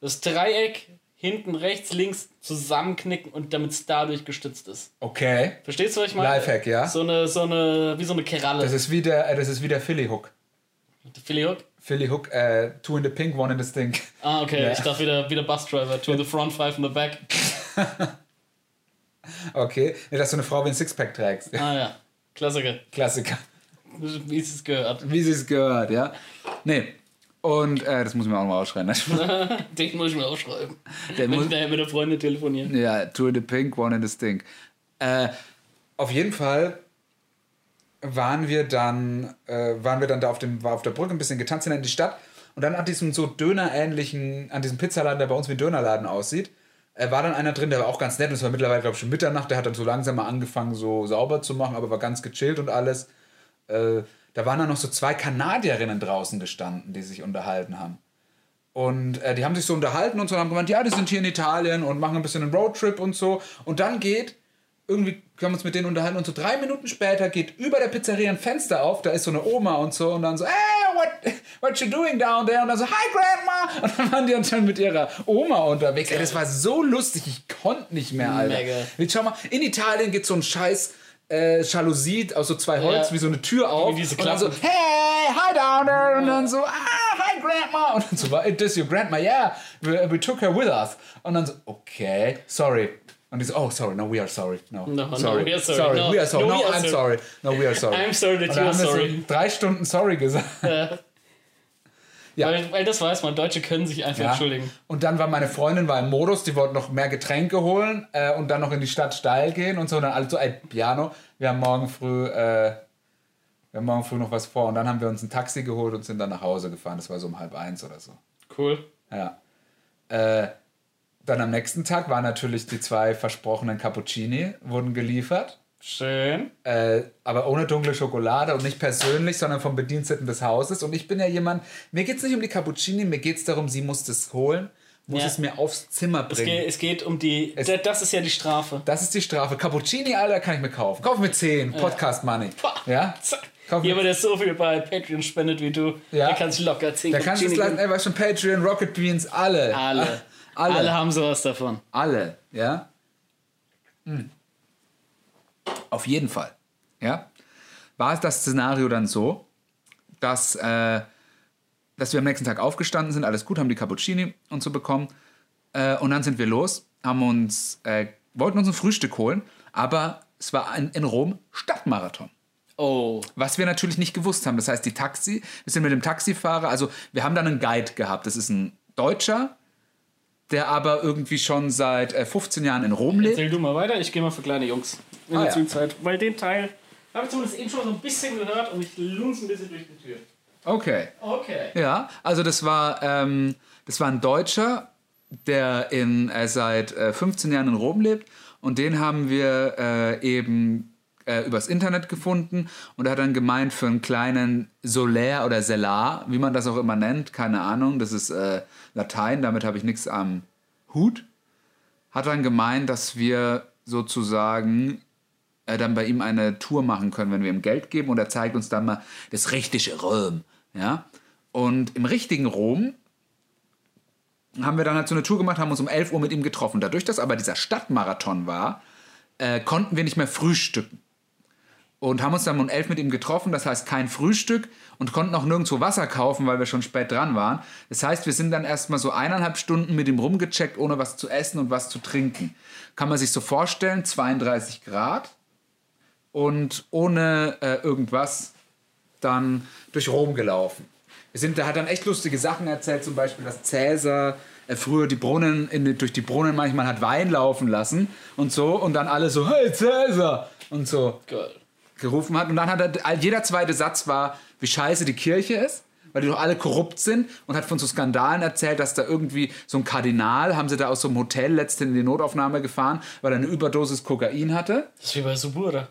das Dreieck hinten, rechts, links zusammenknicken und damit es dadurch gestützt ist. Okay. Verstehst du, was ich meine? Lifehack, ja. So eine, so eine, wie so eine Keralle. Das ist wie der, äh, das ist wie der Philly Hook. Philly Hook? Philly Hook, äh, two in the pink, one in the stink. Ah, okay. Ja. Ich dachte wieder, wieder Bus Driver. To the front, five in the back. Okay. Nee, dass du eine Frau wie ein Sixpack trägst. Ah ja. Klassiker. Klassiker. Wie es gehört. Wie sie es gehört, ja. Nee. Und äh, das muss ich mir auch mal ausschreiben. ne? Den muss ich mir aufschreiben. Der Wenn muss, ich daher mit der Freundin telefoniere. Ja, two in the pink, one in the stink. Äh, auf jeden Fall waren wir dann, äh, waren wir dann da auf, dem, war auf der Brücke ein bisschen getanzt in die Stadt und dann an diesem so Döner-ähnlichen, an diesem Pizzaladen, der bei uns wie ein Dönerladen aussieht, äh, war dann einer drin, der war auch ganz nett und es war mittlerweile, glaube ich, schon Mitternacht, der hat dann so langsam mal angefangen, so sauber zu machen, aber war ganz gechillt und alles. Äh, da waren dann noch so zwei Kanadierinnen draußen gestanden, die sich unterhalten haben. Und äh, die haben sich so unterhalten und so und haben gemeint, ja, die sind hier in Italien und machen ein bisschen einen Roadtrip und so. Und dann geht, irgendwie haben wir uns mit denen unterhalten und so drei Minuten später geht über der Pizzeria ein Fenster auf, da ist so eine Oma und so und dann so, hey, what, what you doing down there? Und dann so, hi Grandma! Und dann waren die anscheinend mit ihrer Oma unterwegs. Ey, das war so lustig, ich konnte nicht mehr, Alter. Mega. Jetzt schau mal, in Italien geht so ein scheiß äh, Jalousie aus so zwei Holz, Ja. wie so eine Tür auf. Wie diese und dann so, hey, hi down there. Und dann so, ah, hi Grandma. Und dann so, "Is this your grandma? Yeah, we, we took her with us. Und dann so, okay, sorry. Und die so, oh, sorry, no, we are sorry. No, No, no, sorry. we are sorry. No, we are sorry. no, No, we are I'm sorry. sorry. No, we are sorry. I'm sorry that you are sorry. drei Stunden sorry gesagt. Ja. Ja. Weil, weil das weiß man, Deutsche können sich einfach Ja. entschuldigen. Und dann war meine Freundin war im Modus, die wollte noch mehr Getränke holen äh, und dann noch in die Stadt steil gehen und so. Und dann alles so, ey, Piano, wir haben morgen früh, äh, wir haben morgen früh noch was vor. Und dann haben wir uns ein Taxi geholt und sind dann nach Hause gefahren. Das war so um halb eins oder so. Cool. Ja. Äh, dann am nächsten Tag waren natürlich die zwei versprochenen Cappuccini, wurden geliefert. Schön. Äh, aber ohne dunkle Schokolade und nicht persönlich, sondern vom Bediensteten des Hauses. Und ich bin ja jemand, mir geht es nicht um die Cappuccini, mir geht es darum, sie muss das holen, muss Ja. es mir aufs Zimmer Es bringen. geht, es geht um die. da- das ist ja die Strafe. Das ist die Strafe. Cappuccini, Alter, kann ich mir kaufen. Kauf mir 10, Podcast Money. Ja? Zack. Kauf Jemand, der so viel bei Patreon spendet wie du, Ja. der kann sich locker 10 Da kannst du es Cappuccini leisten, ey, weißt schon, Patreon, Rocket Beans, alle. Alle. Alle. Alle haben sowas davon. Alle, ja? Hm. Auf jeden Fall, ja? War es das Szenario dann so, dass, äh, dass wir am nächsten Tag aufgestanden sind, alles gut, haben die Cappuccini und so bekommen äh, und dann sind wir los, haben uns, äh, wollten uns ein Frühstück holen, aber es war in, in Rom Stadtmarathon. Oh. Was wir natürlich nicht gewusst haben. Das heißt, die Taxi, wir sind mit dem Taxifahrer, also wir haben dann einen Guide gehabt. Das ist ein Deutscher, der aber irgendwie schon seit äh, 15 Jahren in Rom lebt. Erzähl du mal weiter, ich gehe mal für kleine Jungs. In Ah, der ja. Zwischenzeit. Weil den Teil habe ich zumindest eben schon so ein bisschen gehört und ich lunze ein bisschen durch die Tür. Okay. Okay. Ja, also das war, ähm, das war ein Deutscher, der in, äh, seit äh, 15 Jahren in Rom lebt und den haben wir äh, eben äh, übers Internet gefunden und er hat dann gemeint, für einen kleinen Solar oder Selar, wie man das auch immer nennt, keine Ahnung, das ist äh, Latein, damit habe ich nichts am Hut, hat dann gemeint, dass wir sozusagen äh, dann bei ihm eine Tour machen können, wenn wir ihm Geld geben und er zeigt uns dann mal das richtige Rom. Ja? Und im richtigen Rom haben wir dann halt so eine Tour gemacht, haben uns um 11 Uhr mit ihm getroffen. Dadurch, dass aber dieser Stadtmarathon war, äh, konnten wir nicht mehr frühstücken. Und haben uns dann um elf mit ihm getroffen, das heißt kein Frühstück und konnten auch nirgendwo Wasser kaufen, weil wir schon spät dran waren. Das heißt, wir sind dann erstmal so eineinhalb Stunden mit ihm rumgecheckt, ohne was zu essen und was zu trinken. Kann man sich so vorstellen, 32 Grad und ohne äh, irgendwas dann durch Rom gelaufen. Wir sind, der hat dann echt lustige Sachen erzählt, zum Beispiel, dass Cäsar äh, früher die Brunnen, in, durch die Brunnen manchmal hat Wein laufen lassen und so und dann alle so, hey Cäsar und so Geil. Gerufen hat. Und dann hat er, jeder zweite Satz war, wie scheiße die Kirche ist, weil die doch alle korrupt sind und hat von so Skandalen erzählt, dass da irgendwie so ein Kardinal, haben sie da aus so einem Hotel letztens in die Notaufnahme gefahren, weil er eine Überdosis Kokain hatte. Das ist wie bei Subura.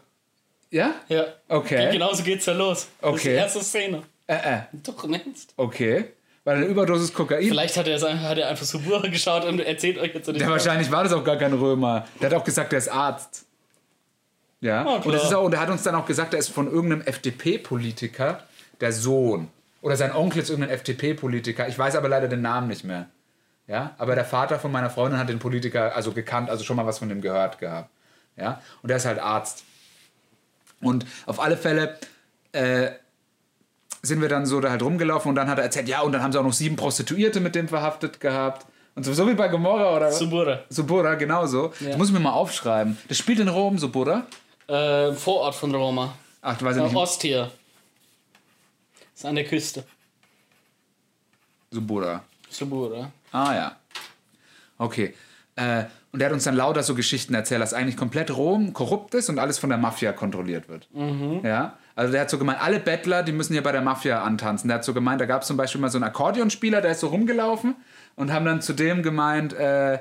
Ja? Ja. Okay. Genauso geht's ja los. Das ist die Okay. erste Szene. Äh, äh, Doch, nennst. okay. Weil er eine Überdosis Kokain. Vielleicht hat er, hat er einfach Subura geschaut und erzählt euch jetzt so Ja, wahrscheinlich war das auch gar kein Römer. Der hat auch gesagt, er ist Arzt. Ja. Ah, und, das ist auch, und er hat uns dann auch gesagt, er ist von irgendeinem FDP-Politiker der Sohn. Oder sein Onkel ist irgendein FDP-Politiker. Ich weiß aber leider den Namen nicht mehr. Ja. Aber der Vater von meiner Freundin hat den Politiker also gekannt, also schon mal was von dem gehört gehabt. Ja. Und er ist halt Arzt. Und auf alle Fälle äh, sind wir dann so da halt rumgelaufen und dann hat er erzählt, ja, und dann haben sie auch noch sieben Prostituierte mit dem verhaftet gehabt. Und so, wie bei Gomorra oder was? Subura. Subura, genauso. Das muss ich mir mal aufschreiben. Das spielt in Rom, Subura. Äh, Vorort von Roma. Ach, du weißt ja Äh, nicht. Ostia. Ist an der Küste. Subura. Subura. Ah ja. Okay. Äh, und er hat uns dann lauter so Geschichten erzählt, dass eigentlich komplett Rom korrupt ist und alles von der Mafia kontrolliert wird. Ja. Also der hat so gemeint, alle Bettler, die müssen hier bei der Mafia antanzen. Der hat so gemeint, da gab es zum Beispiel mal so einen Akkordeonspieler, der ist so rumgelaufen und haben dann zu dem gemeint, äh,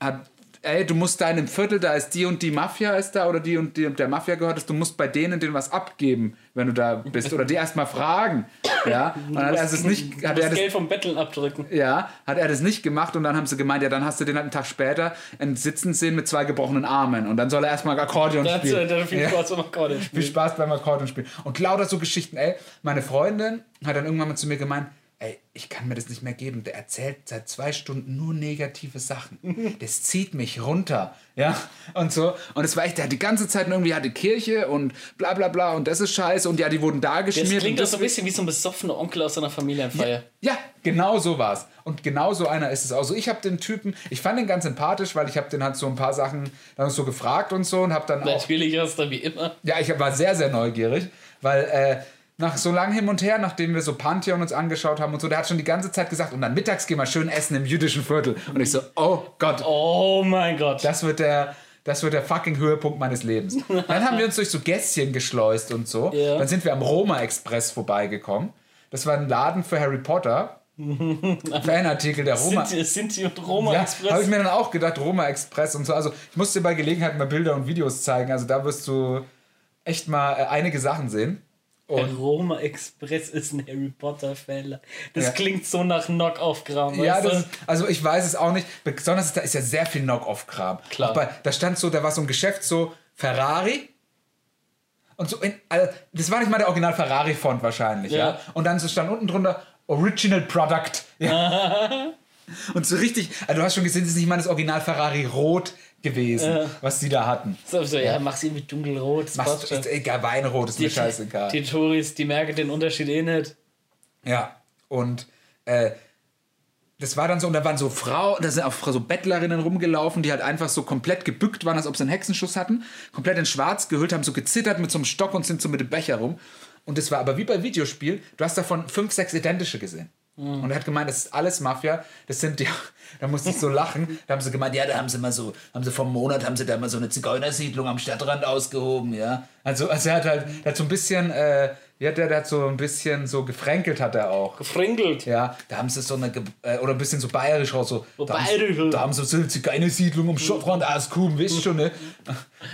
hat, ey, du musst da in dem Viertel, da ist die und die Mafia ist da oder die und die und der Mafia gehört ist, du musst bei denen denen was abgeben, wenn du da bist oder die erstmal fragen. Ja. Und dann hat er es nicht, hat er das Geld vom Betteln abdrücken. ja, hat er das nicht gemacht und dann haben sie gemeint, ja, dann hast du den halt einen Tag später sitzen sehen mit zwei gebrochenen Armen und dann soll er erstmal Akkordeon Da hat spielen. er viel Ja. Spaß beim Akkordeon Viel spielen. Spaß beim Akkordeon spielen. Und lauter so Geschichten, ey, meine Freundin hat dann irgendwann mal zu mir gemeint, ey, ich kann mir das nicht mehr geben. Der erzählt seit zwei Stunden nur negative Sachen. Das zieht mich runter. Ja, und so. Und es war echt, der hat die ganze Zeit irgendwie hatte Kirche und bla bla bla und das ist scheiße und ja, die wurden da Das geschmiert. klingt und doch so ein bisschen wie so ein besoffener Onkel aus einer Familienfeier. ja, genau so war's. Und genau so einer ist es auch. So, ich habe den Typen, ich fand den ganz sympathisch, weil ich habe den halt so ein paar Sachen dann so gefragt und so und habe dann auch, Natürlich ist er wie immer. ja, ich war sehr, sehr neugierig, weil äh, nach so lang hin und her, nachdem wir so Pantheon uns angeschaut haben und so, der hat schon die ganze Zeit gesagt, und dann mittags gehen wir schön essen im jüdischen Viertel. Und ich so, oh Gott, Oh mein Gott. das wird der, das wird der fucking Höhepunkt meines Lebens. Dann haben wir uns durch so Gässchen geschleust und so. Ja. Dann sind wir am Roma Express vorbeigekommen. Das war ein Laden für Harry Potter. Fanartikel der Roma. Sinti, Sinti und Roma Ja, habe ich Express. mir dann auch gedacht, Roma Express und so. Also ich muss dir bei Gelegenheit mal Bilder und Videos zeigen. Also da wirst du echt mal äh, einige Sachen sehen. Und Roma Express ist ein Harry Potter Fan. Das Ja. klingt so nach Knock-Off-Kram. ja, das also ich weiß es auch nicht. Besonders da ist ja sehr viel Knock-off-Kram. Klar. Bei- Da stand so, da war so ein Geschäft so Ferrari. Und so, in, also, das war nicht mal der Original Ferrari-Font wahrscheinlich, ja. Ja. Und dann so stand unten drunter Original Product. Ja. Und so richtig, also du hast schon gesehen, das ist nicht mal das Original Ferrari Rot gewesen, Ja. was die da hatten. So, so, ja, mach sie mit dunkelrot. Machst, ist egal, Weinrot ist mir Die, scheißegal. die Touris, die merken den Unterschied eh nicht. Ja, und äh, das war dann so, und da waren so Frauen, da sind auch so Bettlerinnen rumgelaufen, die halt einfach so komplett gebückt waren, als ob sie einen Hexenschuss hatten, komplett in schwarz gehüllt, haben so gezittert mit so einem Stock und sind so mit dem Becher rum. Und das war aber wie bei Videospiel, du hast davon fünf, sechs identische gesehen. Und er hat gemeint, das ist alles Mafia. Das sind die, da musste ich so lachen. Da haben sie gemeint, ja, da haben sie mal so, haben sie vom Monat, haben sie da mal so eine Zigeunersiedlung am Stadtrand ausgehoben, ja. Also, also er hat halt, der hat so ein bisschen, äh, ja, der, der hat so ein bisschen so gefränkelt hat er auch. Gefrinkelt. Ja, da haben sie so eine, äh, oder ein bisschen so bayerisch raus, so. So da, haben sie, bayerisch. da haben sie so eine Zigeunersiedlung am Stadtrand ausgehoben, wisst schon, ne?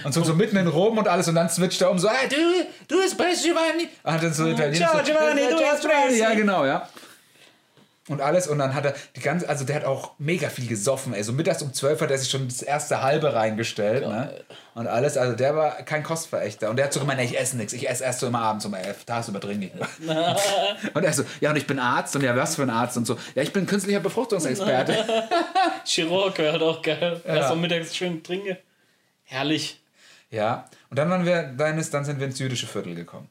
Und so, so mitten in Rom und alles und dann switcht er um so, hey, du, du espresso Giovanni. Und dann so Italienisch. Ciao, Giovanni, du Ciao, espresso. Ja, genau, ja. Und alles und dann hat er die ganze, also der hat auch mega viel gesoffen, ey. So mittags um 12 hat er sich schon das erste halbe reingestellt, ne? Und alles, also der war kein Kostverächter. Und der hat so gemeint, ey, ich esse nichts, ich esse erst so immer abends um 11, tagsüber trinke ich. und er so, ja, und ich bin Arzt und ja, was für ein Arzt und so. Ja, ich bin künstlicher Befruchtungsexperte. Chirurg wäre halt auch geil. Erst am mittags schön trinke. Herrlich. Ja, und dann waren wir, dann, ist, dann sind wir ins jüdische Viertel gekommen.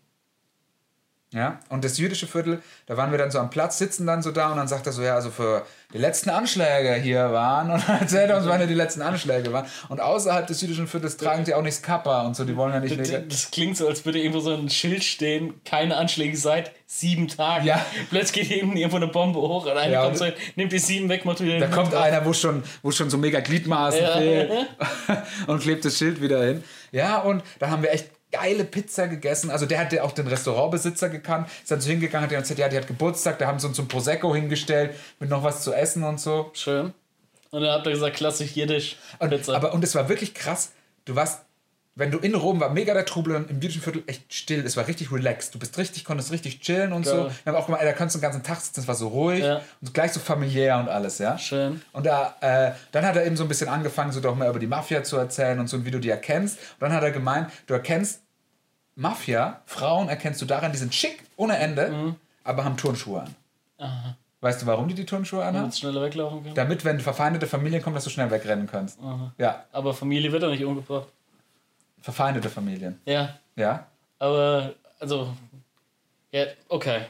Ja, und das jüdische Viertel, da waren wir dann so am Platz, sitzen dann so da und dann sagt er so, ja, also für die letzten Anschläge hier waren und erzählt er uns, wann die letzten Anschläge waren. Und außerhalb des jüdischen Viertels tragen die auch nichts Kappa und so, die wollen ja nicht... Das, das klingt so, als würde irgendwo so ein Schild stehen, keine Anschläge seit sieben Tagen. Ja. Plötzlich geht hinten irgendwo eine Bombe hoch und einer Ja, kommt so, nimmt die sieben weg, macht wieder Da kommt drauf. einer, wo schon, wo schon so mega Gliedmaßen Ja. fehlen und klebt das Schild wieder hin. Ja, und da haben wir echt geile Pizza gegessen. Also der hat ja auch den Restaurantbesitzer gekannt, ist dann so hingegangen, hat gesagt, ja, die hat Geburtstag, da haben sie uns so ein Prosecco hingestellt mit noch was zu essen und so. Schön. Und dann habt ihr gesagt, klassisch jiddisch. Und, Pizza. aber, und es war wirklich krass. Du warst, wenn du in Rom war, mega der Trubel und im jüdischen Viertel echt still. Es war richtig relaxed. Du bist richtig, konntest richtig chillen und so. Geil. Wir haben auch gemacht, ey, da kannst du den ganzen Tag sitzen, es war so ruhig Ja. und gleich so familiär und alles, ja. Schön. Und da, äh, dann hat er eben so ein bisschen angefangen, so doch mal über die Mafia zu erzählen und so, wie du die erkennst. Und dann hat er gemeint, du erkennst Mafia, Frauen erkennst du daran, die sind schick ohne Ende, Mhm. aber haben Turnschuhe an. Weißt du, warum die die Turnschuhe anhaben? Damit schneller weglaufen kann. Damit, wenn verfeindete Familien kommen, dass du schnell wegrennen kannst. Ja, Aber Familie wird doch nicht umgebracht. Verfeindete Familien. Ja. Ja. Aber, also. Ja, okay.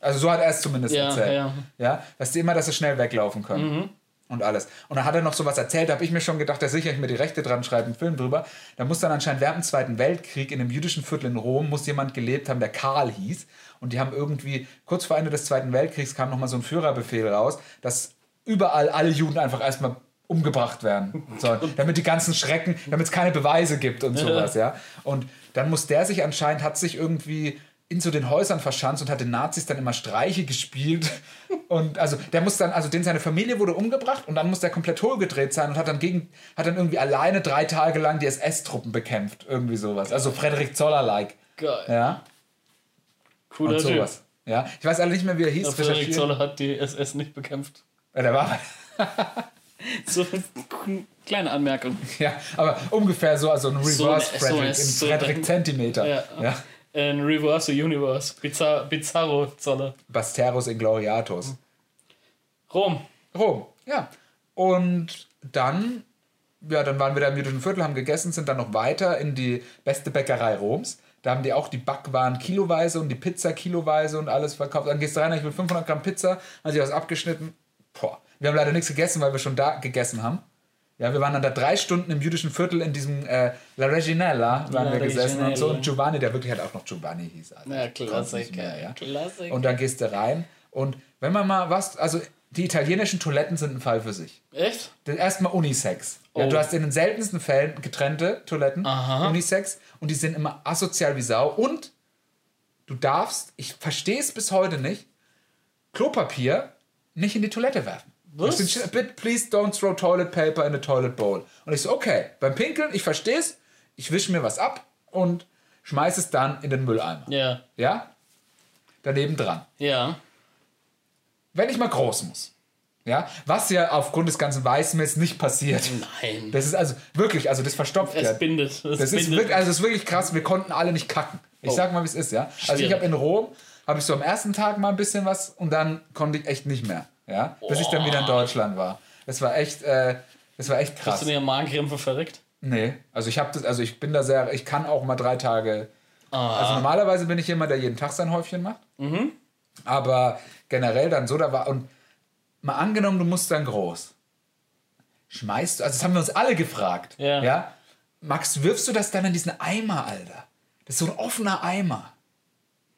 Also so hat er es zumindest Ja, erzählt. ja. ja. Dass die immer, dass sie schnell weglaufen können. Und alles. Und dann hat er noch sowas erzählt, da habe ich mir schon gedacht, da sichere ich mir die Rechte dran, schreibe einen Film drüber. Da muss dann anscheinend während dem Zweiten Weltkrieg in einem jüdischen Viertel in Rom muss jemand gelebt haben, der Karl hieß. Und die haben irgendwie, kurz vor Ende des Zweiten Weltkriegs kam nochmal so ein Führerbefehl raus, dass überall alle Juden einfach erstmal umgebracht werden sollen, damit die ganzen Schrecken, damit es keine Beweise gibt und sowas, ja. Und dann muss der sich anscheinend, hat sich irgendwie in so den Häusern verschanzt und hat den Nazis dann immer Streiche gespielt. Und also der muss dann, also den seine Familie wurde umgebracht und dann muss der komplett hohlgedreht sein und hat dann gegen, hat dann irgendwie alleine drei Tage lang die SS-Truppen bekämpft. Irgendwie sowas. Also Frederik Zoller-like. Geil. Ja. Cooler Und Typ. sowas. Ja. Ich weiß alle nicht mehr, wie er hieß. Aber Frederik. Zoller hat die SS nicht bekämpft. Ja, der war. So eine kleine Anmerkung. Ja, aber ungefähr so, also ein Reverse So Frederick, so in so Frederick ein- Zentimeter. Ja. Ja. Ein Reverse Universe. Bizar Bizarro Zoller. Basteros Ingloriatus. Rom. Rom, ja. Und dann, ja, dann waren wir da im jüdischen Viertel, haben gegessen, sind dann noch weiter in die beste Bäckerei Roms. Da haben die auch die Backwaren kiloweise und die Pizza kiloweise und alles verkauft. Dann gehst du rein, ich will 500 Gramm Pizza, haben sie was abgeschnitten. Boah. Wir haben leider nichts gegessen, weil wir schon da gegessen haben. Ja, wir waren dann da drei Stunden im jüdischen Viertel in diesem äh, La Reginella waren La wir gesessen und so. Und Giovanni, der wirklich halt auch noch Giovanni hieß. Alter. Ja, Klassiker. mehr, ja. Klassiker. Und dann gehst du rein. Und wenn man mal was, also die italienischen Toiletten sind ein Fall für sich. Echt? Erstmal Unisex. Ja, Oh. du hast in den seltensten Fällen getrennte Toiletten, Aha. Unisex, und die sind immer asozial wie Sau. Und du darfst, ich verstehe es bis heute nicht, Klopapier nicht in die Toilette werfen. Was? Sind- Bitte, please don't throw toilet paper in a toilet bowl. Und ich so, okay, beim Pinkeln, ich verstehe es, ich wische mir was ab und schmeiß es dann in den Mülleimer. Ja. Ja? Daneben dran Ja. wenn ich mal groß muss. Ja, was ja aufgrund des ganzen Weißmeers nicht passiert. Nein. Das ist also wirklich, also das verstopft Es ja. bindet. Es Das ist bindet. wirklich, also das ist wirklich krass. Wir konnten alle nicht kacken. Ich Oh. sag mal, wie es ist, ja. Also ich habe in Rom, habe ich so am ersten Tag mal ein bisschen was und dann konnte ich echt nicht mehr, ja, bis ich dann wieder in Deutschland war. Das war echt, äh, das war echt Hast krass. du dir Magenkrämpfe verreckt? Nee, also ich habe das, also ich bin da sehr, ich kann auch mal drei Tage. Ah. Also normalerweise bin ich jemand, der jeden Tag sein Häufchen macht. Mhm. Aber generell dann so, da war und mal angenommen, du musst dann groß. Schmeißt du, also das haben wir uns alle gefragt. Ja. ja? Max, wirfst du das dann in diesen Eimer, Alter? Das ist so ein offener Eimer.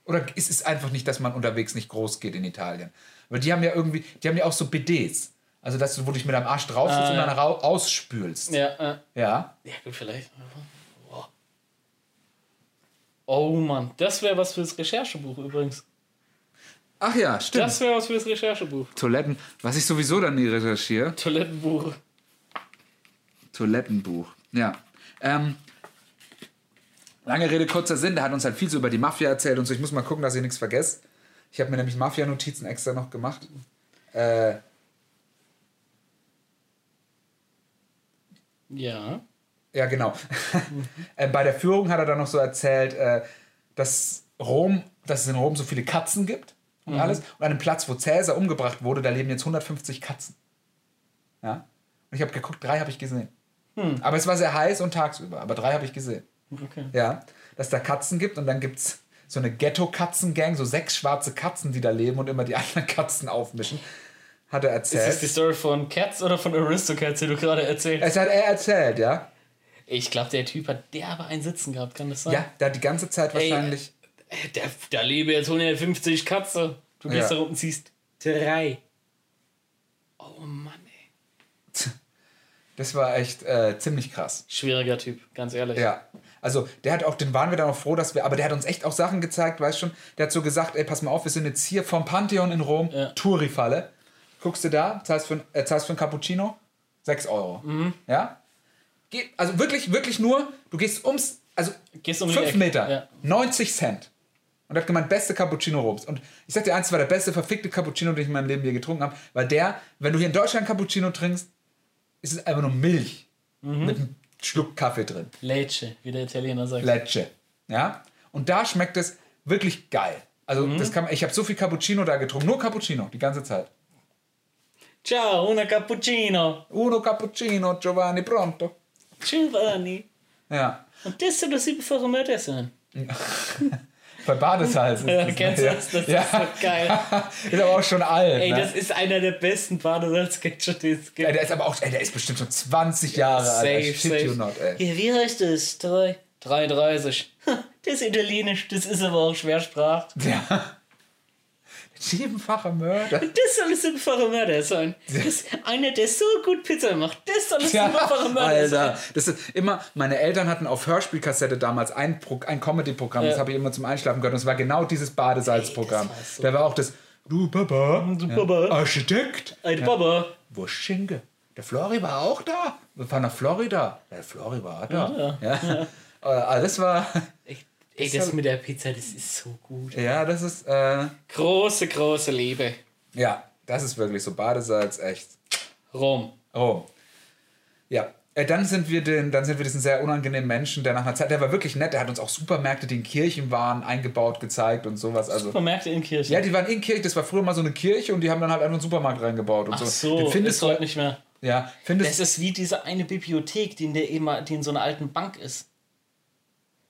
Oder ist es einfach nicht, dass man unterwegs nicht groß geht in Italien? Weil die haben ja irgendwie, die haben ja auch so BDs. Also, dass du, wo du dich mit deinem Arsch drauf sitzt Ah, und ja. dann rau- ausspülst. Ja, äh. ja. Ja, gut, vielleicht. Boah. Oh Mann, das wäre was fürs Recherchebuch übrigens. Ach ja, stimmt. Das wäre was fürs Recherchebuch. Toiletten, was ich sowieso dann nie recherchiere. Toilettenbuch. Toilettenbuch. Ja. Ähm, lange Rede, kurzer Sinn. Der hat uns halt viel so über die Mafia erzählt und so. Ich muss mal gucken, dass ich nichts vergesse. Ich habe mir nämlich Mafia-Notizen extra noch gemacht. Äh, Ja. ja, genau. äh, bei der Führung hat er dann noch so erzählt, äh, dass Rom, dass es in Rom so viele Katzen gibt und alles. Und an einem Platz, wo Cäsar umgebracht wurde, da leben jetzt 150 Katzen. Ja. Und ich habe geguckt, drei habe ich gesehen. Aber es war sehr heiß und tagsüber, aber drei habe ich gesehen. Okay. Ja, dass da Katzen gibt und dann gibt es so eine Ghetto-Katzen-Gang, so sechs schwarze Katzen, die da leben und immer die anderen Katzen aufmischen. Hat er Ist das erzählt. die Story von Cats oder von Aristocats, die du gerade erzählt hast? Es hat er erzählt, ja. Ich glaube, der Typ hat derbe ein Sitzen gehabt, kann das sein? Ja, der hat die ganze Zeit wahrscheinlich. Äh, Der, da lebe jetzt 150 Katze. Du gehst Ja. da unten ziehst drei. Oh Mann, ey. Das war echt äh, ziemlich krass. Schwieriger Typ, ganz ehrlich. Ja. Also, der hat auch, den waren wir dann auch froh, dass wir, aber der hat uns echt auch Sachen gezeigt, weißt schon. Der hat so gesagt, ey, pass mal auf, wir sind jetzt hier vom Pantheon in Rom, Ja. Touri-Falle. Guckst du da, zahlst für, äh, zahlst für ein Cappuccino 6 Euro. Mhm. Ja? Geh, also wirklich, wirklich nur, du gehst ums, also Gehst um die 5 Ecke, Meter, ja. 90 Cent. Und er hat gemeint, beste Cappuccino Roms. Und ich sag dir eins, das war der beste verfickte Cappuccino, den ich in meinem Leben je getrunken habe. Weil der, wenn du hier in Deutschland Cappuccino trinkst, ist es einfach nur Milch Mhm. mit Schluck Kaffee drin. Lecce, wie der Italiener sagt. Lecce. Ja? Und da schmeckt es wirklich geil. Also, Mhm. das kann, ich habe so viel Cappuccino da getrunken. Nur Cappuccino, die ganze Zeit. Ciao, una cappuccino. Uno Cappuccino, Giovanni, pronto. Giovanni. Ja. Und das soll das siebenfache Mörder sein. Bei Badesalz. ist Ja, das, kennst du das? Das ja. ist so geil. ist aber auch schon alt. Ey, ne? das ist einer der besten Badesalz-Sketche, die es gibt. der ist aber auch, ey, der ist bestimmt schon 20 Jahre alt. I shit you not, ey. Ja, wie heißt das? Drei- 33. Ha, Das ist Italienisch, das ist aber auch schwersprach. Ja. Siebenfacher Mörder. Das soll ein siebenfacher Mörder sein. Das einer, der so gut Pizza macht. Das soll ein Ja, siebenfacher Mörder sein. Alter, das ist immer, meine Eltern hatten auf Hörspielkassette damals ein, Pro, ein Comedy-Programm, das Ja. habe ich immer zum Einschlafen gehört und es war genau dieses Badesalzprogramm. Ey, das war so- Da war auch das, du Papa, Du Papa. Architekt, Ey, Baba. wo ist Schinke? Der Flori war auch da. Wir fahren nach Florida. Der Flori war da. Ja. Äh, Alles war, Echt, Ey, das mit der Pizza, das ist so gut. ja, das ist, äh, Große, große Liebe. ja, das ist wirklich so Badesalz, echt. Rom. Oh. Ja. Äh, Dann sind wir den, dann sind wir diesen sehr unangenehmen Menschen, der nach einer Zeit, der war wirklich nett, der hat uns auch Supermärkte, die in Kirchen waren, eingebaut, gezeigt und sowas. Also, Supermärkte in Kirchen. ja, die waren in Kirchen, das war früher mal so eine Kirche und die haben dann halt einfach einen Supermarkt reingebaut und Ach so. so, Den findest ist du, heute nicht mehr. ja, findest, Das ist wie diese eine Bibliothek, die in, der immer, die in so einer alten Bank ist.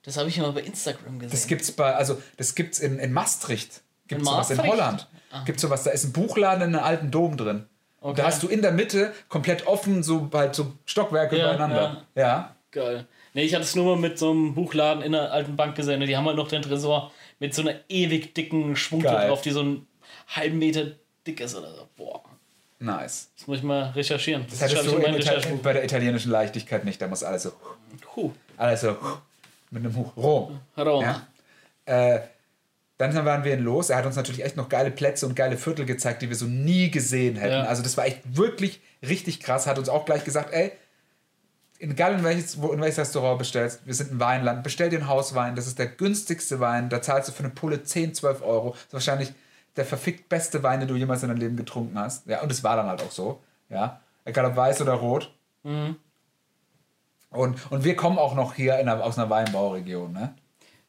Das habe ich immer bei Instagram gesehen. das gibt's bei, also, das gibt's in, in Maastricht. Gibt's In sowas in? Holland. Gibt's sowas, da ist ein Buchladen in einem alten Dom drin. Und da Okay. hast du in der Mitte komplett offen so halt so Stockwerke Ja, übereinander. Ja. Geil. Nee, ich hatte es nur mal mit so einem Buchladen in einer alten Bank gesehen. Die haben halt noch den Tresor mit so einer ewig dicken Schwungtür drauf, die so einen halben Meter dick ist oder so. Boah, Nice. das muss ich mal recherchieren. Das hattest schreibe du in in bei der italienischen Leichtigkeit nicht. Da muss alles so, Huh, alles so mit einem Huch. Rom. Rom. Ja. Äh, dann waren wir in Los. Er hat uns natürlich echt noch geile Plätze und geile Viertel gezeigt, die wir so nie gesehen hätten. Ja. Also das war echt wirklich richtig krass. Hat uns auch gleich gesagt, ey, egal in welches, in welches Restaurant bestellst, wir sind ein Weinland, bestell dir einen Hauswein, das ist der günstigste Wein, da zahlst du für eine Pulle 10, 12 Euro. Das ist wahrscheinlich der verfickt beste Wein, den du jemals in deinem Leben getrunken hast. Ja, und es war dann halt auch so. Ja, egal ob weiß oder rot. Und, und wir kommen auch noch hier in einer, aus einer Weinbauregion, ne?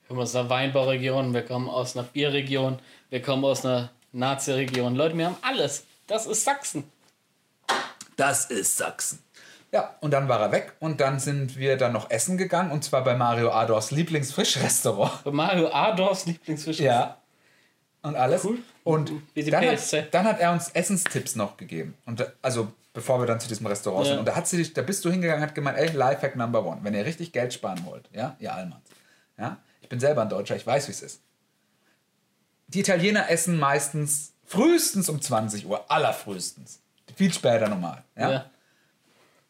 Wir kommen aus einer Weinbauregion, wir kommen aus einer Bierregion, wir kommen aus einer Nazi-Region. Leute, wir haben alles. Das ist Sachsen. Das ist Sachsen. Ja, und dann war er weg und dann sind wir dann noch essen gegangen und zwar bei Mario Adors Lieblingsfischrestaurant. Bei Mario Adorfs Lieblingsfisch. Ja. Und alles. Cool. Und Wie die dann hat, dann hat er uns Essenstipps noch gegeben. Und also bevor wir dann zu diesem Restaurant Ja. sind. Und da hat sie da bist du hingegangen und hat gemeint, ey, Lifehack Number One, wenn ihr richtig Geld sparen wollt, ja, ihr Allmanns. Ja, ich bin selber ein Deutscher, ich weiß, wie es ist. Die Italiener essen meistens frühestens um 20 Uhr, allerfrühestens. Viel später normal. Ja? Ja.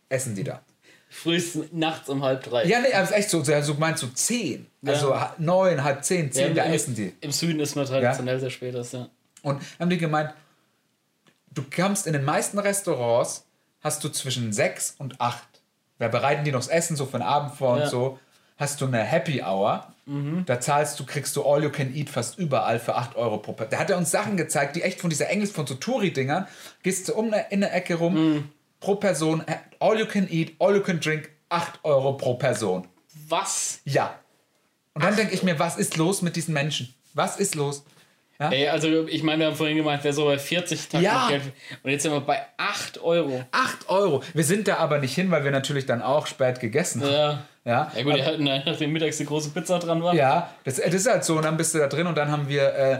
Essen die da. Frühestens nachts um halb drei. Ja, nee, aber es ist echt so, so so meinst du zehn. Also ha- neun, halb zehn, zehn, im, da im- essen die. Im Süden ist man traditionell sehr spät. Das, ja. Und haben die gemeint, du kommst in den meisten Restaurants, hast du zwischen sechs und acht. Da bereiten die noch das Essen so für den Abend vor Ja. und so. Hast du eine Happy Hour, da zahlst du, kriegst du All You Can Eat fast überall für 8 Euro pro Person. Da hat er uns Sachen gezeigt, die echt von dieser Englisch, von so Touri-Dingern, gehst du um eine, in eine Ecke rum, pro Person, äh, All You Can Eat, All You Can Drink, 8 Euro pro Person. Was? Ja. Und dann denke ich mir, was ist los mit diesen Menschen? Was ist los? Ey, also ich meine, wir haben vorhin gemeint, wer so bei 40 Tacken Ja. Geld. Und jetzt sind wir bei 8 Euro. 8 Euro. Wir sind da aber nicht hin, weil wir natürlich dann auch spät gegessen haben. Ja. Ja, Ja gut, die hatten nach dem Mittags die große Pizza dran war. ja das, das ist halt so. Und dann bist du da drin und dann haben wir, äh,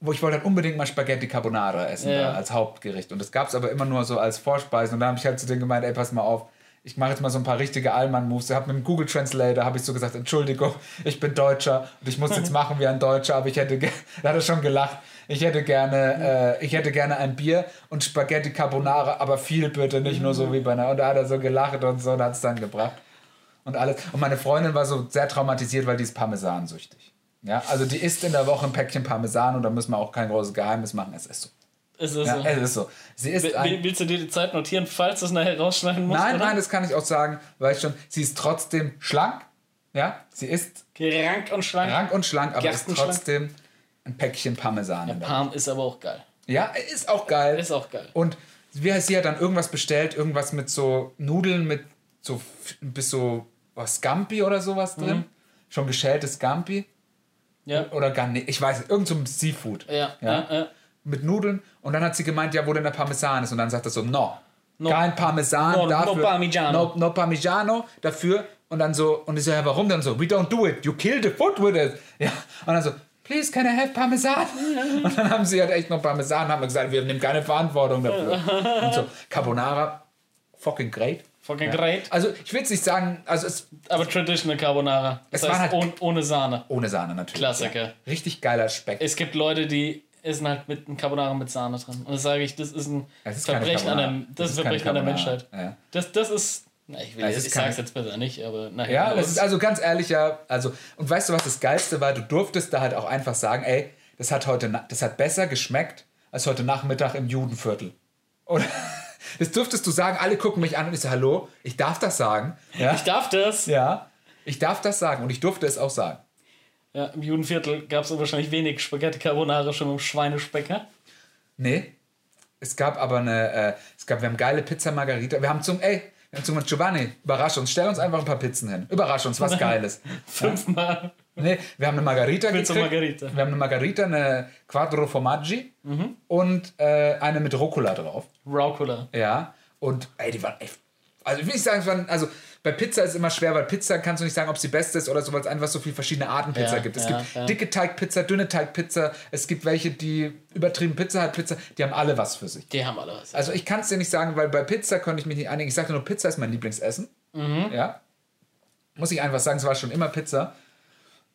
wo ich wollte halt unbedingt mal Spaghetti Carbonara essen Ja. da, als Hauptgericht. Und das gab es aber immer nur so als Vorspeisen. Und da habe ich halt zu denen gemeint, ey, pass mal auf. Ich mache jetzt mal so ein paar richtige Allmann-Moves. Ich habe mit dem Google Translator habe ich so gesagt, Entschuldigung, ich bin Deutscher und ich muss jetzt machen wie ein Deutscher, aber ich hätte, da hat er schon gelacht. Ich hätte gerne, äh, ich hätte gerne ein Bier und Spaghetti Carbonara, aber viel bitte, nicht nur so wie bei einer. Und da hat er so gelacht und so und hat es dann gebracht und alles. Und meine Freundin war so sehr traumatisiert, weil die ist Parmesansüchtig. Ja, also die isst in der Woche ein Päckchen Parmesan und da müssen wir auch kein großes Geheimnis machen. Es ist so. Ist das Ja, so? es ist so. Sie isst Will- ein, Willst du dir die Zeit notieren, falls du es nachher rausschneiden musst? Nein, oder? nein, das kann ich auch sagen, weil ich schon, sie ist trotzdem schlank. Ja, sie ist Gerankt und schlank. rank und schlank, aber ist trotzdem ein Päckchen Parmesan. der Parm ist aber auch geil. Ja, ist auch geil. Ist auch geil. Und wie sie hat dann irgendwas bestellt, irgendwas mit so Nudeln mit so bis so was Scampi oder sowas drin. Mhm. Schon geschältes Scampi Ja. oder gar nicht. Ich weiß, nicht, irgend so ein Seafood. Ja, ja, ja. Mit Nudeln. Und dann hat sie gemeint, ja, wo denn der Parmesan ist. Und dann sagt er so, no. No. Kein Parmesan No- no dafür. Parmigiano. No, no Parmigiano dafür. Und dann so, und ich so, ja, warum dann so? We don't do it. You kill the food with it. Ja. Und dann so, please, can I have Parmesan? Und dann haben sie halt echt noch Parmesan, haben wir gesagt, wir nehmen keine Verantwortung dafür. Und so, Carbonara, fucking great. Fucking great. Also, ich will jetzt nicht sagen, also es Aber Traditional Carbonara. Das Es heißt halt- ohne, ohne Sahne. ohne Sahne natürlich. Klassiker. Ja. Richtig geiler Speck. Es gibt Leute, die essen halt mit einem Carbonara mit Sahne drin. Und das sage ich, das ist ein Es ist Verbrechen, an der, Carbonara. das ist Verbrechen an der. Menschheit. Ja. Das, das ist. Na, ich will, Es ich sag's keine- jetzt besser nicht, aber nachher. Ja, das ist also ganz ehrlich, ja, also, und weißt du, was das Geilste war? Du durftest da halt auch einfach sagen, ey, das hat heute, das hat besser geschmeckt als heute Nachmittag im Judenviertel. Oder, das durftest du sagen, alle gucken mich an und ich so, hallo, ich darf das sagen. Ja, ich darf das. ja ich darf das sagen und ich durfte es auch sagen. Ja, Im Judenviertel gab es wahrscheinlich wenig Spaghetti Carbonara schon mit dem Schweinespecker. Nee, es gab aber eine, äh, es gab, wir haben geile Pizza Margarita, wir haben zum, ey, wir haben zum Giovanni, überrasch uns, stell uns einfach ein paar Pizzen hin. Überrasch uns, was Geiles. Fünfmal. Nee, wir haben eine Margarita Pizza gekriegt. Margherita. Wir haben eine Margarita, eine Quattro Formaggi und äh, eine mit Rucola drauf. Raucula. Ja. Und ey, die waren echt. Also ich will nicht sagen, es waren, also bei Pizza ist es immer schwer, weil Pizza kannst du nicht sagen, ob sie beste ist oder so, weil es einfach so viele verschiedene Arten Pizza Ja, gibt. Es ja, gibt ja. dicke Teigpizza, dünne Teigpizza, es gibt welche, die übertrieben Pizza hat Pizza, die haben alle was für sich. Die haben alle was. Also ich kann es dir nicht sagen, weil bei Pizza konnte ich mich nicht einigen. Ich sagte nur, Pizza ist mein Lieblingsessen. Ja. Muss ich einfach sagen, es war schon immer Pizza.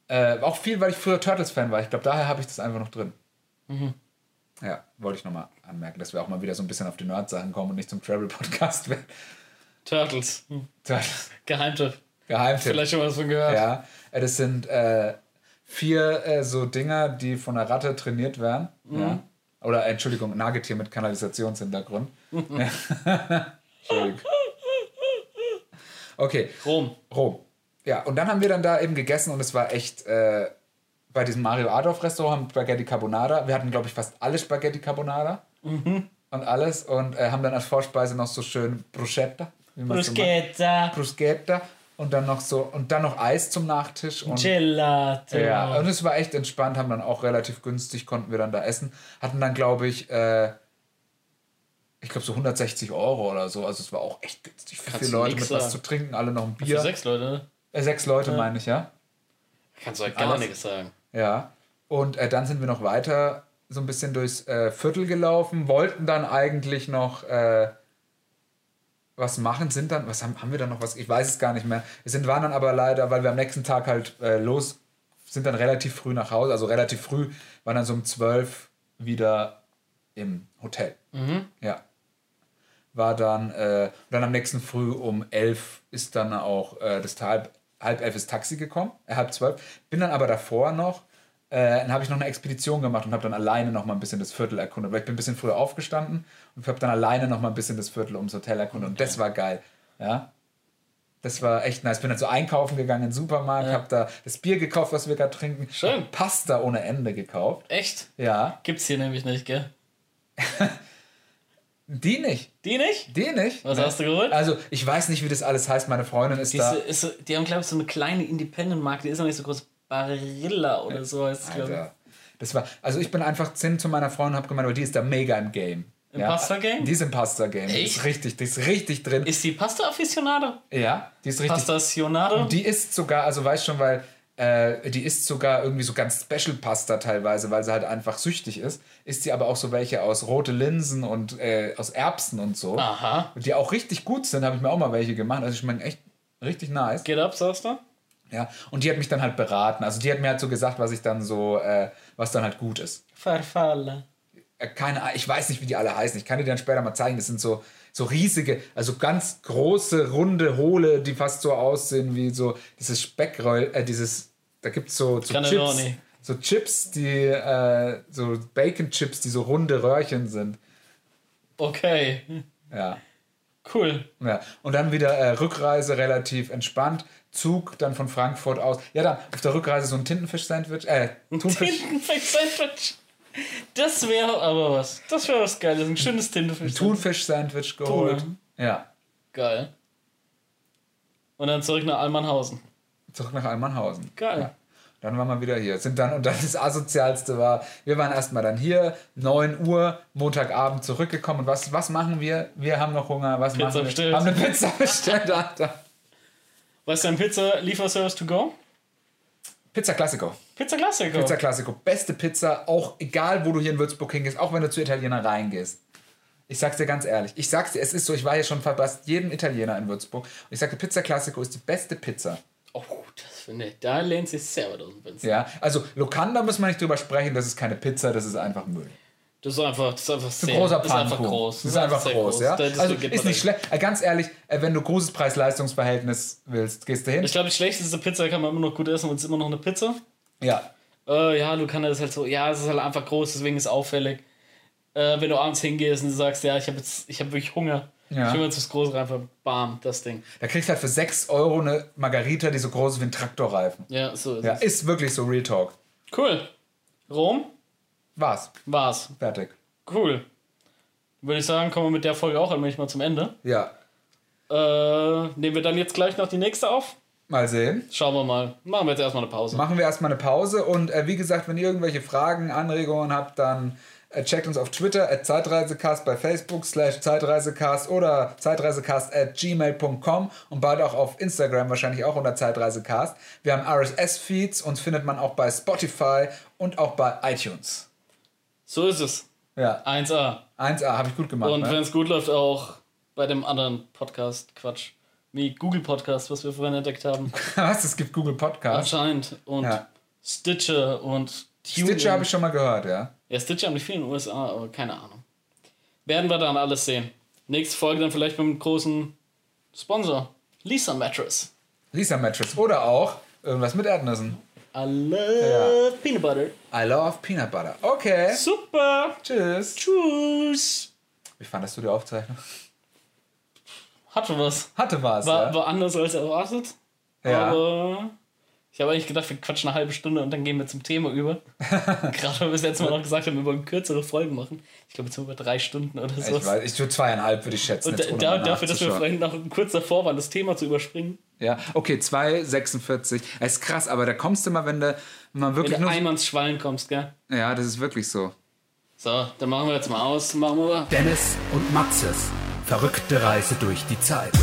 Äh, auch viel, weil ich früher Turtles-Fan war. Ich glaube, daher habe ich das einfach noch drin. Ja, wollte ich nochmal anmerken, dass wir auch mal wieder so ein bisschen auf die Nerd-Sachen kommen und nicht zum Travel-Podcast werden. Turtles. Turtles. Geheimtipp. Geheimtipp. Vielleicht schon mal was von gehört. Ja, äh, das sind äh, vier äh, so Dinger, die von einer Ratte trainiert werden. Ja. Oder, äh, Entschuldigung, Nagetier mit Kanalisationshintergrund. Ja. Entschuldigung. Okay, Rom. Rom. Ja, und dann haben wir dann da eben gegessen und es war echt äh, bei diesem Mario Adolf Restaurant Spaghetti Carbonara. Wir hatten, glaube ich, fast alle Spaghetti Carbonara und alles und äh, haben dann als Vorspeise noch so schön Bruschetta. Bruschetta. Bruschetta und dann noch so und dann noch Eis zum Nachtisch und Gelato. ja, und es war echt entspannt, haben dann auch relativ günstig konnten wir dann da essen, hatten dann glaube ich äh, ich glaube so 160 Euro oder so, also es war auch echt günstig für du Leute mit was zu trinken, alle noch ein Für Bier. sechs Leute, ne? Äh, sechs Leute meine ich, ja. Kannst du halt gar Alles. nichts sagen. Ja. Und äh, dann sind wir noch weiter so ein bisschen durchs äh, Viertel gelaufen, wollten dann eigentlich noch äh, was machen, sind dann, was haben, haben wir dann noch was, ich weiß es gar nicht mehr. Wir sind, waren dann aber leider, weil wir am nächsten Tag halt äh, los, sind dann relativ früh nach Hause, also relativ früh, waren dann so um 12 wieder im Hotel. Ja. War dann, äh, dann am nächsten Früh um 11 ist dann auch äh, das halb, halb elf ist Taxi gekommen, äh, halb zwölf. Bin dann aber davor noch, äh, dann habe ich noch eine Expedition gemacht und habe dann alleine noch mal ein bisschen das Viertel erkundet, weil ich bin ein bisschen früher aufgestanden und habe dann alleine noch mal ein bisschen das Viertel ums Hotel erkundet und das war geil, ja. Das war echt nice. Bin dann so einkaufen gegangen in den Supermarkt, habe da das Bier gekauft, was wir gerade trinken. Schön. Pasta ohne Ende gekauft. Echt? Ja. Gibt's hier nämlich nicht, gell? Die nicht. Die nicht? Die nicht. Was Ne? hast du geholt? Also, ich weiß nicht, wie das alles heißt. Meine Freundin ist Die, da. ist, so- die haben, glaube ich, so eine kleine Independent-Marke, die ist noch nicht so groß. Barilla oder so heißt es, glaube ich. Das war, also ich bin einfach zehn zu meiner Freundin und habe gemeint, aber die ist da mega im Game. Im Pasta-Game? Die ist im Pasta-Game. Die Echt? ist richtig, die ist richtig drin. Ist die Pasta-Afficionado? ja, die ist richtig. Pasta-Sionado? Die ist sogar, also weißt schon, weil äh, die ist sogar irgendwie so ganz Special Pasta teilweise, weil sie halt einfach süchtig ist. Ist sie aber auch so welche aus rote Linsen und äh, aus Erbsen und so. Aha. Die auch richtig gut sind, habe ich mir auch mal welche gemacht. Also ich meine echt richtig nice. Geht ab, sagst du? Ja, und die hat mich dann halt beraten. Also die hat mir halt so gesagt, was ich dann so, äh, was dann halt gut ist. Farfalla. Äh, keine ich weiß nicht, wie die alle heißen. Ich kann dir dann später mal zeigen. Das sind so, so riesige, also ganz große, runde, hohle, die fast so aussehen wie so dieses Speckroll, äh, dieses, da gibt es so, so Chips. So Chips, die, äh, so Bacon-Chips, die so runde Röhrchen sind. Okay. Ja. Cool. Ja, und dann wieder äh, Rückreise relativ entspannt. Zug dann von Frankfurt aus. Ja, dann auf der Rückreise so ein Tintenfisch-Sandwich. Äh, Thunfisch. Tintenfisch-Sandwich. Das wäre aber was. Das wäre was Geiles. Ein schönes Tintenfisch. Thunfisch-Sandwich geholt. Ja. Geil. Und dann zurück nach Almanhausen. Zurück nach Almanhausen. Geil. Ja. Dann waren wir wieder hier. Sind dann, und dann das Asozialste war, wir waren erstmal dann hier, 9 Uhr, Montagabend zurückgekommen. Und was, was machen wir? Wir haben noch Hunger. Was Pizza machen wir? bestellt. Haben eine Pizza bestellt, Alter. Was ist dein Pizza-Lieferservice to go? Pizza Classico. Pizza Classico. Pizza Classico. Beste Pizza, auch egal, wo du hier in Würzburg hingehst, auch wenn du zu Italiener reingehst. Ich sag's dir ganz ehrlich. Ich sag's dir, es ist so, ich war hier schon fast jedem Italiener in Würzburg. Und ich sagte, Pizza Classico ist die beste Pizza. Oh, das finde ich. Da lehnt sich weit aus dem Fenster. Ja, also Locanda muss man nicht drüber sprechen, das ist keine Pizza, das ist einfach Müll. Das ist einfach, das ist einfach sehr, Ein großer das ist einfach Pfannkuchen. groß. Das ist einfach sehr groß, ja. Das Also ist nicht schlecht. Ganz ehrlich, äh, wenn du großes Preis-Leistungs-Verhältnis willst, gehst du hin. Ich glaube, die schlechteste Pizza kann man immer noch gut essen und es ist immer noch eine Pizza. Ja. Äh, ja, Lucana ist halt so, ja, es ist halt einfach groß, deswegen ist es auffällig. Äh, wenn du abends hingehst und du sagst, ja, ich habe jetzt, ich habe wirklich Hunger. Ja. Ich will mir jetzt was Großes einfach, bam, das Ding. Da kriegst du halt für 6 Euro eine Margarita, die so groß ist wie ein Traktorreifen. Ja, so ist Ja, es. ist wirklich so Real Talk. Cool. Rom? War's. War's. Fertig. Cool. Würde ich sagen, kommen wir mit der Folge auch allmählich mal zum Ende. Ja. Äh, nehmen wir dann jetzt gleich noch die nächste auf? Mal sehen. Schauen wir mal. Machen wir jetzt erstmal eine Pause. Machen wir erstmal eine Pause und äh, wie gesagt, wenn ihr irgendwelche Fragen, Anregungen habt, dann äh, checkt uns auf Twitter at Zeitreisecast, bei Facebook slash Zeitreisecast oder zeitreisecast at gmail.com und bald auch auf Instagram wahrscheinlich auch unter Zeitreisecast. Wir haben RSS-Feeds, uns findet man auch bei Spotify und auch bei iTunes. So ist es. Ja, 1A. 1A, habe ich gut gemacht. Und wenn ne? es gut läuft, auch bei dem anderen Podcast, Quatsch. Wie Google Podcast, was wir vorhin entdeckt haben. Was? Es gibt Google Podcast. Anscheinend. Und Ja. Stitcher und TuneIn. Stitcher habe ich schon mal gehört, ja. Ja, Stitcher haben die vielen in den USA, aber keine Ahnung. Werden wir dann alles sehen. Nächste Folge dann vielleicht mit einem großen Sponsor. Lisa Mattress. Lisa Mattress oder auch irgendwas mit Erdnüssen. I love Peanut Butter. I love Peanut Butter. Okay. Super. Tschüss. Tschüss. Wie fandest du die Aufzeichnung? Hatte was. Hatte was, War, ja? war anders als erwartet. Ja. Aber ich habe eigentlich gedacht, wir quatschen eine halbe Stunde und dann gehen wir zum Thema über. Gerade weil wir das letzte Mal noch gesagt haben, wir wollen kürzere Folgen machen. Ich glaube, jetzt sind wir bei drei Stunden oder so. Ich weiß, ich tue zweieinhalb, würde ich schätzen. Und da, dafür, dass wir vorhin noch kurz davor waren, das Thema zu überspringen. Ja, okay, 2,46. Es ist krass, aber da kommst du mal, wenn du mal Wenn wirklich du nur. einmal ins Schwallen kommst, gell? Ja, das ist wirklich so. So, dann machen wir jetzt mal aus. Machen wir. Dennis und Maxes verrückte Reise durch die Zeit.